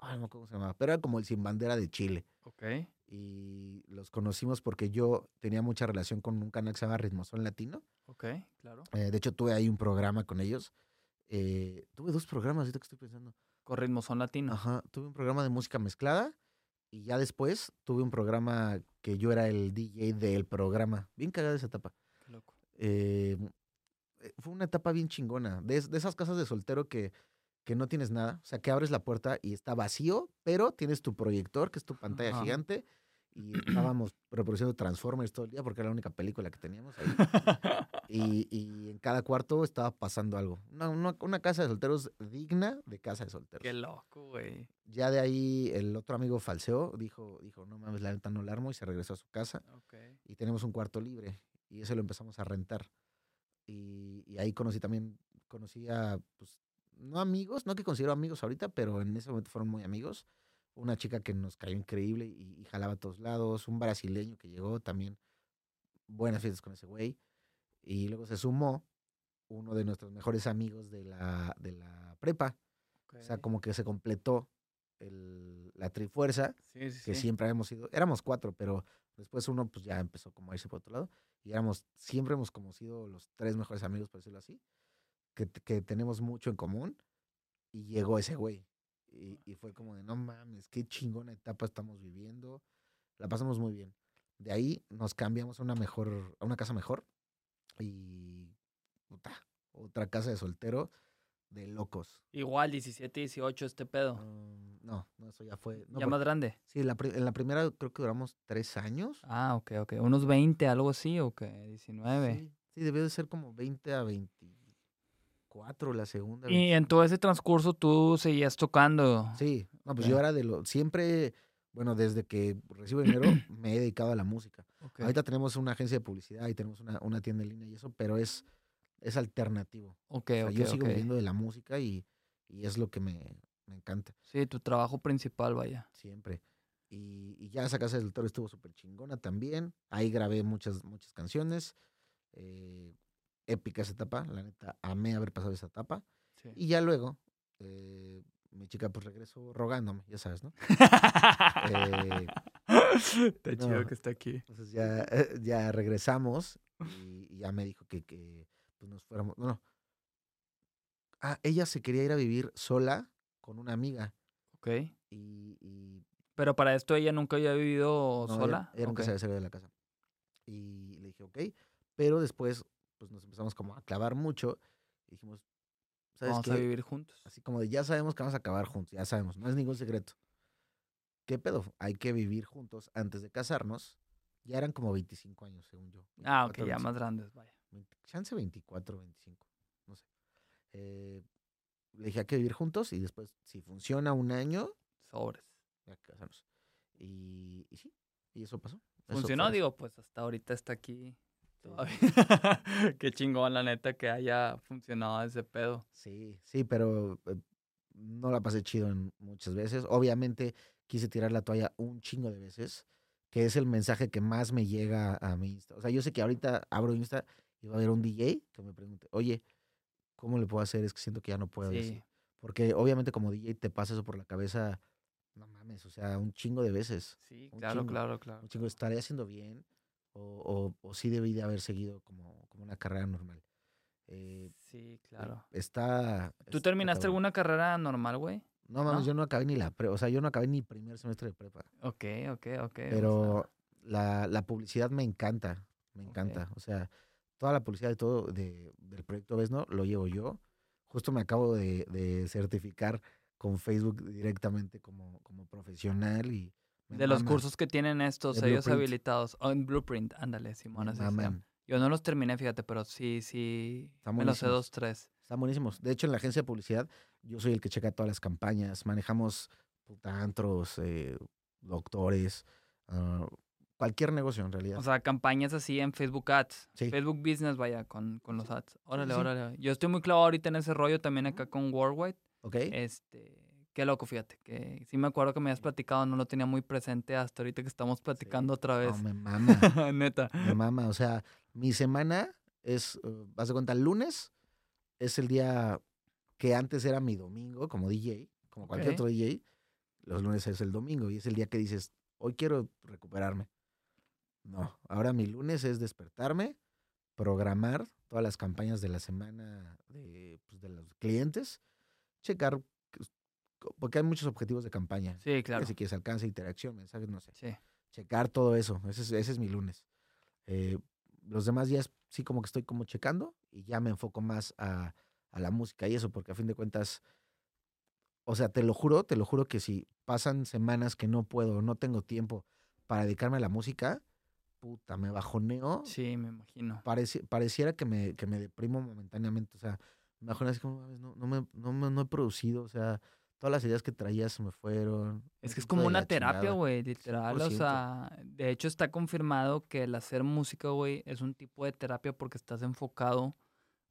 Ay, no cómo se llamaba, pero era como el Sin Bandera de Chile. Ok. Y los conocimos porque yo tenía mucha relación con un canal que se llama Ritmosón Latino. Ok, claro. Eh, de hecho, tuve ahí un programa con ellos. Eh, tuve dos programas, ahorita que estoy pensando. Con ritmo son latino. Ajá, tuve un programa de música mezclada y ya después tuve un programa que yo era el DJ del programa. Bien cagada esa etapa. Qué loco. Eh, fue una etapa bien chingona. De, de esas casas de soltero que, que no tienes nada. O sea, que abres la puerta y está vacío, pero tienes tu proyector, que es tu pantalla Ajá. gigante. Y estábamos reproduciendo Transformers todo el día porque era la única película que teníamos ahí. Y, y en cada cuarto estaba pasando algo. Una, una- una casa de solteros digna de casa de solteros. Qué loco, güey. Ya de ahí el otro amigo falseó, dijo, dijo, no mames, la neta no la armo y se regresó a su casa Ok. y tenemos un cuarto libre y ese lo empezamos a rentar. Y, y ahí conocí también conocí a, pues, no amigos, no que considero amigos ahorita, pero en ese momento fueron muy amigos. Una chica que nos cayó increíble y, y jalaba a todos lados. Un brasileño que llegó también. Buenas fiestas con ese güey. Y luego se sumó uno de nuestros mejores amigos de la, de la prepa. O sea, como que se completó el- la trifuerza Sí, sí, que sí. siempre habíamos sido. Éramos cuatro, pero después uno pues ya empezó como a irse por otro lado. Y éramos, siempre hemos como sido los tres mejores amigos, por decirlo así, que, tenemos mucho en común. Y llegó ese güey. Y, y fue como de, no mames, qué chingona etapa estamos viviendo. La pasamos muy bien. De ahí nos cambiamos a una mejor, a una casa mejor. Y puta, otra casa de soltero de locos. Igual, 17, 18, este pedo. Mm, no, no, eso ya fue. no, ya más grande. Sí, la en la primera creo que duramos tres años. Ah, ok, ok. Unos 20, algo así, o qué, 19. Sí, sí, debió de ser como 20 a 24 la segunda. Y en 25. todo ese transcurso tú seguías tocando. Sí, no, pues yo era de lo. Siempre, bueno, desde que recibo dinero me he dedicado a la música. Ahorita tenemos una agencia de publicidad y tenemos una, una tienda en línea y eso, pero es, es alternativo. Ok, O sea, ok, yo sigo viviendo de la música y, y es lo que me, me encanta, Sí, tu trabajo principal, vaya. siempre. Y, y ya esa casa del toro estuvo súper chingona también. Ahí grabé muchas, muchas canciones. eh, épica esa etapa, la neta, amé haber pasado esa etapa. Sí. Y ya luego, eh, mi chica pues regresó rogándome, ya sabes, ¿no? Eh, Está chido que está aquí. Entonces ya, eh, ya regresamos y, y ya me dijo que, que pues nos fuéramos. No, no. Ah, ella se quería ir a vivir sola con una amiga. Ok. Y, y Pero para esto ella nunca había vivido no, ella- sola. Ella, nunca Ok. se había salido de la casa. Y le dije, ok. Pero después, pues nos empezamos como a clavar mucho. Y dijimos, ¿sabes Vamos qué? a vivir juntos. Así como de, ya sabemos que vamos a acabar juntos, ya sabemos, no es ningún secreto. ¿Qué pedo? Hay que vivir juntos antes de casarnos. Ya eran como 25 años, según yo. Ah, ok, 24, ya 25. más grandes, vaya. 20 chance 24, 25, no sé. Eh, le dije, hay que vivir juntos y después, si funciona un año, Sobres. ya casarnos. Y, y sí, y eso pasó. Funcionó, digo, pues hasta ahorita está aquí. todavía. Qué chingón, la neta, que haya funcionado ese pedo. Sí, sí, pero eh, no la pasé chido en muchas veces. Obviamente quise tirar la toalla un chingo de veces, que es el mensaje que más me llega a mi Insta. O sea, yo sé que ahorita abro Insta y va a haber un DJ que me pregunte, oye, ¿cómo le puedo hacer? Es que siento que ya no puedo. y así". Sí, Porque obviamente como DJ te pasa eso por la cabeza, no mames, o sea, un chingo de veces. sí, claro, chingo. claro, claro. Un chingo, ¿estaré haciendo bien? O, o, o sí debí de haber seguido como, como una carrera normal. Eh, Sí, claro. Está... ¿Tú está terminaste alguna carrera normal, güey? No mames, ¿No? yo no acabé ni la pre, o sea, yo no acabé ni primer semestre de prepa. Ok, ok, ok. Pero la, la publicidad me encanta, me encanta. O sea, toda la publicidad de todo de, del proyecto Vesno lo llevo yo. Justo me acabo de, de certificar con Facebook directamente como, como profesional y de los cursos que tienen estos De Blueprint. habilitados. O en Blueprint, ándale, Simón. me así se llama. maman. Yo no los terminé, fíjate, pero sí, sí. Están me los sé dos, tres. Están buenísimos. De hecho, en la agencia de publicidad, yo soy el que checa todas las campañas. Manejamos puta, antros, eh, doctores, ah, cualquier negocio en realidad. O sea, campañas así en Facebook Ads. Sí. Facebook Business, vaya, con, con los ads. Órale, sí. órale. Yo estoy muy clavado ahorita en ese rollo también acá con Worldwide. ¿Ok? Este, qué loco, fíjate, que sí me acuerdo que me habías platicado, no lo tenía muy presente hasta ahorita que estamos platicando otra vez. No, me mama. Neta. Me mama, o sea, mi semana es, vas de cuenta, el lunes es el día que antes era mi domingo como DJ, como cualquier otro DJ, los lunes es el domingo y es el día que dices, hoy quiero recuperarme. No, ahora mi lunes es despertarme, programar todas las campañas de la semana de, pues, de los clientes, checar, porque hay muchos objetivos de campaña. Sí, que claro. Si quieres alcance, interacción, mensajes, no sé Sí. checar todo eso. Ese es, ese es mi lunes. Eh, los demás días sí como que estoy como checando y ya me enfoco más a, a la música y eso, porque a fin de cuentas, o sea, te lo juro, te lo juro que si pasan semanas que no puedo, no tengo tiempo para dedicarme a la música, puta, me bajoneo. Sí, me imagino. Pareci- pareciera que me, que me deprimo momentáneamente. O sea, me bajoneo así como, "Mames, no, no, me, no, no he producido, o sea, todas las ideas que traía se me fueron. Es que es como una terapia, chingada". güey, literal. O 100%. sea, de hecho está confirmado que el hacer música, güey, es un tipo de terapia porque estás enfocado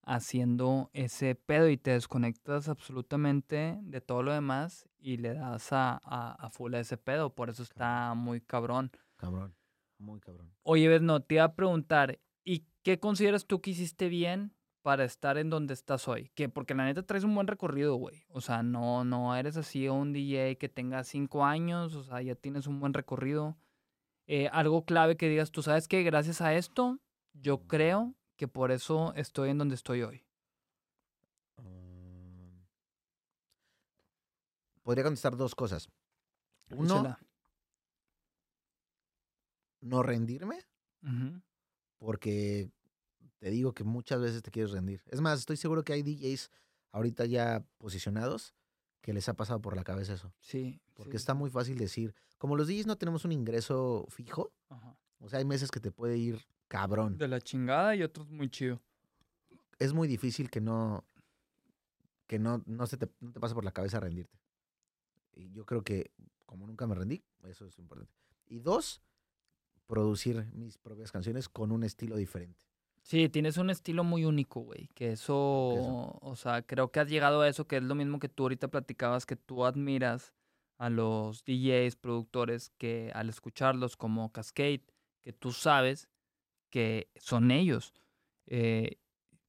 haciendo ese pedo y te desconectas absolutamente de todo lo demás y le das a, a, a full a ese pedo. Por eso está muy cabrón. Cabrón. Muy cabrón. Oye, ves, no, te iba a preguntar, ¿y qué consideras tú que hiciste bien para estar en donde estás hoy? Que porque la neta traes un buen recorrido, güey. O sea, no, no eres así un DJ que tenga cinco años, o sea, ya tienes un buen recorrido. Eh, algo clave que digas, tú sabes que gracias a esto, yo creo que por eso estoy en donde estoy hoy. Mm. Podría contestar dos cosas. Uno, Échala. no rendirme, porque te digo que muchas veces te quieres rendir. Es más, estoy seguro que hay DJs ahorita ya posicionados que les ha pasado por la cabeza eso. Sí. Porque sí, está muy fácil decir, como los DJs no tenemos un ingreso fijo, Ajá. o sea, hay meses que te puede ir cabrón. De la chingada y otros muy chido. Es muy difícil que no que no, no se te, no te pase por la cabeza rendirte. Y yo creo que como nunca me rendí, eso es importante. Y dos, producir mis propias canciones con un estilo diferente. Sí, tienes un estilo muy único, güey. Que eso, o sea, creo que has llegado a eso, que es lo mismo que tú ahorita platicabas, que tú admiras a los DJs, productores, que al escucharlos como Cascade, que tú sabes que son ellos. Eh,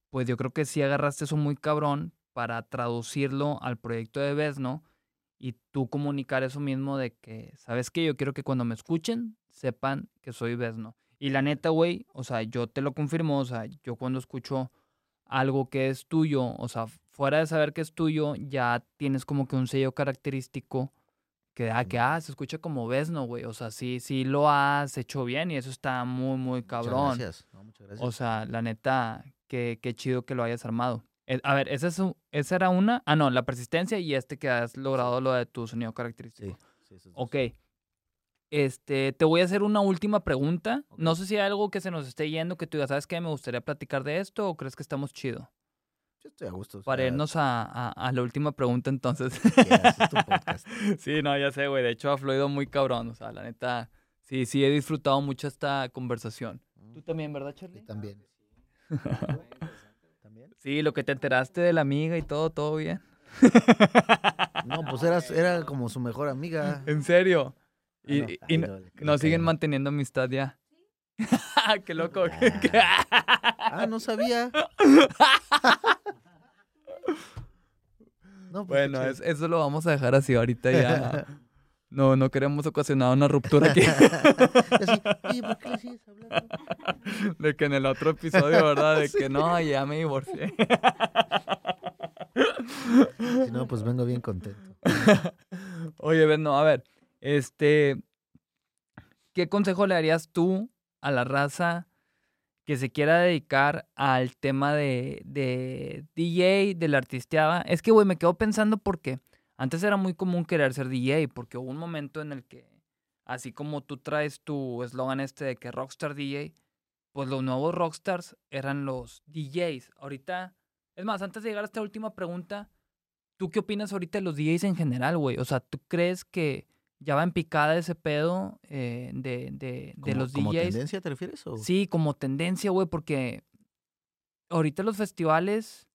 pues yo creo que sí agarraste eso muy cabrón para traducirlo al proyecto de Vesno y tú comunicar eso mismo de que, ¿sabes qué? Yo quiero que cuando me escuchen sepan que soy Vesno. Y la neta, güey, o sea, yo te lo confirmo, o sea, yo cuando escucho algo que es tuyo, o sea, fuera de saber que es tuyo, ya tienes como que un sello característico que, ah, que, ah, se escucha como Vesno, güey. O sea, sí, sí lo has hecho bien y eso está muy, muy cabrón. Muchas gracias. No, muchas gracias. O sea, la neta, qué, qué chido que lo hayas armado. Eh, A ver, esa, es esa era una. Ah, no, la persistencia y este que has logrado lo de tu sonido característico. sí, sí, dos. Este, te voy a hacer una última pregunta. No sé si hay algo que se nos esté yendo que tú digas, ¿sabes qué? Me gustaría platicar de esto o crees que estamos chido. Yo estoy a gusto. Para sea, irnos a, a- a la última pregunta entonces. quieras, es tu podcast. sí, no, ya sé, güey. De hecho, ha fluido muy cabrón. O sea, la neta, sí, sí he disfrutado mucho esta conversación. Tú también, ¿verdad, Sí, Charlie? también. ¿También? Sí, lo que te enteraste de la amiga y todo, todo bien. No, pues era, era como su mejor amiga. ¿En serio? Y, Ah, no, y- nos siguen manteniendo amistad ya. ¡Qué loco! qué- Ah, no sabía. No, pues, bueno, es- eso lo vamos a dejar así ahorita ya. No, no queremos ocasionar una ruptura aquí. Así, Oye, ¿por qué le sigues hablando? De que en el otro episodio, ¿verdad? De que no, ya me divorcié. Si no, pues vengo bien contento. Oye, ven, no, a ver, este, ¿qué consejo le darías tú a la raza que se quiera dedicar al tema de, de DJ, de la artisteada? Es que, güey, me quedo pensando porque antes era muy común querer ser DJ, porque hubo un momento en el que, así como tú traes tu eslogan este de que Rockstar DJ, pues los nuevos Rockstars eran los DJs. Ahorita, es más, antes de llegar a esta última pregunta, ¿Tú qué opinas ahorita de los DJs en general, güey? O sea, ¿tú crees que ya va en picada ese pedo eh, de, de, de ¿Como- los ¿Como DJs? tendencia te refieres? O? Sí, como tendencia, güey, porque ahorita los festivales...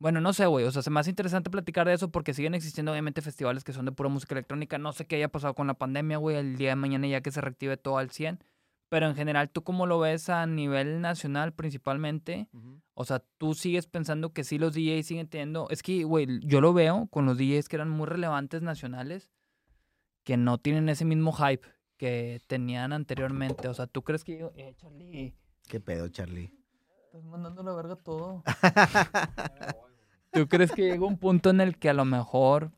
Bueno, no sé, güey. O sea, se me hace interesante platicar de eso porque siguen existiendo, obviamente, festivales que son de pura música electrónica. No sé qué haya pasado con la pandemia, güey, el día de mañana ya que se reactive todo al 100. Pero en general, ¿tú cómo lo ves a nivel nacional principalmente? Ujú. O sea, tú sigues pensando que sí los DJs siguen teniendo. Es que, güey, yo lo veo con los DJs que eran muy relevantes nacionales, que no tienen ese mismo hype que tenían anteriormente. O sea, ¿tú crees que yo. Eh, Charlie, ¿Qué pedo, Charlie? estás mandando la verga todo. ¿Tú crees que llega un punto en el que a lo mejor.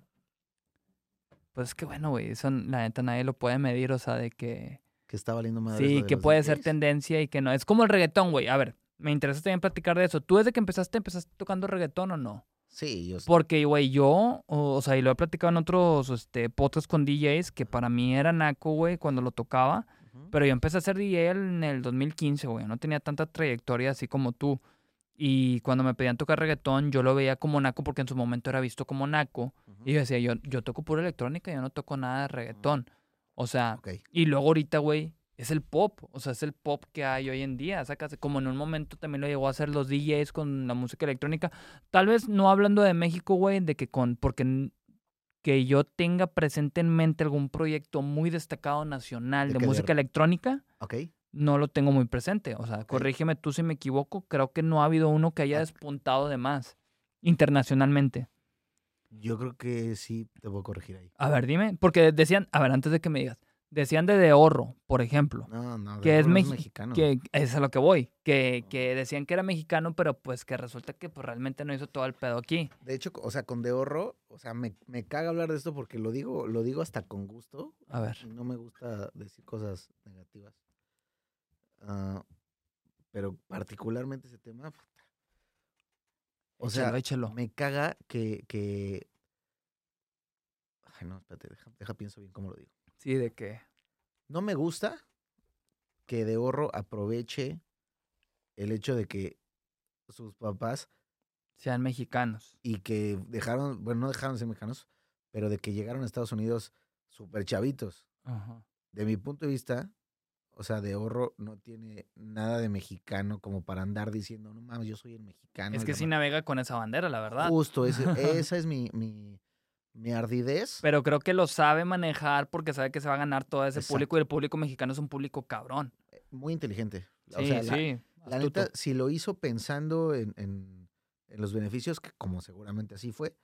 Pues es que, bueno, güey, eso la neta nadie lo puede medir, o sea, de que. que está valiendo madre. Sí, que puede ser tendencia y que no. Es como el reggaetón, güey. A ver, me interesa también platicar de eso. ¿Tú desde que empezaste, empezaste tocando reggaetón o no? Sí, yo Porque, güey, yo, o, sea, y lo he platicado en otros este, podcasts con DJs, que para mí era naco, güey, cuando lo tocaba. Pero yo empecé a ser DJ en el 2015, güey. No tenía tanta trayectoria así como tú. Y cuando me pedían tocar reggaetón, yo lo veía como naco porque en su momento era visto como naco. Y yo decía, yo, yo toco pura electrónica, yo no toco nada de reggaetón. O sea, y luego ahorita, güey, es el pop, o sea, es el pop que hay hoy en día, sacas, como en un momento también lo llegó a hacer los DJs con la música electrónica, tal vez no hablando de México, güey, de que con, porque que yo tenga presente en mente algún proyecto muy destacado nacional De de, que de- música electrónica, ¿Ok? no lo tengo muy presente, o sea, corrígeme tú si me equivoco, creo que no ha habido uno que haya Ah. despuntado de más internacionalmente. Yo creo que sí te voy a corregir ahí. A ver, dime, porque decían, a ver, antes de que me digas, decían de De Horro, por ejemplo. No, no, Que es mexi- mexicano. Que es a lo que voy. Que, que decían que era mexicano, pero pues que resulta que pues, realmente no hizo todo el pedo aquí. De hecho, o sea, con Dehorro, o sea, me, me caga hablar de esto porque lo digo, lo digo hasta con gusto. A ver. No me gusta decir cosas negativas. Ah, pero particularmente ese tema. O sea, échalo. me caga que, que. Ay, no, espérate, deja, deja pienso bien cómo lo digo. Sí, de que. No me gusta que Dehorro aproveche el hecho de que sus papás Sean mexicanos. y que dejaron, bueno, no dejaron de ser mexicanos, pero de que llegaron a Estados Unidos súper chavitos. Ajá. De mi punto de vista, o sea, de ahorro no tiene nada de mexicano como para andar diciendo, no mames, yo soy el mexicano. Es que de sí ma-". navega con esa bandera, la verdad. Justo, ese- esa es mi, mi, mi ardidez. Pero creo que lo sabe manejar porque sabe que se va a ganar todo ese Exacto. público y el público mexicano es un público cabrón. Muy inteligente. Sí, o sea, la- sí. La neta, si lo hizo pensando en, en- en los beneficios, que como seguramente así fue,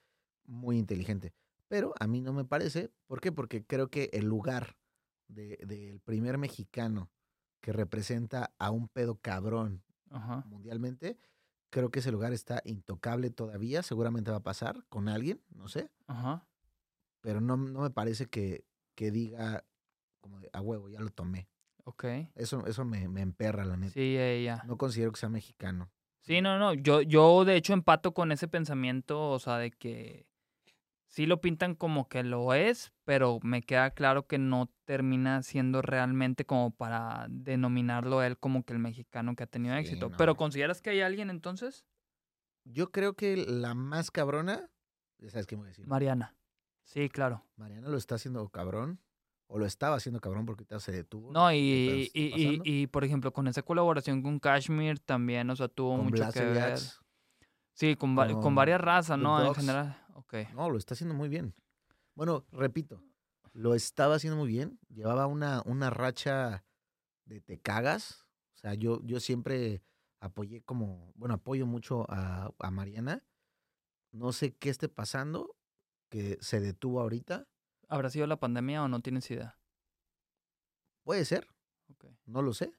muy inteligente. Pero a mí no me parece. ¿Por qué? Porque creo que el lugar de- del primer mexicano que representa a un pedo cabrón Ajá. mundialmente, creo que ese lugar está intocable todavía. Seguramente va a pasar con alguien, no sé. Ajá. Pero no, no me parece que, que diga como de, a huevo, ya lo tomé. Ok. Eso, eso me, me emperra, la neta. Sí, ella. No considero que sea mexicano. Sí, no, no. Yo, yo de hecho empato con ese pensamiento, o sea, de que sí lo pintan como que lo es, pero me queda claro que no termina siendo realmente como para denominarlo él como que el mexicano que ha tenido Sí, éxito. no. Pero ¿consideras que hay alguien entonces? Yo creo que la más cabrona, ya sabes qué me voy a decir. Mariana. Sí, claro. Mariana lo está haciendo cabrón, o lo estaba haciendo cabrón porque ahorita se detuvo. No, y, y, y, por ejemplo, con esa colaboración con Kashmir también, o sea, tuvo Con mucho que ver. Sí, con, con varias razas, ¿no? En general. Ok. No, lo está haciendo muy bien. Bueno, repito, lo estaba haciendo muy bien. Llevaba una, una racha de te cagas. O sea, yo, yo siempre apoyé como, bueno, apoyo mucho a, a Mariana. No sé qué esté pasando, que se detuvo ahorita. ¿Habrá sido la pandemia o no tienes idea? Puede ser, Ok. no lo sé,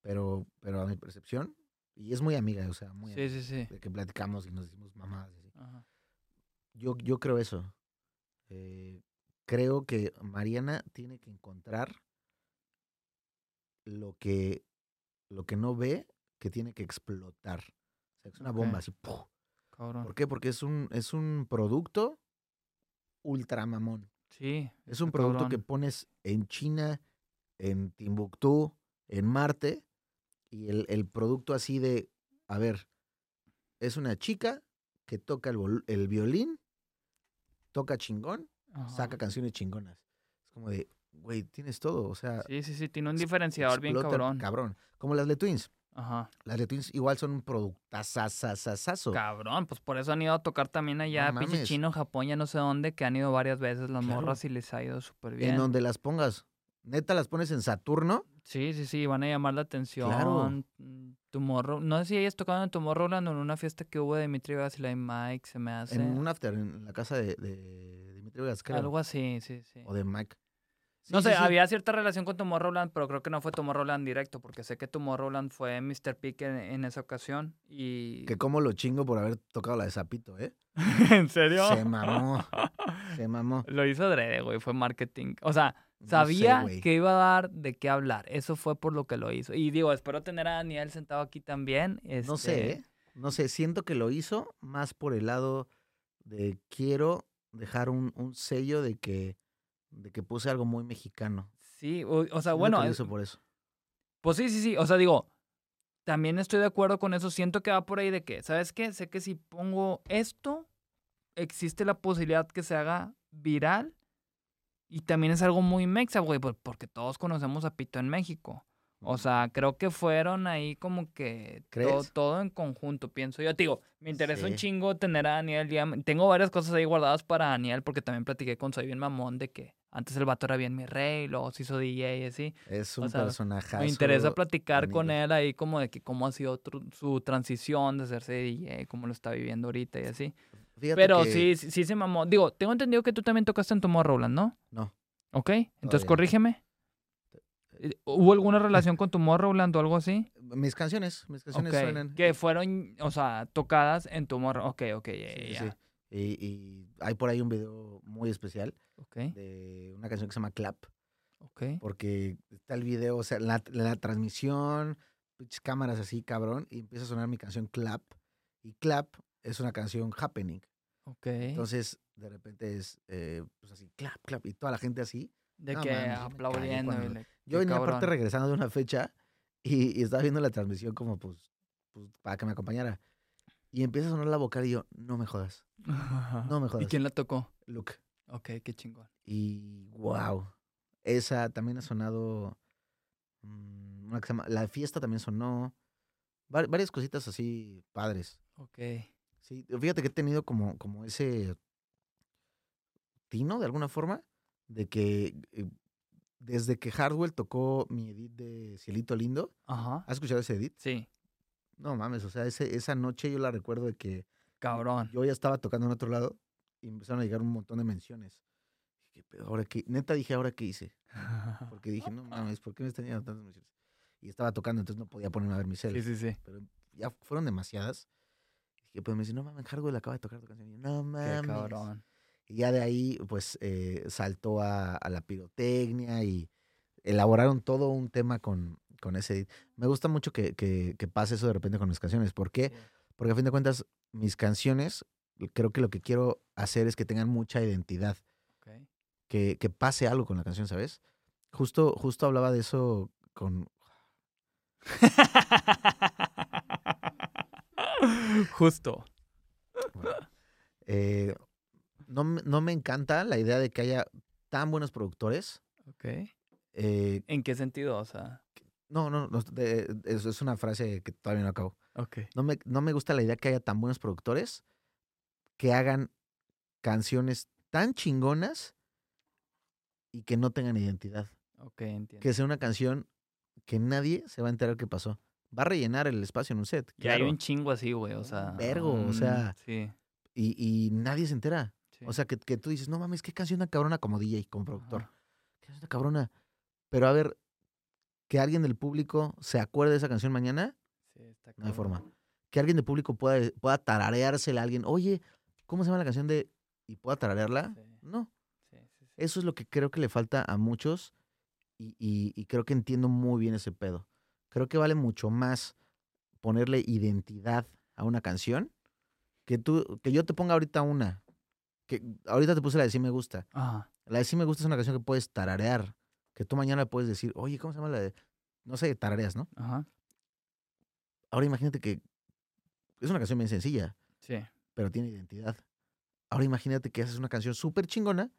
pero, pero a mi percepción, y es muy amiga, o sea, muy Sí, amiga, sí, sí. de que platicamos y nos decimos mamadas. y así. Ajá. Yo, yo creo eso. Eh, creo que Mariana tiene que encontrar lo que, lo que no ve que tiene que explotar. O sea, es una bomba así. ¿Por qué? Porque es un, es un producto ultra mamón. Sí. Es un producto que pones en China, en Timbuktu, en Marte, y el, el producto así de, a ver, es una chica que toca el, el violín, toca chingón, Ajá. saca canciones chingonas. Es como de, güey, tienes todo, o sea, Sí, sí, sí. Tiene un diferenciador bien cabrón. cabrón. Como las de Twins. Ajá. Las de Twins igual son un productazazazazazo. Cabrón, pues por eso han ido a tocar también allá, pinche mames. chino, Japón, ya no sé dónde, que han ido varias veces las Claro. morras y les ha ido súper En bien. donde las pongas. Neta, las pones en Saturno. Sí, sí, sí, van a llamar la atención. Mm, Tomorrow, no sé si ellas tocaron en Tomorrowland o en una fiesta que hubo de Dimitri Vegas y Mike, se me hace. En un after, en la casa de, de Dimitri Vegas, creo. Algo así, sí, sí. O de Mike. no sé, sí, sí. había cierta relación con Tomorrowland, pero creo que no fue Tomorrowland directo, porque sé que Tomorrowland fue Mr. Peak en, en esa ocasión y... Que como lo chingo por haber tocado la de Zapito, ¿eh? ¿En serio? Se mamó. Se mamó. Lo hizo adrede, güey, fue marketing. O sea, No sé, sabía que iba a dar de qué hablar. Eso fue por lo que lo hizo. Y digo, espero tener a Daniel sentado aquí también. No sé, este, ¿eh? No sé, siento que lo hizo más por el lado de quiero dejar un, un sello de que, de que puse algo muy mexicano. Sí, o, o sea, bueno, lo eh, hizo por eso. pues sí, sí, sí. O sea, digo, también estoy de acuerdo con eso. Siento que va por ahí de que, ¿sabes qué? Sé que si pongo esto, existe la posibilidad que se haga viral Y también es algo muy mexa, güey, porque todos conocemos a Pito en México. O sea, creo que fueron ahí como que to- ¿Crees? todo en conjunto, pienso yo. Te digo, me interesa un chingo tener a Daniel. ya- Tengo varias cosas ahí guardadas para Daniel porque también platiqué con Soy Bien Mamón de que antes el vato era bien mi rey, luego se hizo DJ y así. Es o un sea, personaje. Me interesa platicar con él ahí como de que cómo ha sido su transición de hacerse DJ, cómo lo está viviendo ahorita y así. Fíjate Pero que- sí, sí, sí se mamó. Digo, tengo entendido que tú también tocaste en Tomorrowland, ¿no? No. Ok, entonces Todavía. corrígeme. Eh, ¿Hubo alguna relación con Tomorrowland o algo así? Mis canciones, mis canciones suenan. Que fueron, o sea, tocadas en Tomorrow. Ok, ok, ya, Sí, sí. Y, y hay por ahí un video muy especial Ok, de una canción que se llama Clap, ok. porque está el video, o sea, la, la transmisión, cámaras así, cabrón, y empieza a sonar mi canción Clap, y Clap es una canción happening. Ok. Entonces, de repente es, eh, pues así, clap, clap, y toda la gente así. de no que aplaudiendo. y cuando- le- Yo venía aparte regresando de una fecha y, y estaba viendo la transmisión como, pues, pues, para que me acompañara. Y empieza a sonar la vocal y yo, no me jodas, no me ¿Y jodas. quién la tocó? Luke. Ok, qué chingón. Y wow. Esa también ha sonado. mm, una que se llama- La fiesta también sonó. var- varias cositas así padres. Ok. Sí, fíjate que he tenido como, como ese tino de alguna forma de que eh, desde que Hardwell tocó mi edit de Cielito Lindo, Ajá. ¿has escuchado ese edit? Sí, No mames, o sea, ese, esa noche yo la recuerdo de que cabrón. yo ya estaba tocando en otro lado y empezaron a llegar un montón de menciones. Dije, pero ahora qué, neta dije, ¿ahora qué hice? Porque dije, no mames, ¿por qué me están llegando tantas menciones? Y estaba tocando, entonces no podía ponerme a ver mi cel. Sí, sí, sí. Pero ya fueron demasiadas. Dije, pues me dice, no mames, Hardwell acaba de tocar tu canción. Y yo, no Qué mames. cabrón. Y ya de ahí, pues, eh, saltó a, a la pirotecnia y elaboraron todo un tema con, con ese edit. Me gusta mucho que, que, que pase eso de repente con mis canciones. ¿Por qué? Porque a fin de cuentas, mis canciones, creo que lo que quiero hacer es que tengan mucha identidad. Que, que pase algo con la canción, ¿sabes? Justo, justo hablaba de eso con... Justo. eh, no, me- no me encanta la idea de que haya tan buenos productores. Ok. eh, ¿En qué sentido? O sea, no, no, no, de- es, es una frase que todavía no acabo. ok. No me, no me gusta la idea que haya tan buenos productores que hagan canciones tan chingonas y que no tengan identidad. Ok, entiendo. Que sea una canción que nadie se va a enterar qué pasó. Va a rellenar el espacio en un set. Y hay claro, un chingo así, güey. O sea. vergo, o mm, sea, Sí. y, y nadie se entera. sí. O sea, que, que tú dices, no mames, qué canción tan cabrona como DJ, como productor. Ajá. Qué canción tan cabrona. Pero a ver, que alguien del público se acuerde de esa canción mañana, Sí, está no hay forma. Que alguien del público pueda, pueda tarareársela a alguien. Oye, ¿cómo se llama la canción de...? Y pueda tararearla. Sí. No. Eso es lo que creo que le falta a muchos y, y- y creo que entiendo muy bien ese pedo. Creo que vale mucho más ponerle identidad a una canción que tú, que yo te ponga ahorita una. Que ahorita te puse la de sí me gusta. Ajá. La de sí me gusta es una canción que puedes tararear. Que tú mañana puedes decir, oye, ¿cómo se llama la de...? No sé, tarareas, ¿no? Ajá. Ahora imagínate que es una canción bien sencilla, Sí. pero tiene identidad. Ahora imagínate que haces una canción súper chingona.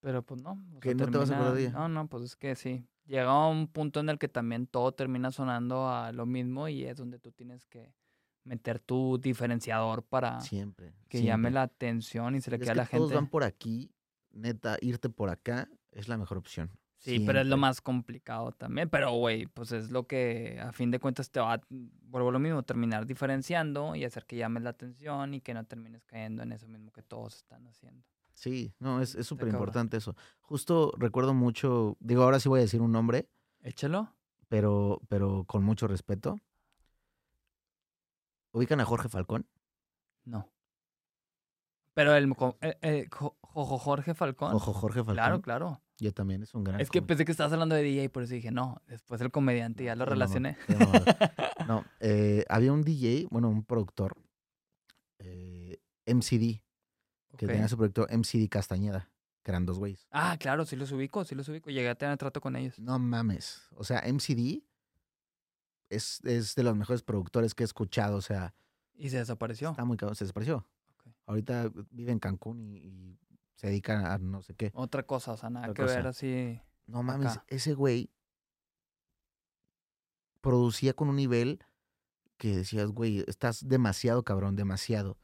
Pero pues no. o Que no te vas a acordar de ella. No, no, pues es que sí. Llega a un punto en el que también todo termina sonando a lo mismo y es donde tú tienes que meter tu diferenciador para Siempre. Que llame la atención y se le Es quede a la todos gente. van por aquí, neta, irte por acá es la mejor opción. Sí, pero es lo más complicado también. Pero, güey, pues es lo que a fin de cuentas te va a, vuelvo a lo mismo, terminar diferenciando y hacer que llames la atención y que no termines cayendo en eso mismo que todos están haciendo. Sí, no, es súper importante eso. Justo recuerdo mucho, digo, ahora sí voy a decir un nombre, Échalo. pero, pero con mucho respeto. ¿Ubican a Jorge Falcón? No. Pero el, Jojo Jorge Falcón. Ojo, Jorge Falcón. Claro, claro. Yo también, es un gran. Es que pensé que estabas hablando de DJ, por eso dije, no, después el comediante, ya lo relacioné. mamón. No, eh, había un DJ, bueno, un productor, eh, MCD, que tenía su proyecto MCD Castañeda, que eran dos güeyes. Ah, claro, sí los ubico, sí los ubico. Llegué a tener trato con ellos. No mames. O sea, MCD es, es de los mejores productores que he escuchado. O sea, Y se desapareció. está muy cabrón. Se desapareció. Ahorita vive en Cancún y, y se dedica a no sé qué. Otra cosa, o sea, nada Otra que ver así. No mames, Acá. ese güey producía con un nivel que decías, güey, estás demasiado cabrón, demasiado.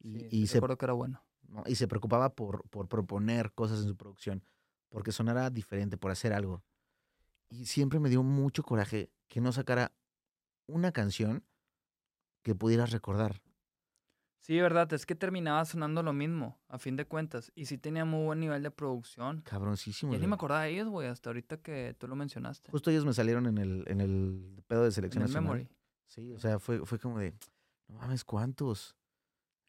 Y, Sí, y sí se, recuerdo que era bueno. ¿No? y se preocupaba por, por proponer cosas en su producción, porque sonara diferente, por hacer algo. Y siempre me dio mucho coraje que no sacara una canción que pudieras recordar. Sí, verdad, es que terminaba sonando lo mismo, a fin de cuentas. Y sí tenía muy buen nivel de producción. Cabroncísimo. Ya ni me acordaba de ellos, güey, hasta ahorita que tú lo mencionaste. Justo ellos me salieron en el, en el pedo de en selección el nacional. memory. Sí, o sea, fue, fue como de, no mames, ¿cuántos?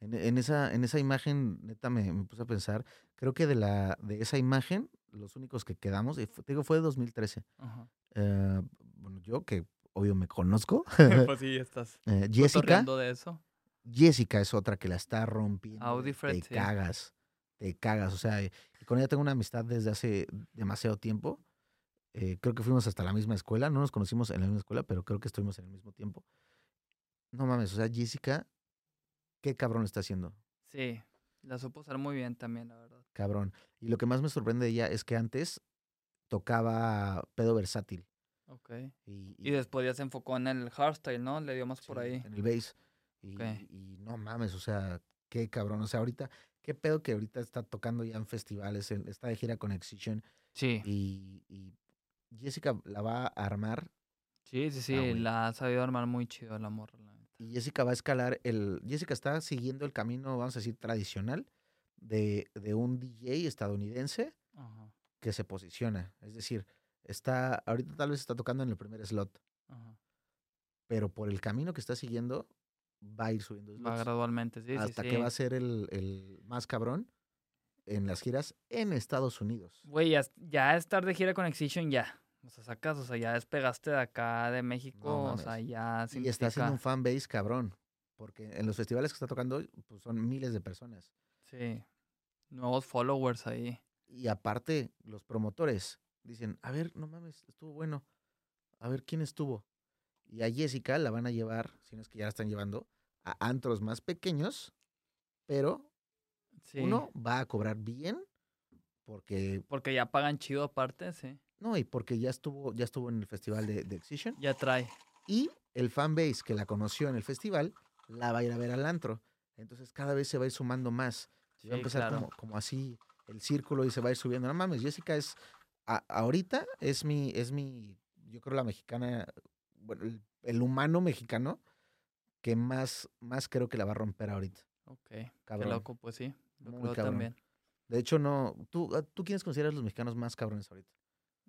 En, en esa, en esa imagen, neta, me, me puse a pensar, creo que de, la, de esa imagen, los únicos que quedamos, y fue- te digo, fue de 2013. Ajá. Eh, bueno, yo que obvio me conozco, pues sí, estás eh, Jessica, de eso. Jessica es otra que la está rompiendo. Audi Fred, te sí. cagas, te cagas, o sea, con ella tengo una amistad desde hace demasiado tiempo. Eh, creo que fuimos hasta la misma escuela, no nos conocimos en la misma escuela, pero creo que estuvimos en el mismo tiempo. No mames, o sea, Jessica, qué cabrón lo está haciendo, Sí, la supo usar muy bien también, la verdad. cabrón. Y lo que más me sorprende de ella es que antes tocaba pedo versátil. Ok. Y, Y después ya se enfocó en el hardstyle, ¿no? Le dio más por ahí. En el bass. Y, Ok. y no mames, o sea, qué cabrón. O sea, ahorita, qué pedo que ahorita está tocando ya en festivales, está de gira con Excision. Sí, Y, y Jessica la va a armar sí, sí, sí, la ha sabido armar muy chido la neta. Y Jessica va a escalar el. Jessica está siguiendo el camino, vamos a decir, tradicional de, de un DJ estadounidense Ajá, que se posiciona. Es decir, está, ahorita tal vez está tocando en el primer slot, ajá. pero por el camino que está siguiendo, va a ir subiendo Va gradualmente, sí, sí, hasta sí. que va a ser el, el más cabrón en las giras en Estados Unidos. Güey, ya, ya estar de gira con Excision, ya. O sea, sacas, o sea, ya despegaste de acá de México, o sea, ya Y está haciendo un significa- fanbase cabrón. Porque en los festivales que está tocando, pues son miles de personas. Sí, nuevos followers ahí. Y aparte, los promotores dicen, a ver, no mames, estuvo bueno. A ver quién estuvo. Y a Jessica la van a llevar, si no es que ya la están llevando, a antros más pequeños, pero Sí, uno va a cobrar bien, porque, porque ya pagan chido aparte, sí. No, y porque ya estuvo, ya estuvo en el festival de, de Excision. Ya trae. Y el fanbase que la conoció en el festival, la va a ir a ver al antro. Entonces cada vez se va a ir sumando más. Y va a Sí, empezar claro. como, como así el círculo y se va a ir subiendo. No mames, Jessica es, a- ahorita es mi, es mi, yo creo la mexicana, bueno, el, el humano mexicano que más, más creo que la va a romper ahorita. Ok, qué Cabrón. loco, pues sí. Muy creo cabrón. también. De hecho, no, ¿tú, ¿tú quiénes consideras los mexicanos más cabrones ahorita?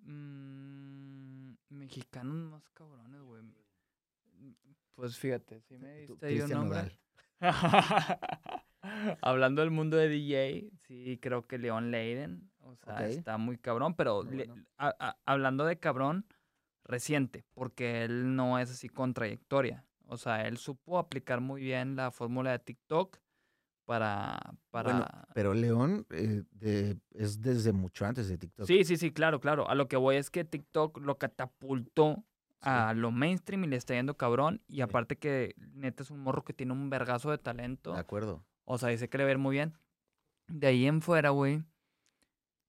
Mm, mexicanos más cabrones, güey. Pues fíjate, si me diste ahí un nombre. Hablando del mundo de DJ, sí creo que León Leiden, o sea, está muy cabrón, pero Muy le- bueno. a- a- hablando de cabrón, reciente, porque él no es así con trayectoria. O sea, él supo aplicar muy bien la fórmula de TikTok para... para... Bueno, pero León eh, de- es desde mucho antes de TikTok. Sí, sí, sí, claro, claro. A lo que voy es que TikTok lo catapultó Sí. a lo mainstream y le está yendo cabrón. Y aparte que neta es un morro que tiene un vergazo de talento. De acuerdo. O sea, dice que le ir muy bien. De ahí en fuera, güey.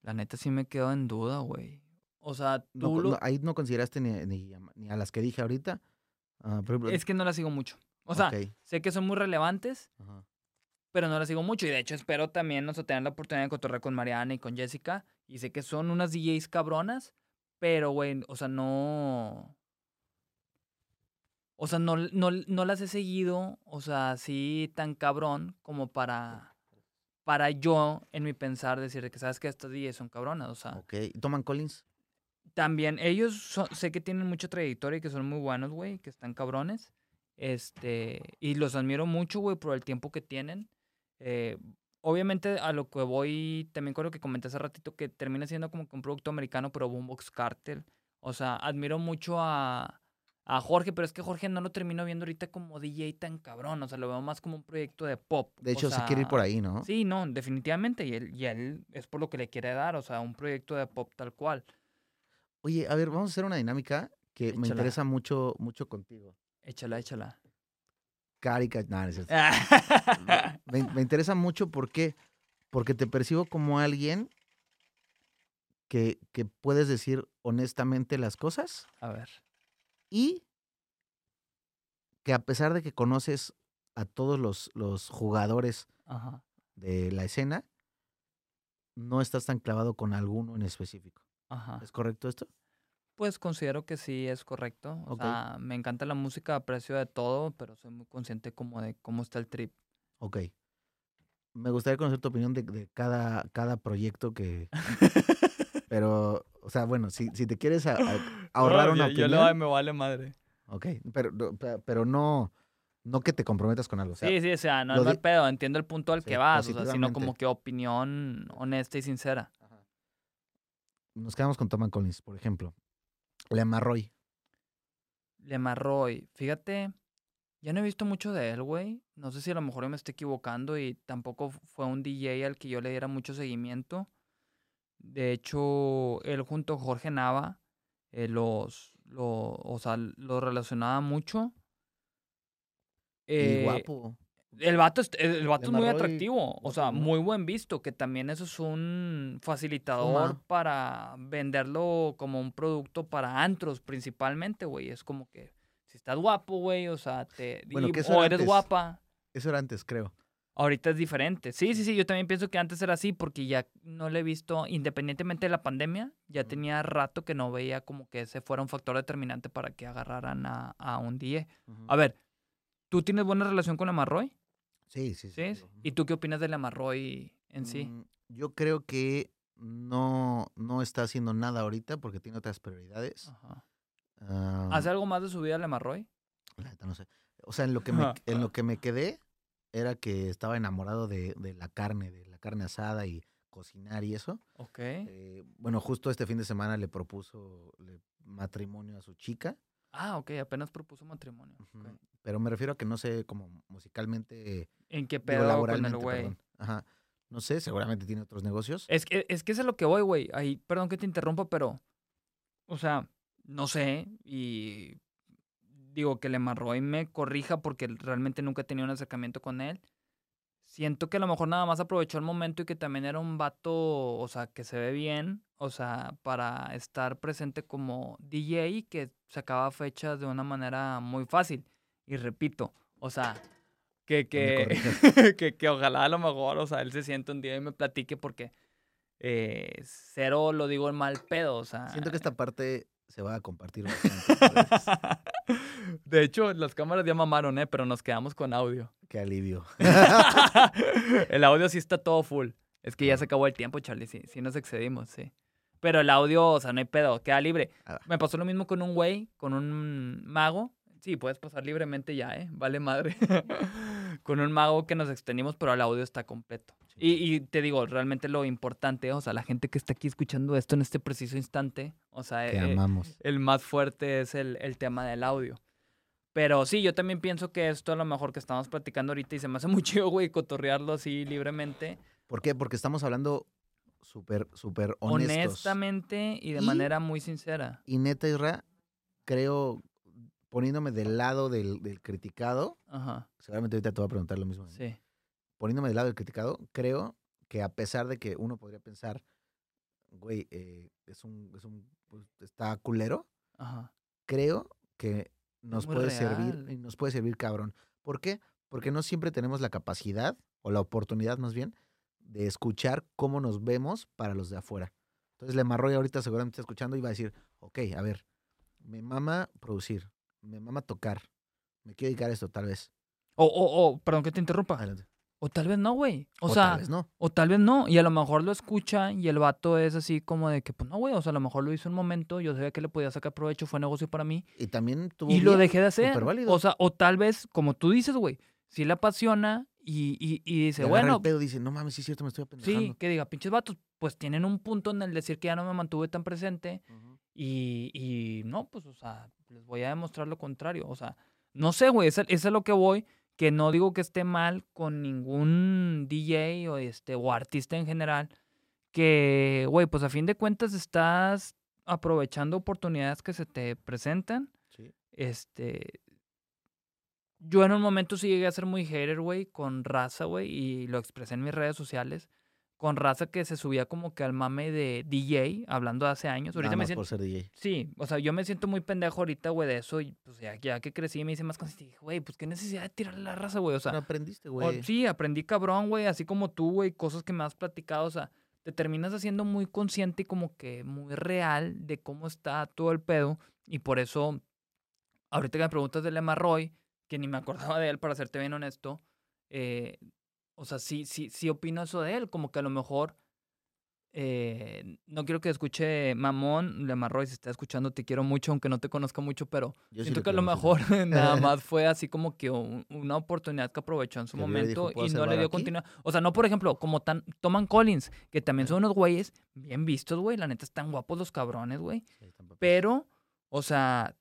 La neta sí me quedo en duda, güey. O sea, No, tú co- lo- no, ahí no consideraste ni, ni a, ni a las que dije ahorita. Ah, por ejemplo, Es que no la sigo mucho. O sea, ok, sé que son muy relevantes, ajá. Pero no la sigo mucho. Y de hecho espero también, o sea, tener la oportunidad de cotorrear con Mariana y con Jessica. Y sé que son unas DJs cabronas, pero, güey, o sea, no... O sea, no, no, no las he seguido, o sea, así tan cabrón como para, para yo, en mi pensar, decir que sabes que estas DJs son cabronas. O sea, Ok, ¿y Toman Collins? también ellos son- sé que tienen mucha trayectoria y que son muy buenos, güey, que están cabrones. Este, y los admiro mucho, güey, por el tiempo que tienen. Eh, obviamente a lo que voy, también con lo que comenté hace ratito, que termina siendo como que un producto americano, pero Boombox Cartel. O sea, admiro mucho a, a Jorge, pero es que Jorge no lo termino viendo ahorita como DJ tan cabrón. O sea, lo veo más como un proyecto de pop. De o hecho, se quiere ir por ahí, ¿no? Sí, no, definitivamente. Y él, y él es por lo que le quiere dar, o sea, un proyecto de pop tal cual. Oye, a ver, vamos a hacer una dinámica que me interesa mucho, mucho contigo. Échala, échala. Carica, no, no es me, me interesa mucho porque Porque te percibo como alguien que, que puedes decir honestamente las cosas A ver. y que a pesar de que conoces a todos los, los jugadores Ajá. de la escena, no estás tan clavado con alguno en específico. Ajá. ¿Es correcto esto? Pues considero que sí es correcto. O sea, me encanta la música, aprecio de todo, pero soy muy consciente como de cómo está el trip. Ok. Me gustaría conocer tu opinión de, de cada, cada proyecto que... Pero, o sea, bueno, si, si te quieres a- a- ahorrar No, una yo- yo opinión... le- me vale madre. Ok, pero, pero no, no que te comprometas con algo. O sea, sí, sí, o sea, no es mal pedo, entiendo el punto al Sí, que vas, o sea, sino como que opinión honesta y sincera. Nos quedamos con Thomas Collins, por ejemplo. Lema Roy. Lemarroy, fíjate, ya no he visto mucho de él, güey. No sé si a lo mejor yo me estoy equivocando y tampoco fue un DJ al que yo le diera mucho seguimiento. De hecho, él junto a Jorge Nava eh, los, lo, o sea, lo relacionaba mucho. y Eh, guapo. El vato, es- el vato es muy atractivo, o sea, muy buen visto, que también eso es un facilitador para venderlo como un producto para antros principalmente, güey. Es como que si estás guapo, güey, o sea, te, Bueno, y- que eso o era eres antes. guapa, Eso era antes, creo. ahorita es diferente. Sí, sí, sí, yo también pienso que antes era así porque ya no le he visto, independientemente de la pandemia, ya tenía rato que no veía como que ese fuera un factor determinante para que agarraran a, a un DJ. A ver, ¿tú tienes buena relación con Amarroy? Sí, sí, sí. ¿Y tú qué opinas del Amarroy en sí? mm, Yo creo que no, no está haciendo nada ahorita porque tiene otras prioridades. Ajá. Ah, ¿Hace algo más de su vida la no sé. O sea, en lo que me, en lo que me quedé era que estaba enamorado de, de la carne, de la carne asada y cocinar y eso. Ok. Eh, bueno, justo este fin de semana le propuso le- matrimonio a su chica. Ah, ok, apenas propuso matrimonio. ok. Ujú. Pero me refiero a que no sé como musicalmente, ¿En qué pedo con el güey? Ajá. No sé, seguramente tiene otros negocios. Es que, es que es a lo que voy, güey. Ahí, perdón que te interrumpa, pero. O sea, no sé. Y digo que el Amarroy me corrija porque realmente nunca he tenido un acercamiento con él. Siento que a lo mejor nada más aprovechó el momento y que también era un vato, o sea, que se ve bien, o sea, para estar presente como DJ y que sacaba fechas de una manera muy fácil. Y repito, o sea, que, que, que, que ojalá a lo mejor, o sea, él se siente un día y me platique porque eh, cero lo digo en mal pedo, o sea. Siento que esta parte se va a compartir bastante. De hecho, las cámaras ya mamaron, ¿eh? Pero nos quedamos con audio. Qué alivio. el audio sí está todo full. Es que ya se acabó el tiempo, Charlie. Sí, sí nos excedimos, sí. Pero el audio, o sea, no hay pedo, queda libre. Ah. Me pasó lo mismo con un güey, con un mago. Sí, puedes pasar libremente ya, ¿eh? Vale madre. con un mago que nos extendimos, pero el audio está completo. Y, y te digo, realmente lo importante, o sea, la gente que está aquí escuchando esto en este preciso instante, o sea, eh, amamos. el más fuerte es el, el tema del audio. Pero sí, yo también pienso que esto a lo mejor que estamos platicando ahorita y se me hace muy chido, güey, cotorrearlo así libremente, ¿Por qué? Porque estamos hablando súper, súper honestos. honestamente y de Y- manera muy sincera. Y neta, Isra, creo, poniéndome del lado del, del criticado, Ajá, seguramente ahorita te voy a preguntar lo mismo. sí. Poniéndome del lado del criticado, creo que a pesar de que uno podría pensar, güey, eh, es un, es un, pues, está culero, Ajá. creo que nos muy puede servir, y nos puede servir cabrón. ¿Por qué? Porque no siempre tenemos la capacidad, o la oportunidad más bien, de escuchar cómo nos vemos para los de afuera. Entonces, Lemarroy ahorita seguramente está escuchando y va a decir, ok, a ver, me mama producir, me mama tocar, me quiero dedicar a esto, tal vez. O, o, o, perdón que te interrumpa. Adelante. O tal vez no, güey. O, O sea, tal vez no. o tal vez no. Y a lo mejor lo escucha y el vato es así como de que, pues no, güey. O sea, a lo mejor lo hizo un momento, yo sabía que le podía sacar provecho, fue negocio para mí. Y también tuvo y lo dejé de hacer. O sea, o tal vez, como tú dices, güey, si le apasiona y, y, y dice, bueno, el pedo dice, no mames, sí es cierto, me estoy apendejando. sí, que diga, pinches vatos, pues tienen un punto en el decir que ya no me mantuve tan presente. Y, y no, pues, o sea, les voy a demostrar lo contrario. O sea, no sé, güey, eso es a lo que voy, que no digo que esté mal con ningún DJ o, este, o artista en general, que, güey, pues a fin de cuentas estás aprovechando oportunidades que se te presentan. Sí. Este. Yo en un momento sí llegué a ser muy hater, güey, con raza, güey, y lo expresé en mis redes sociales. Con raza que se subía como que al mame de DJ, hablando de hace años. Ahorita Nada me siento... por ser DJ. Sí, o sea, yo me siento muy pendejo ahorita, güey, de eso. Y pues ya, ya que crecí me hice más consciente. Dije, güey, pues qué necesidad de tirarle la raza, güey. O sea, aprendiste, güey. sí, aprendí cabrón, güey, así como tú, güey, cosas que me has platicado. O sea, te terminas haciendo muy consciente y como que muy real de cómo está todo el pedo. Y por eso, ahorita que me preguntas de Lema Roy, que ni me acordaba de él, para serte bien honesto, eh, o sea, sí, sí, sí opino eso de él. Como que a lo mejor. eh, no quiero que escuche Mamón, Lema Roy, si está escuchando, te quiero mucho, aunque no te conozca mucho, pero Yo Siento que a lo mejor nada más fue así como que un- una oportunidad que aprovechó en su Que dijo, momento "¿Puedo y no le dio aquí?" continuidad. O sea, no, por ejemplo, como tan, Toman Collins, que también son unos güeyes bien vistos, güey. La neta están guapos los cabrones, güey. Sí. Pero, o sea,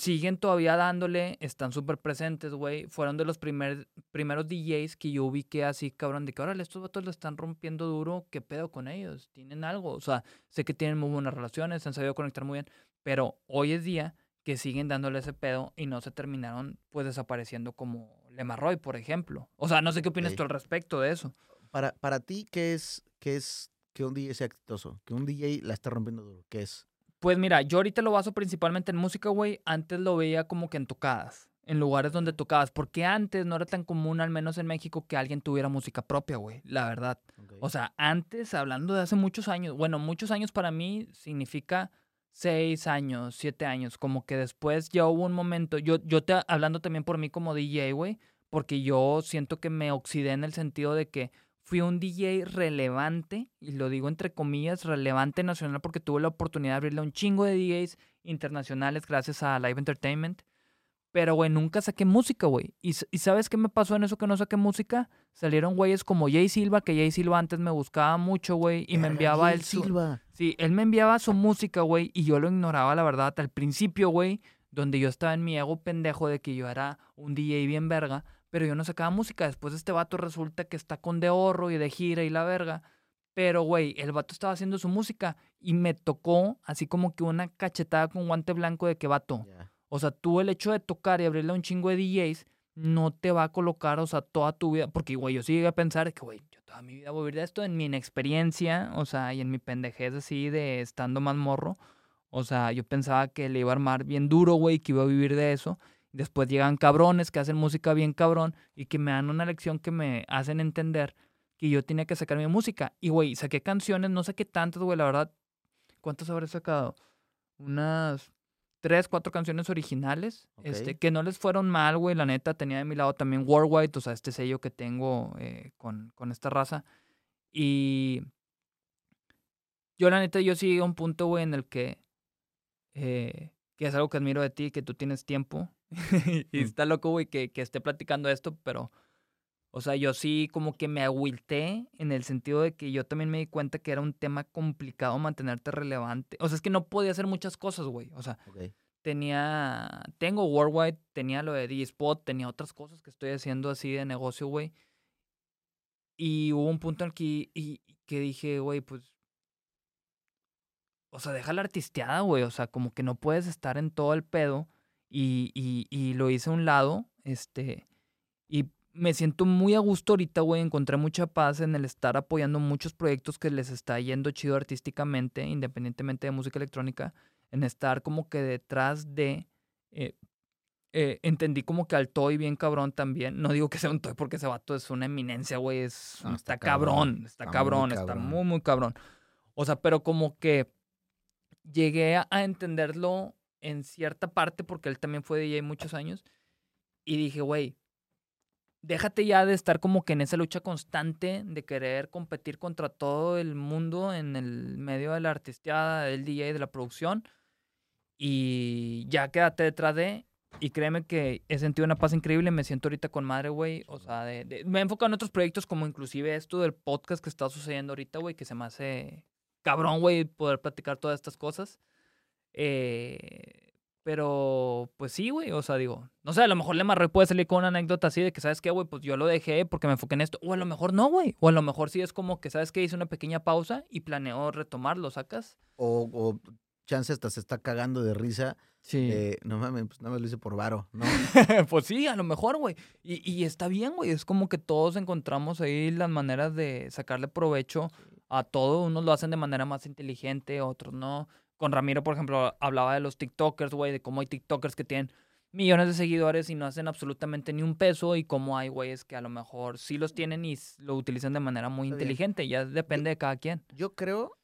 siguen todavía dándole, están súper presentes, güey. Fueron de los primer, primeros DJs que yo ubiqué así, cabrón, de que órale, estos vatos le están rompiendo duro, ¿qué pedo con ellos? ¿Tienen algo? O sea, sé que tienen muy buenas relaciones, se han sabido conectar muy bien, pero hoy es día que siguen dándole ese pedo y no se terminaron, pues, desapareciendo como Lemarroy, por ejemplo. O sea, no sé qué opinas tú al respecto de eso. Para, para ti, ¿qué es, qué es que un DJ sea exitoso? Que un DJ la está rompiendo duro. ¿Qué es? Pues mira, yo ahorita lo baso principalmente en música, güey. Antes lo veía como que en tocadas, en lugares donde tocabas, porque antes no era tan común, al menos en México, que alguien tuviera música propia, güey, la verdad. O sea, antes, hablando de hace muchos años, bueno, muchos años para mí significa seis años, siete años, como que después ya hubo un momento, yo, yo te, hablando también por mí como DJ, güey, porque yo siento que me oxidé en el sentido de que fui un DJ relevante, y lo digo entre comillas, relevante nacional, porque tuve la oportunidad de abrirle a un chingo de DJs internacionales gracias a Live Entertainment. Pero, güey, nunca saqué música, güey. ¿Y, s- ¿Y sabes qué me pasó en eso que no saqué música? Salieron güeyes como Jay Silva, que Jay Silva antes me buscaba mucho, güey, y me enviaba Jay él su... Silva. Sí, él me enviaba su música, güey, y yo lo ignoraba, la verdad, al principio, güey, donde yo estaba en mi ego pendejo de que yo era un DJ bien verga, pero yo no sacaba música. Después este vato resulta que está con de ahorro y de gira y la verga. Pero, güey, el vato estaba haciendo su música y me tocó así como que una cachetada con guante blanco de que vato. Ya. O sea, tú el hecho de tocar y abrirle a un chingo de DJs no te va a colocar, o sea, toda tu vida. Porque, güey, yo sí llegué a pensar que, güey, yo toda mi vida voy a vivir de esto en mi inexperiencia, o sea, y en mi pendejez así de estando más morro. O sea, yo pensaba que le iba a armar bien duro, güey, que iba a vivir de eso. Después llegan cabrones que hacen música bien cabrón y que me dan una lección que me hacen entender que yo tenía que sacar mi música. Y, güey, saqué canciones, no saqué tantas, güey, la verdad. ¿Cuántas habré sacado? Unas tres, cuatro canciones originales, este, que no les fueron mal, güey, la neta, tenía de mi lado también Worldwide, o sea, este sello que tengo eh, con, con esta raza. Y yo la neta, yo sí a un punto, güey, en el que, eh, que es algo que admiro de ti, que tú tienes tiempo. y Mm. está loco, güey, que, que esté platicando esto, pero, o sea, yo sí como que me agüilté en el sentido de que yo también me di cuenta que era un tema complicado mantenerte relevante. O sea, es que no podía hacer muchas cosas, güey. O sea, Ok. tenía, tengo Worldwide, tenía lo de D-Spot, tenía otras cosas que estoy haciendo así de negocio, güey. Y hubo un punto en el que, y que dije, güey, pues, o sea, deja la artisteada, güey. O sea, como que no puedes estar en todo el pedo. Y, y, y lo hice a un lado, este, y me siento muy a gusto ahorita, güey. Encontré mucha paz en el estar apoyando muchos proyectos que les está yendo chido artísticamente, independientemente de música electrónica en estar como que detrás de... eh, eh, entendí como que al Toy bien cabrón también. No digo que sea un Toy porque ese vato es una eminencia, güey. Es, No, está, está cabrón, cabrón, está, está muy cabrón, está cabrón. muy, muy cabrón. O sea, pero como que llegué a entenderlo en cierta parte porque él también fue DJ muchos años. Y dije, güey, déjate ya de estar como que en esa lucha constante de querer competir contra todo el mundo en el medio de la artisteada, del DJ, de la producción. Y ya quédate detrás de. Y créeme que he sentido una paz increíble. Me siento ahorita con madre, güey. O sea, de, me he enfocado en otros proyectos como inclusive esto del podcast que está sucediendo ahorita, güey, que se me hace cabrón, güey, poder platicar todas estas cosas. Eh, pero, pues sí, güey, o sea, digo, no sé, a lo mejor Lemarroy puede salir con una anécdota así de que, ¿sabes qué, güey? Pues yo lo dejé porque me enfoqué en esto. O a lo mejor no, güey. O a lo mejor sí es como que, ¿sabes qué? Hice una pequeña pausa y planeo retomarlo, ¿sacas? O, o chance hasta se está cagando de risa Sí. de, no mames, pues nada más lo hice por varo, ¿no? pues sí, a lo mejor, güey. Y, y está bien, güey. Es como que todos encontramos ahí las maneras de sacarle provecho a todo. Unos lo hacen de manera más inteligente, otros no. Con Ramiro, por ejemplo, hablaba de los TikTokers, güey, de cómo hay TikTokers que tienen millones de seguidores y no hacen absolutamente ni un peso y cómo hay güeyes que a lo mejor sí los tienen y lo utilizan de manera muy inteligente. Ya depende de cada quien. Yo creo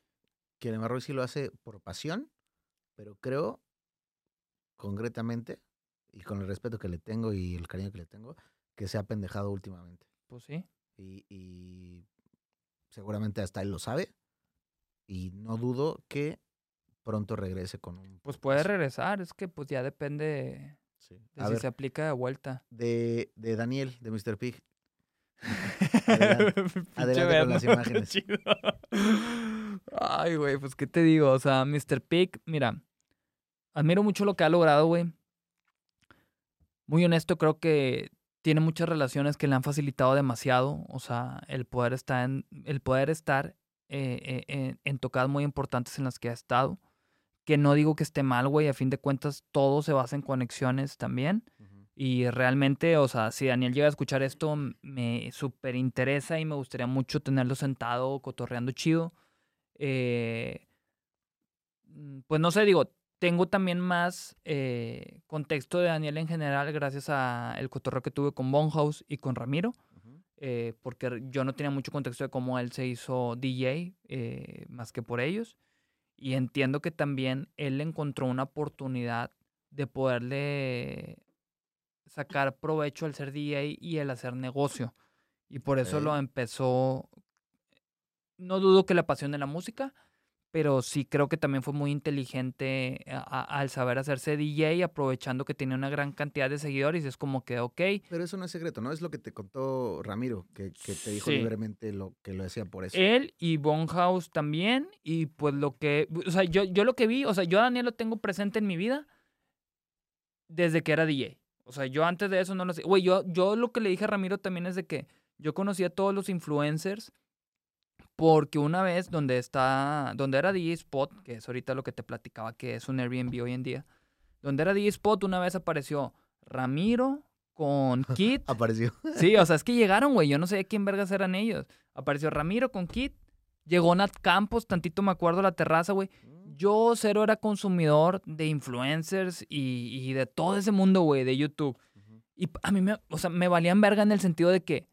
que Neymar Ruiz sí lo hace por pasión, pero creo concretamente, y con el respeto que le tengo y el cariño que le tengo, que se ha pendejado últimamente. Pues sí. Y, y seguramente hasta él lo sabe. Y no dudo que pronto regrese con un... Pues puede regresar. Es que pues ya depende de, Sí. de A si ver, se aplica de vuelta. de, de Daniel, de Mr. Pig. Adelante. Con las imágenes. chido. Ay, güey, pues qué te digo, o sea, Mr. Pig, mira, admiro mucho lo que ha logrado, güey. Muy honesto, creo que tiene muchas relaciones que le han facilitado demasiado, o sea, el poder estar en, el poder estar eh, eh, en, en tocadas muy importantes en las que ha estado. Que no digo que esté mal, güey, a fin de cuentas todo se basa en conexiones también. Y realmente, o sea, si Daniel llega a escuchar esto, me súper interesa y me gustaría mucho tenerlo sentado, cotorreando chido. Eh, mm, pues no sé, digo, tengo también más eh, contexto de Daniel en general gracias a el cotorreo que tuve con Bonhouse y con Ramiro, eh, porque yo no tenía mucho contexto de cómo él se hizo DJ, eh, más que por ellos. Y entiendo que también él encontró una oportunidad de poderle sacar provecho al ser DJ y el hacer negocio. Y por eso lo empezó. No dudo que le apasione la música, pero sí creo que también fue muy inteligente a- al saber hacerse DJ, aprovechando que tenía una gran cantidad de seguidores. Y es como que, ok, Pero eso no es secreto, ¿no? Es lo que te contó Ramiro, que, que te dijo Sí. libremente lo que lo hacía por eso. Él y Bonhouse también. Y pues lo que. O sea, yo, yo lo que vi, o sea, yo a Daniel lo tengo presente en mi vida desde que era DJ. O sea, yo antes de eso no lo sé. Güey, yo, yo lo que le dije a Ramiro también es de que yo conocí a todos los influencers porque una vez donde está, donde era DJ Spot, que es ahorita lo que te platicaba que es un Airbnb hoy en día, donde era DJ Spot, una vez apareció Ramiro con Kit. Apareció. Sí, o sea, es que llegaron, güey. Yo no sé quién vergas eran ellos. Apareció Ramiro con Kit. Llegó Nat Campos, tantito me acuerdo, la terraza, güey. Yo cero era consumidor de influencers y, y de todo ese mundo, güey, de YouTube. Y a mí me, o sea, me valían verga en el sentido de que,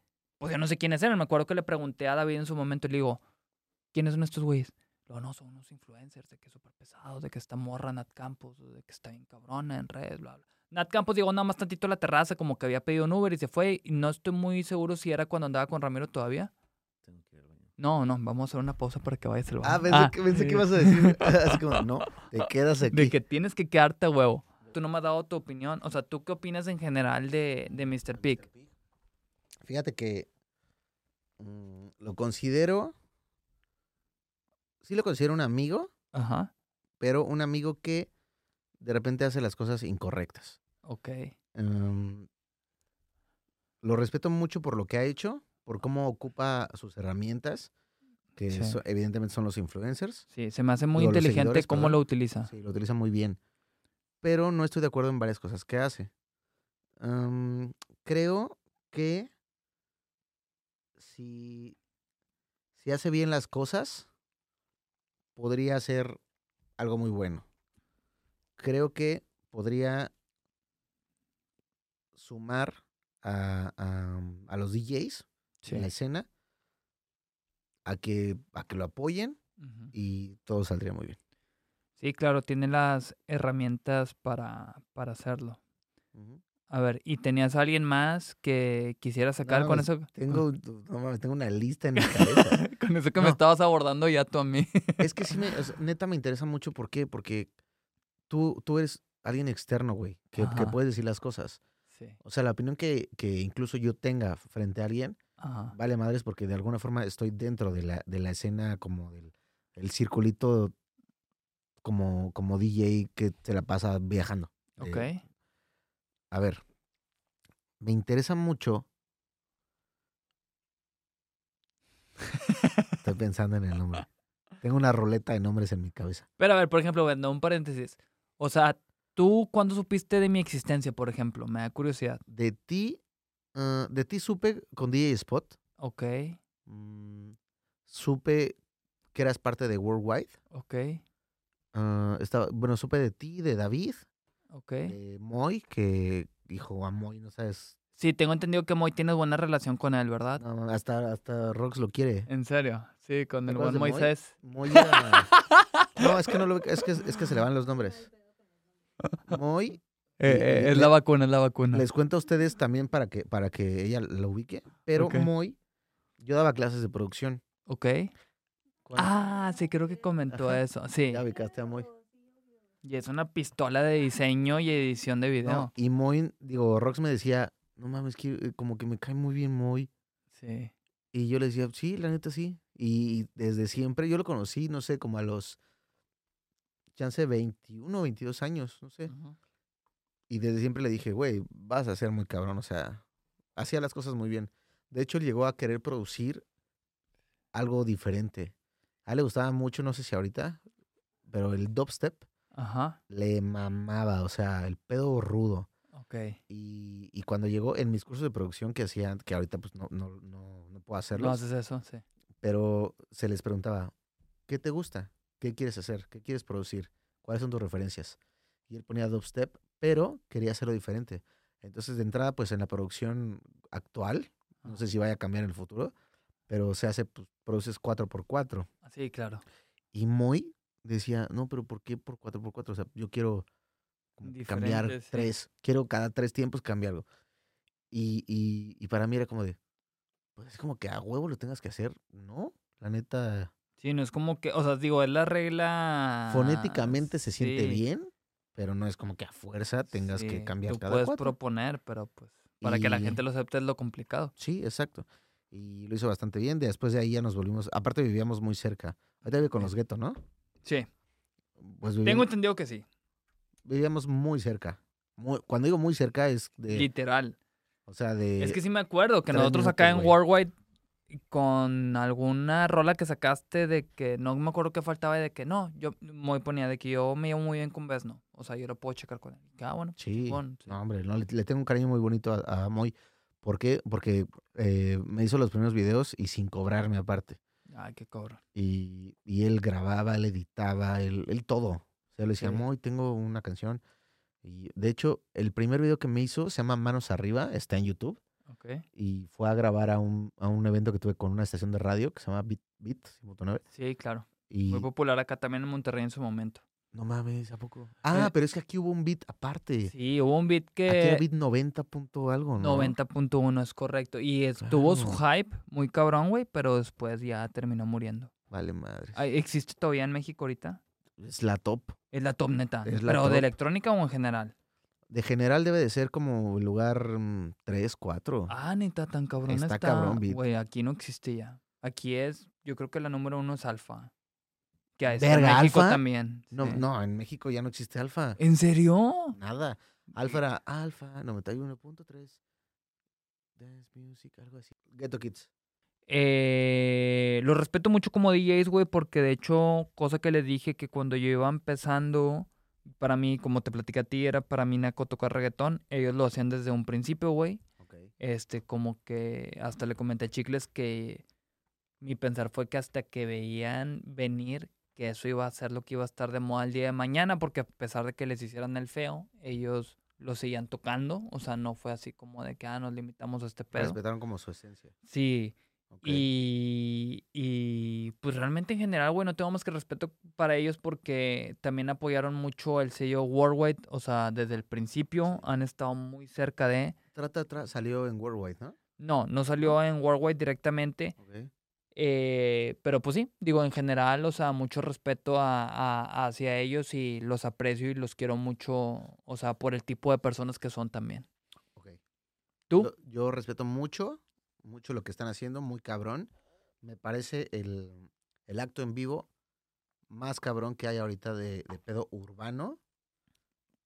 pues yo no sé quiénes eran. Me acuerdo que le pregunté a David en su momento y le digo, ¿quiénes son estos güeyes? Luego, no, son unos influencers de que súper pesados, de que está morra Nat Campos, de que está bien cabrona en redes, bla, bla. Nat Campos llegó nada más tantito a la terraza, como que había pedido un Uber y se fue. Y no estoy muy seguro si era cuando andaba con Ramiro todavía. Tengo que ir. No, no, vamos a hacer una pausa para que vayas al Ah, baño. pensé, que, pensé que ibas a decir así como, no, te quedas aquí. De que tienes que quedarte a huevo. Tú no me has dado tu opinión. O sea, ¿tú qué opinas en general de, de Mr. Pig? Fíjate que mm, lo considero, sí lo considero un amigo, Ajá. pero un amigo que de repente hace las cosas incorrectas. Ok. Em, lo respeto mucho por lo que ha hecho, por cómo ocupa sus herramientas, que Sí. so- evidentemente son los influencers. Sí, se me hace muy Digo, inteligente cómo perdón. lo utiliza. Sí, lo utiliza muy bien. Pero no estoy de acuerdo en varias cosas que hace. Am, creo que si, si hace bien las cosas, podría ser algo muy bueno. Creo que podría sumar a, a- a los DJs Sí. en la escena a que, a que lo apoyen y todo saldría muy bien. Sí, claro, tiene las herramientas para, para hacerlo. Ujú. A ver, ¿y tenías a alguien más que quisiera sacar No, con eso? Tengo, no mames, tengo una lista en mi cabeza. Con eso que me estabas abordando ya tú a mí. es que sí, me, o sea, neta me interesa mucho. ¿Por qué? Porque tú, tú eres alguien externo, güey, que, puedes decir las cosas. Sí. O sea, la opinión que, que incluso yo tenga frente a alguien, Ajá. vale madres porque de alguna forma estoy dentro de la, de la escena como del el circulito como, como DJ que se la pasa viajando. de- Ok. A ver, me interesa mucho. Estoy pensando en el nombre. Tengo una roleta de nombres en mi cabeza. Pero a ver, por ejemplo, bueno, un paréntesis. O sea, ¿Tú cuándo supiste de mi existencia, por ejemplo? Me da curiosidad. De ti, ah, de ti supe con DJ Spot. Ok, mm, supe que eras parte de Worldwide. ok, ah, estaba, bueno, supe de ti, de David, ok. de Moy, que dijo a Moy, no sabes. Sí, tengo entendido que Moy tienes buena relación con él, ¿verdad? no, hasta, hasta Rox lo quiere. En serio, sí, con ¿Te el buen de Moy? Moisés. Moy era- No, es que no lo es que, es que se le van los nombres. Moy, Eh, eh, le- es la vacuna, es la vacuna. les cuento a ustedes también para que, para que ella lo ubique, pero Ok. Moy, yo daba clases de producción. Ok. Ah, sí, creo que comentó Ajá. eso. Sí. Ya ubicaste a Moy. Y es una pistola de diseño y edición de video. No, y Moy, digo, Rox me decía, no mames, que eh, como que me cae muy bien Moy. Sí. Y yo le decía, sí, la neta sí. Y desde siempre, yo lo conocí, no sé, como a los, chance, 21, 22 años, no sé. Y desde siempre le dije, güey, vas a ser muy cabrón, o sea, hacía las cosas muy bien. De hecho, él llegó a querer producir algo diferente. A él le gustaba mucho, no sé si ahorita, pero el dubstep Ajá. le mamaba, o sea, el pedo rudo. Ok. Y, y cuando llegó en mis cursos de producción que hacían, que ahorita pues no, no, no, no puedo hacerlos, No haces eso, sí. pero se les preguntaba, ¿qué te gusta? ¿Qué quieres hacer? ¿Qué quieres producir? ¿Cuáles son tus referencias? Y él ponía dubstep, pero quería hacerlo diferente. Entonces, de entrada, pues en la producción actual, no sé si vaya a cambiar en el futuro, pero se hace, pues, produces 4x4. Ah, Sí, claro. Y Moy decía, no, pero ¿por qué por 4x4? O sea, yo quiero cambiar sí. tres, quiero cada tres tiempos cambiar algo. Y, y, y para mí era como de, pues es como que a huevo lo tengas que hacer, ¿no? La neta, Sí, no es como que, o sea, digo, es la regla. fonéticamente se siente bien, pero no es como que a fuerza tengas que cambiar Tú cada puedes cuatro. proponer, pero pues para que la gente lo acepte es lo complicado. Sí, exacto. Y lo hizo bastante bien. Después de ahí ya nos volvimos, aparte vivíamos muy cerca. Ahorita vive con los guetos, ¿no? Sí. Pues Tengo entendido que sí. vivíamos muy cerca. Muy- cuando digo muy cerca es de, Literal. o sea, de Es que sí me acuerdo que nosotros acá en. Worldwide con alguna rola que sacaste de que no me acuerdo qué faltaba y de que no, yo muy ponía de que yo me llevo muy bien con Besno. O sea, yo lo puedo checar con él. Que, Ah, bueno. Sí, sí. no, hombre, no, le, le tengo un cariño muy bonito a, a Moy. ¿Por qué? Porque eh, me hizo los primeros videos y sin cobrarme aparte. Ay, qué cabrón. Y, y él grababa, él editaba, él, él todo. O sea, le decía, Sí. Moy, tengo una canción. Y de hecho, el primer video que me hizo se llama Manos Arriba, está en YouTube. Ok. Y fue a grabar a un, a un evento que tuve con una estación de radio que se llama Beat, Beat 100.9. Sí, claro. Y Muy popular acá también en Monterrey en su momento. No mames, ¿a poco? Ah, Eh, pero es que aquí hubo un beat aparte. Sí, hubo un beat Aquí era que beat 90 punto algo, ¿no? 90.1 es correcto. Y es- tuvo su hype muy cabrón, güey, pero después ya terminó muriendo. Vale, madre. ¿Existe todavía en México ahorita? Es la top. Es la top neta. Es la pero top. de electrónica o en general. De general debe de ser como lugar 3, 4. Ah, neta, tan cabrón está. Está cabrón, Beat. Güey, aquí no existe ya. Aquí es, yo creo que la número uno es Alfa. Que es ¿Verga, en México Alfa? también. no, sí. no, en México ya no existe alfa. ¿En serio? Nada. Alfa era alfa 91.3. Dance Music, algo así. Ghetto Kids. Eh, lo respeto mucho como DJs, güey, porque de hecho, cosa que les dije que cuando yo iba empezando, para mí, como te platicé a ti, era para mí naco tocar reggaetón. Ellos lo hacían desde un principio, güey. Ok. Este, como que hasta le comenté a Chicles que mi pensar fue que hasta que veían venir que eso iba a ser lo que iba a estar de moda el día de mañana, porque a pesar de que les hicieran el feo, ellos lo seguían tocando. O sea, no fue así como de que ah, nos limitamos a este pedo. Respetaron como su esencia. Sí, y, y pues realmente en general, güey, no tengo más que respeto para ellos porque también apoyaron mucho el sello Worldwide, o sea, desde el principio han estado muy cerca de... Trata, tra salió en Worldwide, ¿no? No, no salió en Worldwide directamente, Ok. Eh, pero pues sí, digo, en general, o sea, mucho respeto a, a- hacia ellos y los aprecio y los quiero mucho, o sea, por el tipo de personas que son también. ok. ¿Tú? Yo, yo respeto mucho, mucho lo que están haciendo, muy cabrón. Me parece el, el acto en vivo más cabrón que hay ahorita de, de pedo urbano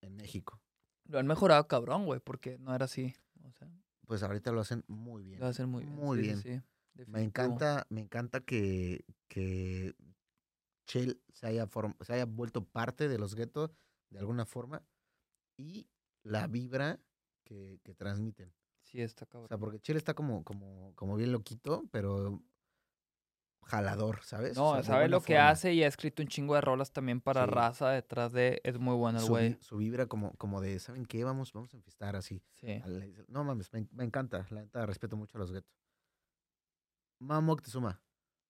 en México. Lo han mejorado cabrón, güey, porque no era así. O sea, Pues ahorita lo hacen muy bien. lo hacen muy bien. Muy sí, bien. sí, definitivo. encanta, me encanta que, que Chell se haya, se haya vuelto parte de los guetos de alguna forma. y la vibra que, que transmiten. Sí, está O cabrón. sea, porque Chile está como, como, como bien loquito, pero jalador, ¿sabes? O No, sea, de sabe lo que hace y ha escrito un chingo de rolas también para Sí. raza detrás de. Es muy bueno el Su, güey. su vibra como, como de, ¿saben qué? Vamos, vamos a enfiestar así. Sí. No mames, me, me encanta. La neta, respeto mucho a los guetos. Mao Moctezuma.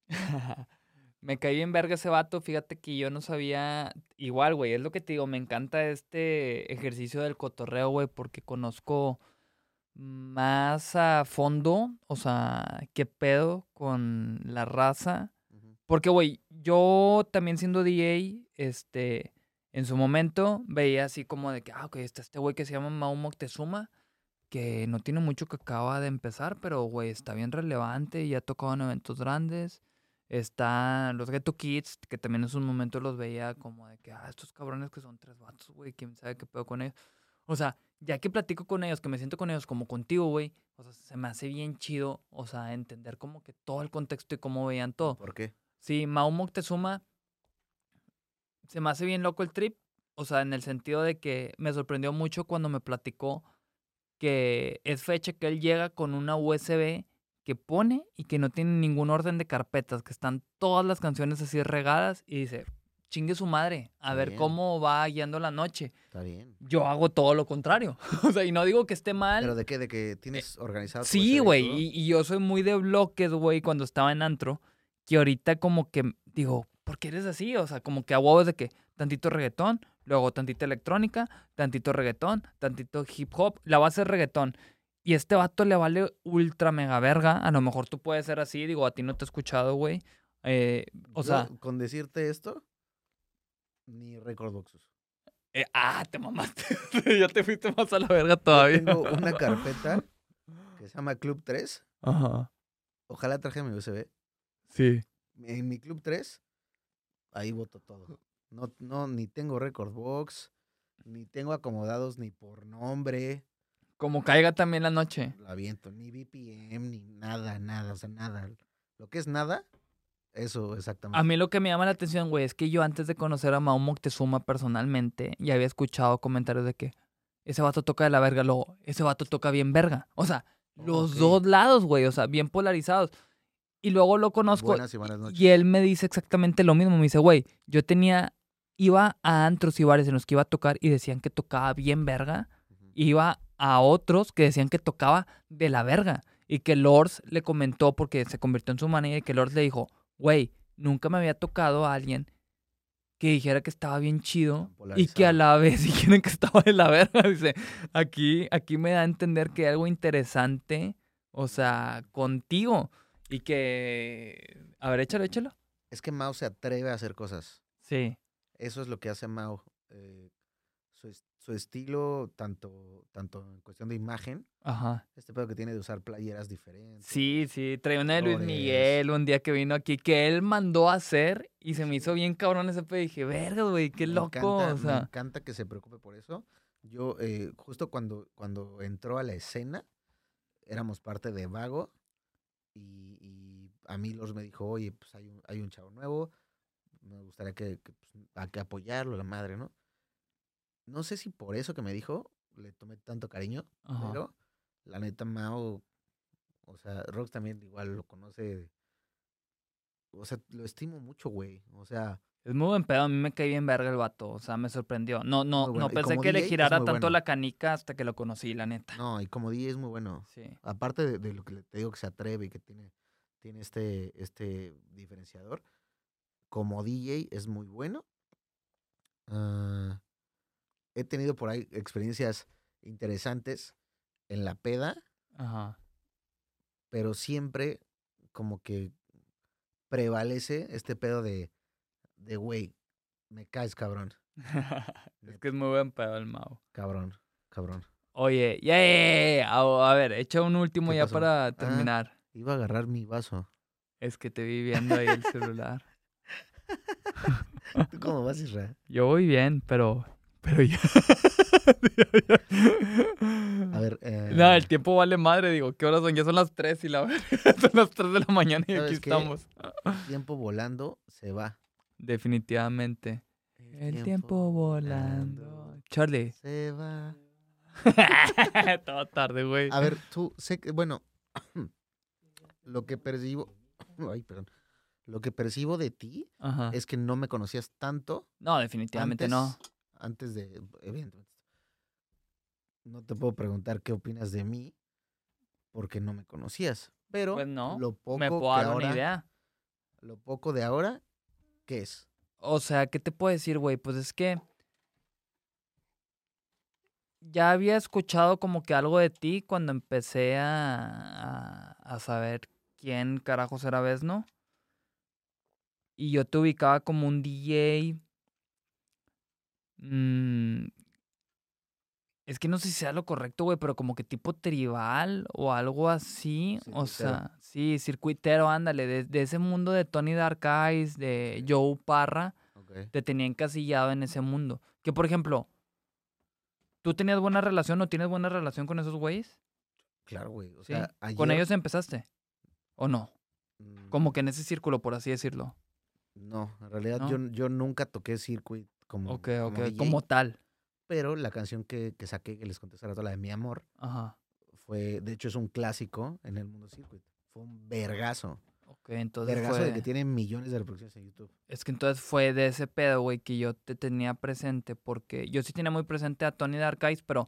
me caí bien verga ese vato. Fíjate que yo no sabía. Igual, güey. Es lo que te digo. Me encanta este ejercicio del cotorreo, güey. Porque conozco más a fondo. O sea, qué pedo con la raza. Porque, güey, yo también siendo DJ, este, en su momento veía así como de que, ah, ok, está este güey que se llama Mao Moctezuma, que no tiene mucho que acaba de empezar, pero, güey, está bien relevante y ha tocado en eventos grandes. Está los Ghetto Kids, que también en sus momentos los veía como de que, ah, estos cabrones que son tres vatos, güey, quién sabe qué pedo con ellos. O sea, ya que platico con ellos, que me siento con ellos como contigo, güey, o sea, se me hace bien chido, o sea, entender como que todo el contexto y cómo veían todo. ¿Por qué? Sí, Mao Moctezuma se me hace bien loco el trip. O sea, en el sentido de que me sorprendió mucho cuando me platicó que es fecha que él llega con una USB que pone y que no tiene ningún orden de carpetas, que están todas las canciones así regadas y dice, chingue su madre, a Está ver bien. cómo va yendo la noche. Está bien. Yo hago todo lo contrario. o sea, y no digo que esté mal. ¿Pero de qué? ¿De que tienes organizado? Sí, güey, y, y yo soy muy de bloques, güey, cuando estaba en antro, que ahorita como que digo, ¿por qué eres así? O sea, como que a huevos de que tantito reggaetón, luego tantita electrónica, tantito reggaetón, tantito hip hop, la base es reggaetón. Y este vato le vale ultra mega verga, a lo mejor tú puedes ser así, digo, a ti no te he escuchado, güey. Eh, o Yo, sea, con decirte esto, ni Record Boxes. eh, ah, te mamaste, ya te fuiste más a la verga Yo todavía. Tengo una carpeta que se llama Club 3. Ajá, Ojalá traje mi USB. sí. En mi Club 3, ahí voto todo. No, no, ni tengo Record Box, ni tengo acomodados ni por nombre. Como caiga también la noche. Lo aviento, ni BPM, ni nada, nada, o sea, nada. Lo que es nada, eso exactamente. A mí lo que me llama la atención, güey, es que yo antes de conocer a Mao Moctezuma personalmente, ya había escuchado comentarios de que ese vato toca de la verga, luego ese vato toca bien verga. O sea, los Ok. dos lados, güey, o sea, bien polarizados. Y luego lo conozco Buenas y buenas noches. y él me dice exactamente lo mismo. Me dice, güey, yo tenía, iba a antros y bares en los que iba a tocar y decían que tocaba bien verga. Iba a otros que decían que tocaba de la verga. Y que Lors le comentó, porque se convirtió en su manager, y que Lors le dijo, güey, nunca me había tocado a alguien que dijera que estaba bien chido y que a la vez dijeran que estaba de la verga. Dice, aquí, aquí me da a entender que hay algo interesante, o sea, contigo. Y que... A ver, échalo, échalo. Es que Mao se atreve a hacer cosas. Sí. Eso es lo que hace Mao. eh, su, su estilo, tanto, tanto en cuestión de imagen, Ajá. este pedo que tiene de usar playeras diferentes. Sí, sí, traía una de Luis. Miguel un día que vino aquí, que él mandó a hacer y se me hizo bien cabrón ese pedo. Y dije, verga, güey, qué Me loco. encanta, o me encanta que se preocupe por eso. Yo, eh, justo cuando, cuando entró a la escena, éramos parte de Vago y, y a mí los me dijo, oye, pues hay un, hay un chavo nuevo, me gustaría que, que, pues, que apoyarlo, la madre, ¿no? No sé si por eso que me dijo le tomé tanto cariño, Ajá. pero la neta Mao, o sea, Rox también igual lo conoce, o sea, lo estimo mucho, güey, o sea... es muy buen pedo. A mí me caí bien verga el vato. O sea, me sorprendió. No, no, bueno. no pensé que le DJ girara tanto bueno. la canica hasta que lo conocí, la neta. No, y como DJ es muy bueno. Sí. aparte de, de lo que te digo que se atreve y que tiene, tiene este, este diferenciador, como DJ es muy bueno. Ah, he tenido por ahí experiencias interesantes en la peda, Ajá. pero siempre como que prevalece este pedo de, de güey, me caes cabrón, es que es muy buen pedo el Mau. cabrón, cabrón. Oye, ya, ya, a, a ver, echa un último ¿Qué ya pasó? para terminar. Iba a agarrar mi vaso. Es que te vi viendo ahí el celular. ¿Tú cómo vas, Israel? Yo voy bien, pero. Pero ya. A ver, eh, No, el tiempo vale madre, digo. ¿Qué horas son? Ya son las 3 y la. Son las 3 de la mañana y aquí estamos. tiempo volando se va. Definitivamente. El tiempo volando. Charlie. Se va. Todo tarde, güey. A ver, tú, sé que, bueno, lo que percibo, ay, perdón, lo que percibo de ti Ajá. es que no me conocías tanto No, definitivamente no. antes, antes de, evidentemente. No te puedo preguntar qué opinas de mí porque no me conocías, pero Pues no, lo poco Me puedo que dar ahora, una idea. lo poco de ahora, ¿qué es? O sea, ¿qué te puedo decir, güey? Pues es que ya había escuchado como que algo de ti cuando empecé a, a, a saber quién carajos era Vesno. Y yo te ubicaba como un DJ. mm, es que no sé si sea lo correcto, güey, pero como que tipo tribal o algo así. O sea, sí, circuitero, ándale, de, de ese mundo de Tony Dark Eyes, de Joe Parra Okay. te tenía encasillado en ese mundo. Que, por ejemplo, ¿tú tenías buena relación o tienes buena relación con esos güeyes? Claro, güey. O Sí. sea, ¿Con ellos empezaste? ¿O no? mm, Como que en ese círculo, por así decirlo. No, en realidad ¿No? yo, yo nunca toqué circuit como, Ok, ok, como DJ, como tal. pero la canción que, que saqué, que les conté hace rato, la de Mi Amor, Ajá. fue, de hecho es un clásico en el mundo circuit. Fue un vergazo. Ok, entonces Vergazo fue... de que tiene millones de reproducciones en YouTube. Es que entonces fue de ese pedo, güey, que yo te tenía presente, porque yo sí tenía muy presente a Tony Dark Eyes, pero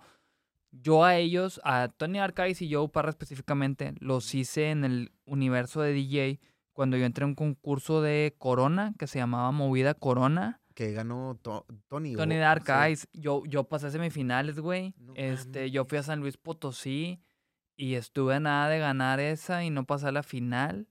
yo a ellos, a Tony Eyes y Joe Parra específicamente, los hice en el universo de DJ cuando yo entré a un concurso de Corona que se llamaba Movida Corona. Que ganó To- Tony. Tony Dark sí. Eyes, yo, yo pasé semifinales, güey. No este, yo fui a. San Luis Potosí y estuve a nada de ganar esa y no pasé a la final.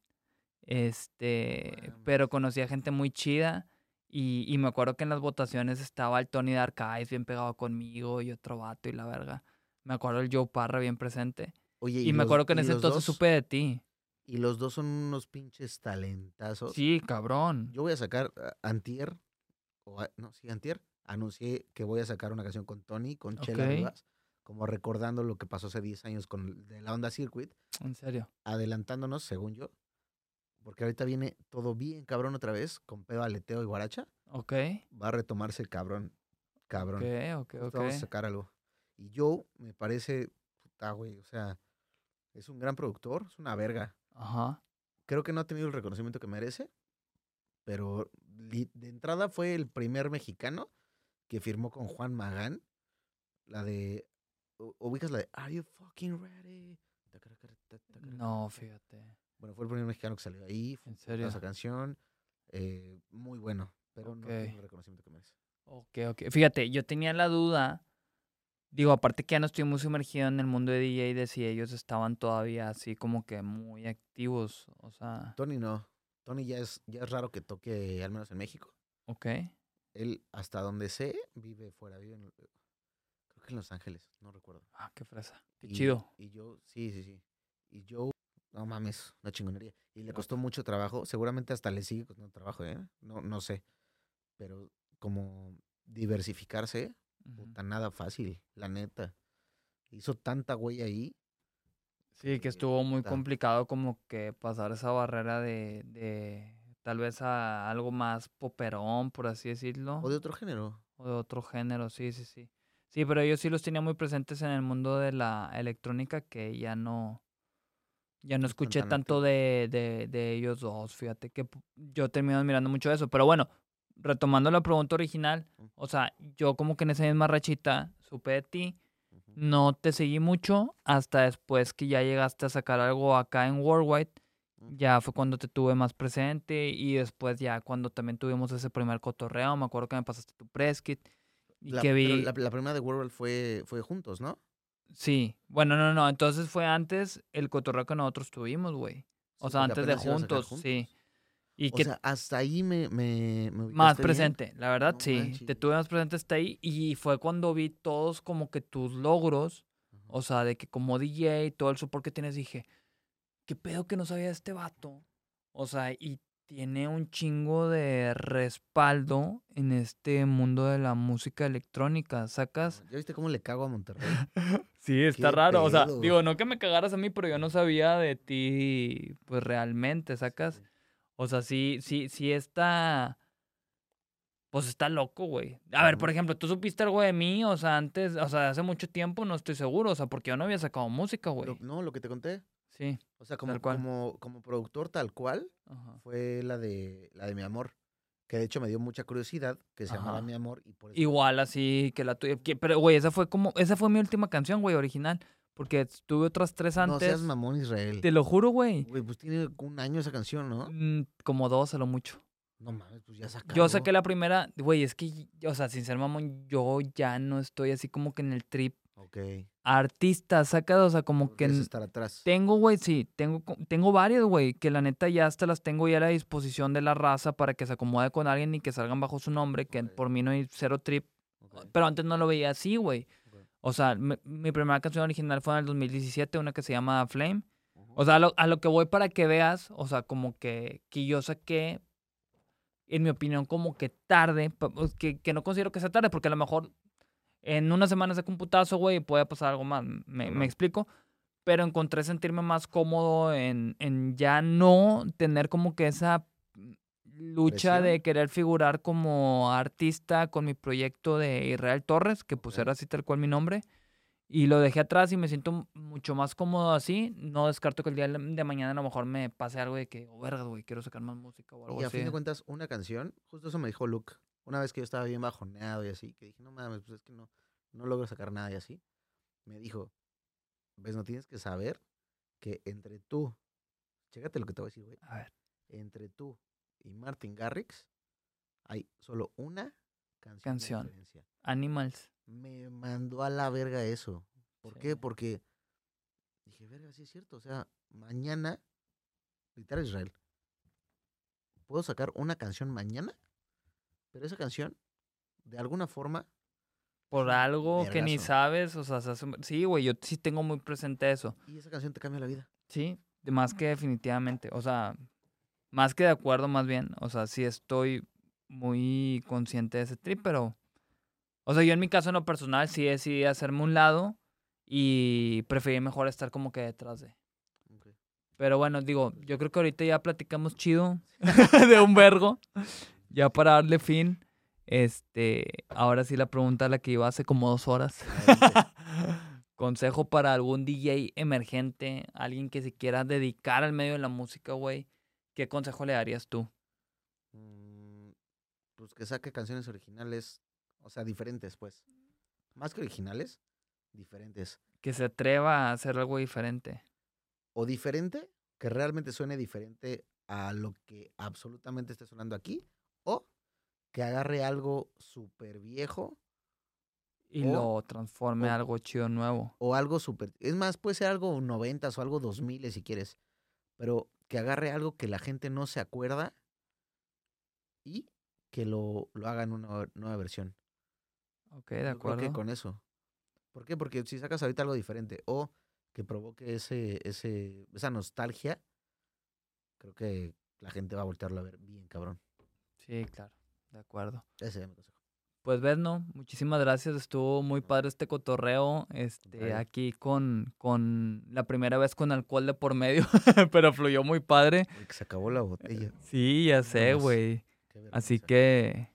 Este, pero conocí a gente muy chida. Y, y me acuerdo que en las votaciones estaba el Tony Dark Eyes bien pegado conmigo y otro vato y la verga. Me acuerdo el Joe Parra bien presente. Oye, Y, me los- acuerdo que en ese entonces dos- supe de ti. Y los dos son unos pinches talentazos. Sí, cabrón. Yo voy a sacar ah, Antier, o no, sí, Antier, anuncié que voy a sacar una canción con Tony, con Chela. Rivas, como recordando lo que pasó hace 10 años con de la onda Circuit, En serio. adelantándonos, según yo, porque ahorita viene todo bien cabrón otra vez, con pedo aleteo y guaracha, Ok. va a retomarse el cabrón, cabrón. Ok, ok, ok. Vamos a sacar algo. Y Joe me parece, puta, güey, o sea, es un gran productor, es una verga. Ajá. Creo que no ha tenido el reconocimiento que merece, pero de entrada fue el primer mexicano que firmó con Juan Magán la de. ¿Ubicas la de Are you fucking ready? No, fíjate. Bueno, fue el primer mexicano que salió ahí. Fue ¿En serio? esa canción. eh, muy bueno, pero no Ok. tiene el reconocimiento que merece. Ok, ok. Fíjate, yo tenía la duda. Digo, aparte que ya no estoy muy sumergido en el mundo de DJ, de si ellos estaban todavía así como que muy activos. O sea, Tony no. Tony ya es, ya es raro que toque, al menos en México. ok. Él, hasta donde sé, vive fuera. Vive en, creo que en Los Ángeles, no recuerdo. Ah, qué fresa. Qué Y- chido. Y yo, sí, sí, sí. Y yo, no mames, una chingonería. Y le costó mucho trabajo. Seguramente hasta le sigue costando trabajo, ¿eh? No, no sé. Pero como diversificarse. Puta, nada fácil, la neta. Hizo tanta huella ahí. Sí, que estuvo muy complicado como que pasar esa barrera de, de tal vez a algo más poperón, por así decirlo. O de otro género. O de otro género, sí, sí, sí. Sí, pero yo sí los tenía muy presentes en el mundo de la electrónica que ya no, ya no escuché tan tanto de, de, de ellos dos. Fíjate que yo termino mirando mucho eso. Pero bueno, retomando la pregunta original, o sea, yo como que en esa misma rachita supe de ti, no te seguí mucho hasta después que ya llegaste a sacar algo acá en Worldwide. Ya fue cuando te tuve más presente y después ya cuando también tuvimos ese primer cotorreo, me acuerdo que me pasaste tu press kit y La, que vi... la, la primera de World fue, fue juntos, ¿no? Sí, bueno, no, no, entonces fue antes el cotorreo que nosotros tuvimos, güey. O Sí, sea, antes de juntos, sí. Y O que sea, hasta ahí me, me, me más bien. presente, la verdad, No sí. Te tuve más presente hasta ahí y fue cuando vi todos como que tus logros, o sea, de que como DJ, todo el support que tienes, dije, ¿qué pedo que no sabía de este vato? O sea, y tiene un chingo de respaldo en este mundo de la música electrónica, ¿sacas? ¿Ya viste cómo le cago a Monterrey? Sí, está ¿Qué raro. O sea, digo, no que me cagaras a mí, pero yo no sabía de ti, pues realmente, ¿sacas? Sí. O sea, sí, sí, sí está. Pues está loco, güey. A ver, por ejemplo, ¿tú supiste algo de mí? O sea, antes, o sea, hace mucho tiempo, no estoy seguro. O sea, porque yo no había sacado música, güey. No, lo que te conté. Sí. O sea, como, cual. como, como productor tal cual, Ajá. fue la de, la de Mi Amor. Que de hecho me dio mucha curiosidad que se llamara Ajá. Mi Amor. Y por eso Igual así que la tuya. que- Pero, güey, esa fue como, esa fue mi última canción, güey, original. Porque tuve otras tres No antes. seas mamón Israel. Te lo juro, güey. Güey, pues tiene un año esa canción, ¿no? Mm, Como dos a lo mucho. No mames, pues ya sacó. Yo saqué la primera, güey, es que, o sea, sin ser mamón, yo ya no estoy así como que en el trip Ok. artista sacado, o sea, como que estar atrás. tengo, güey, sí, tengo, tengo varios, güey, que la neta ya hasta las tengo ya a la disposición de la raza para que se acomode con alguien y que salgan bajo su nombre, que por mí no hay cero trip, Ok, pero antes no lo veía así, güey. O sea, mi, mi primera canción original fue en el 2017, una que se llama Flame. O sea, a lo, a lo que voy para que veas, o sea, como que, que yo saqué, en mi opinión, como que tarde, que, que no considero que sea tarde, porque a lo mejor en una semana saco un putazo, güey, puede pasar algo más, me, me Claro. explico. Pero encontré sentirme más cómodo en, en ya no tener como que esa lucha ¿Presión? de querer figurar como artista con mi proyecto de Israel Torres, que pues Ok. era así tal cual mi nombre. Y lo dejé atrás y me siento mucho más cómodo así. No descarto que el día de mañana a lo mejor me pase algo de que, oh, verga, güey, quiero sacar más música o algo Y a así. fin de cuentas, una canción, justo eso me dijo Luke. Una vez que yo estaba bien bajoneado y así, que dije, no mames, pues es que no, no logro sacar nada y así. Me dijo, ves, no tienes que saber que entre tú, chécate lo que te voy a decir, güey. A ver, Entre tú y Martin Garrix hay solo una canción. de Canción. diferencia. Animals. Me mandó a la verga eso. ¿Por Sí. qué? Porque dije, verga, sí es cierto. O sea, mañana, literal Israel, puedo sacar una canción mañana, pero esa canción, de alguna forma, Por algo que ni sabes, o sea, se hace- sí, güey, yo sí tengo muy presente eso. y esa canción te cambia la vida. Sí, de más que definitivamente. O sea, más que de acuerdo, más bien. O sea, sí estoy muy consciente de ese trip, pero. O sea, yo en mi caso, en lo personal, sí decidí hacerme un lado y preferí mejor estar como que detrás de. Pero bueno, digo, yo creo que ahorita ya platicamos chido de un vergo. Ya para darle fin. Este, ahora sí la pregunta a la que iba hace como dos horas. Consejo para algún DJ emergente, alguien que se quiera dedicar al medio de la música, güey. ¿Qué consejo le darías tú? Mm, pues que saque canciones originales, o sea, diferentes, pues. Más que originales, diferentes. Que se atreva a hacer algo diferente. o diferente, que realmente suene diferente a lo que absolutamente esté sonando aquí, o que agarre algo súper viejo Y O- lo transforme o- a algo chido nuevo. o algo súper... Es más, puede ser algo noventas o algo dos miles si quieres, pero que agarre algo que la gente no se acuerda y que lo, lo haga en una nueva versión. Ok, de Yo creo acuerdo. que con eso. ¿Por qué? Porque si sacas ahorita algo diferente o que provoque ese, ese, esa nostalgia, creo que la gente va a voltearlo a ver bien, cabrón. Sí, claro. De acuerdo. Ese sería mi consejo. Pues ves, ¿no? Muchísimas gracias. Estuvo muy padre este cotorreo. Este, aquí con, con la primera vez con alcohol de por medio. pero fluyó muy padre. Uy, que se acabó la botella. Sí, ya sé, güey. Así que,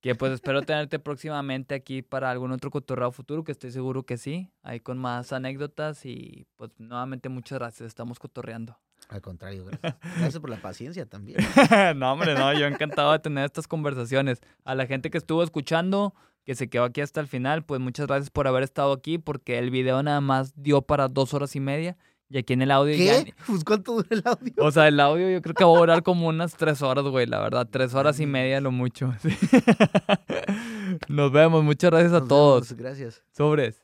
que pues espero tenerte próximamente aquí para algún otro cotorreo futuro, que estoy seguro que sí, ahí con más anécdotas y pues nuevamente muchas gracias, estamos cotorreando. Al contrario, gracias. Gracias por la paciencia también. no, hombre, no, yo encantado de tener estas conversaciones. A la gente que estuvo escuchando, que se quedó aquí hasta el final, pues muchas gracias por haber estado aquí, porque el video nada más dio para dos horas y media, y aquí en el audio ya... ¿Qué? Pues ¿cuánto dura el audio? O sea, el audio yo creo que va a durar como unas tres horas, güey, la verdad. Tres horas y media lo mucho. sí. Nos vemos. Muchas gracias a Nos todos. vemos, Gracias. Sobres.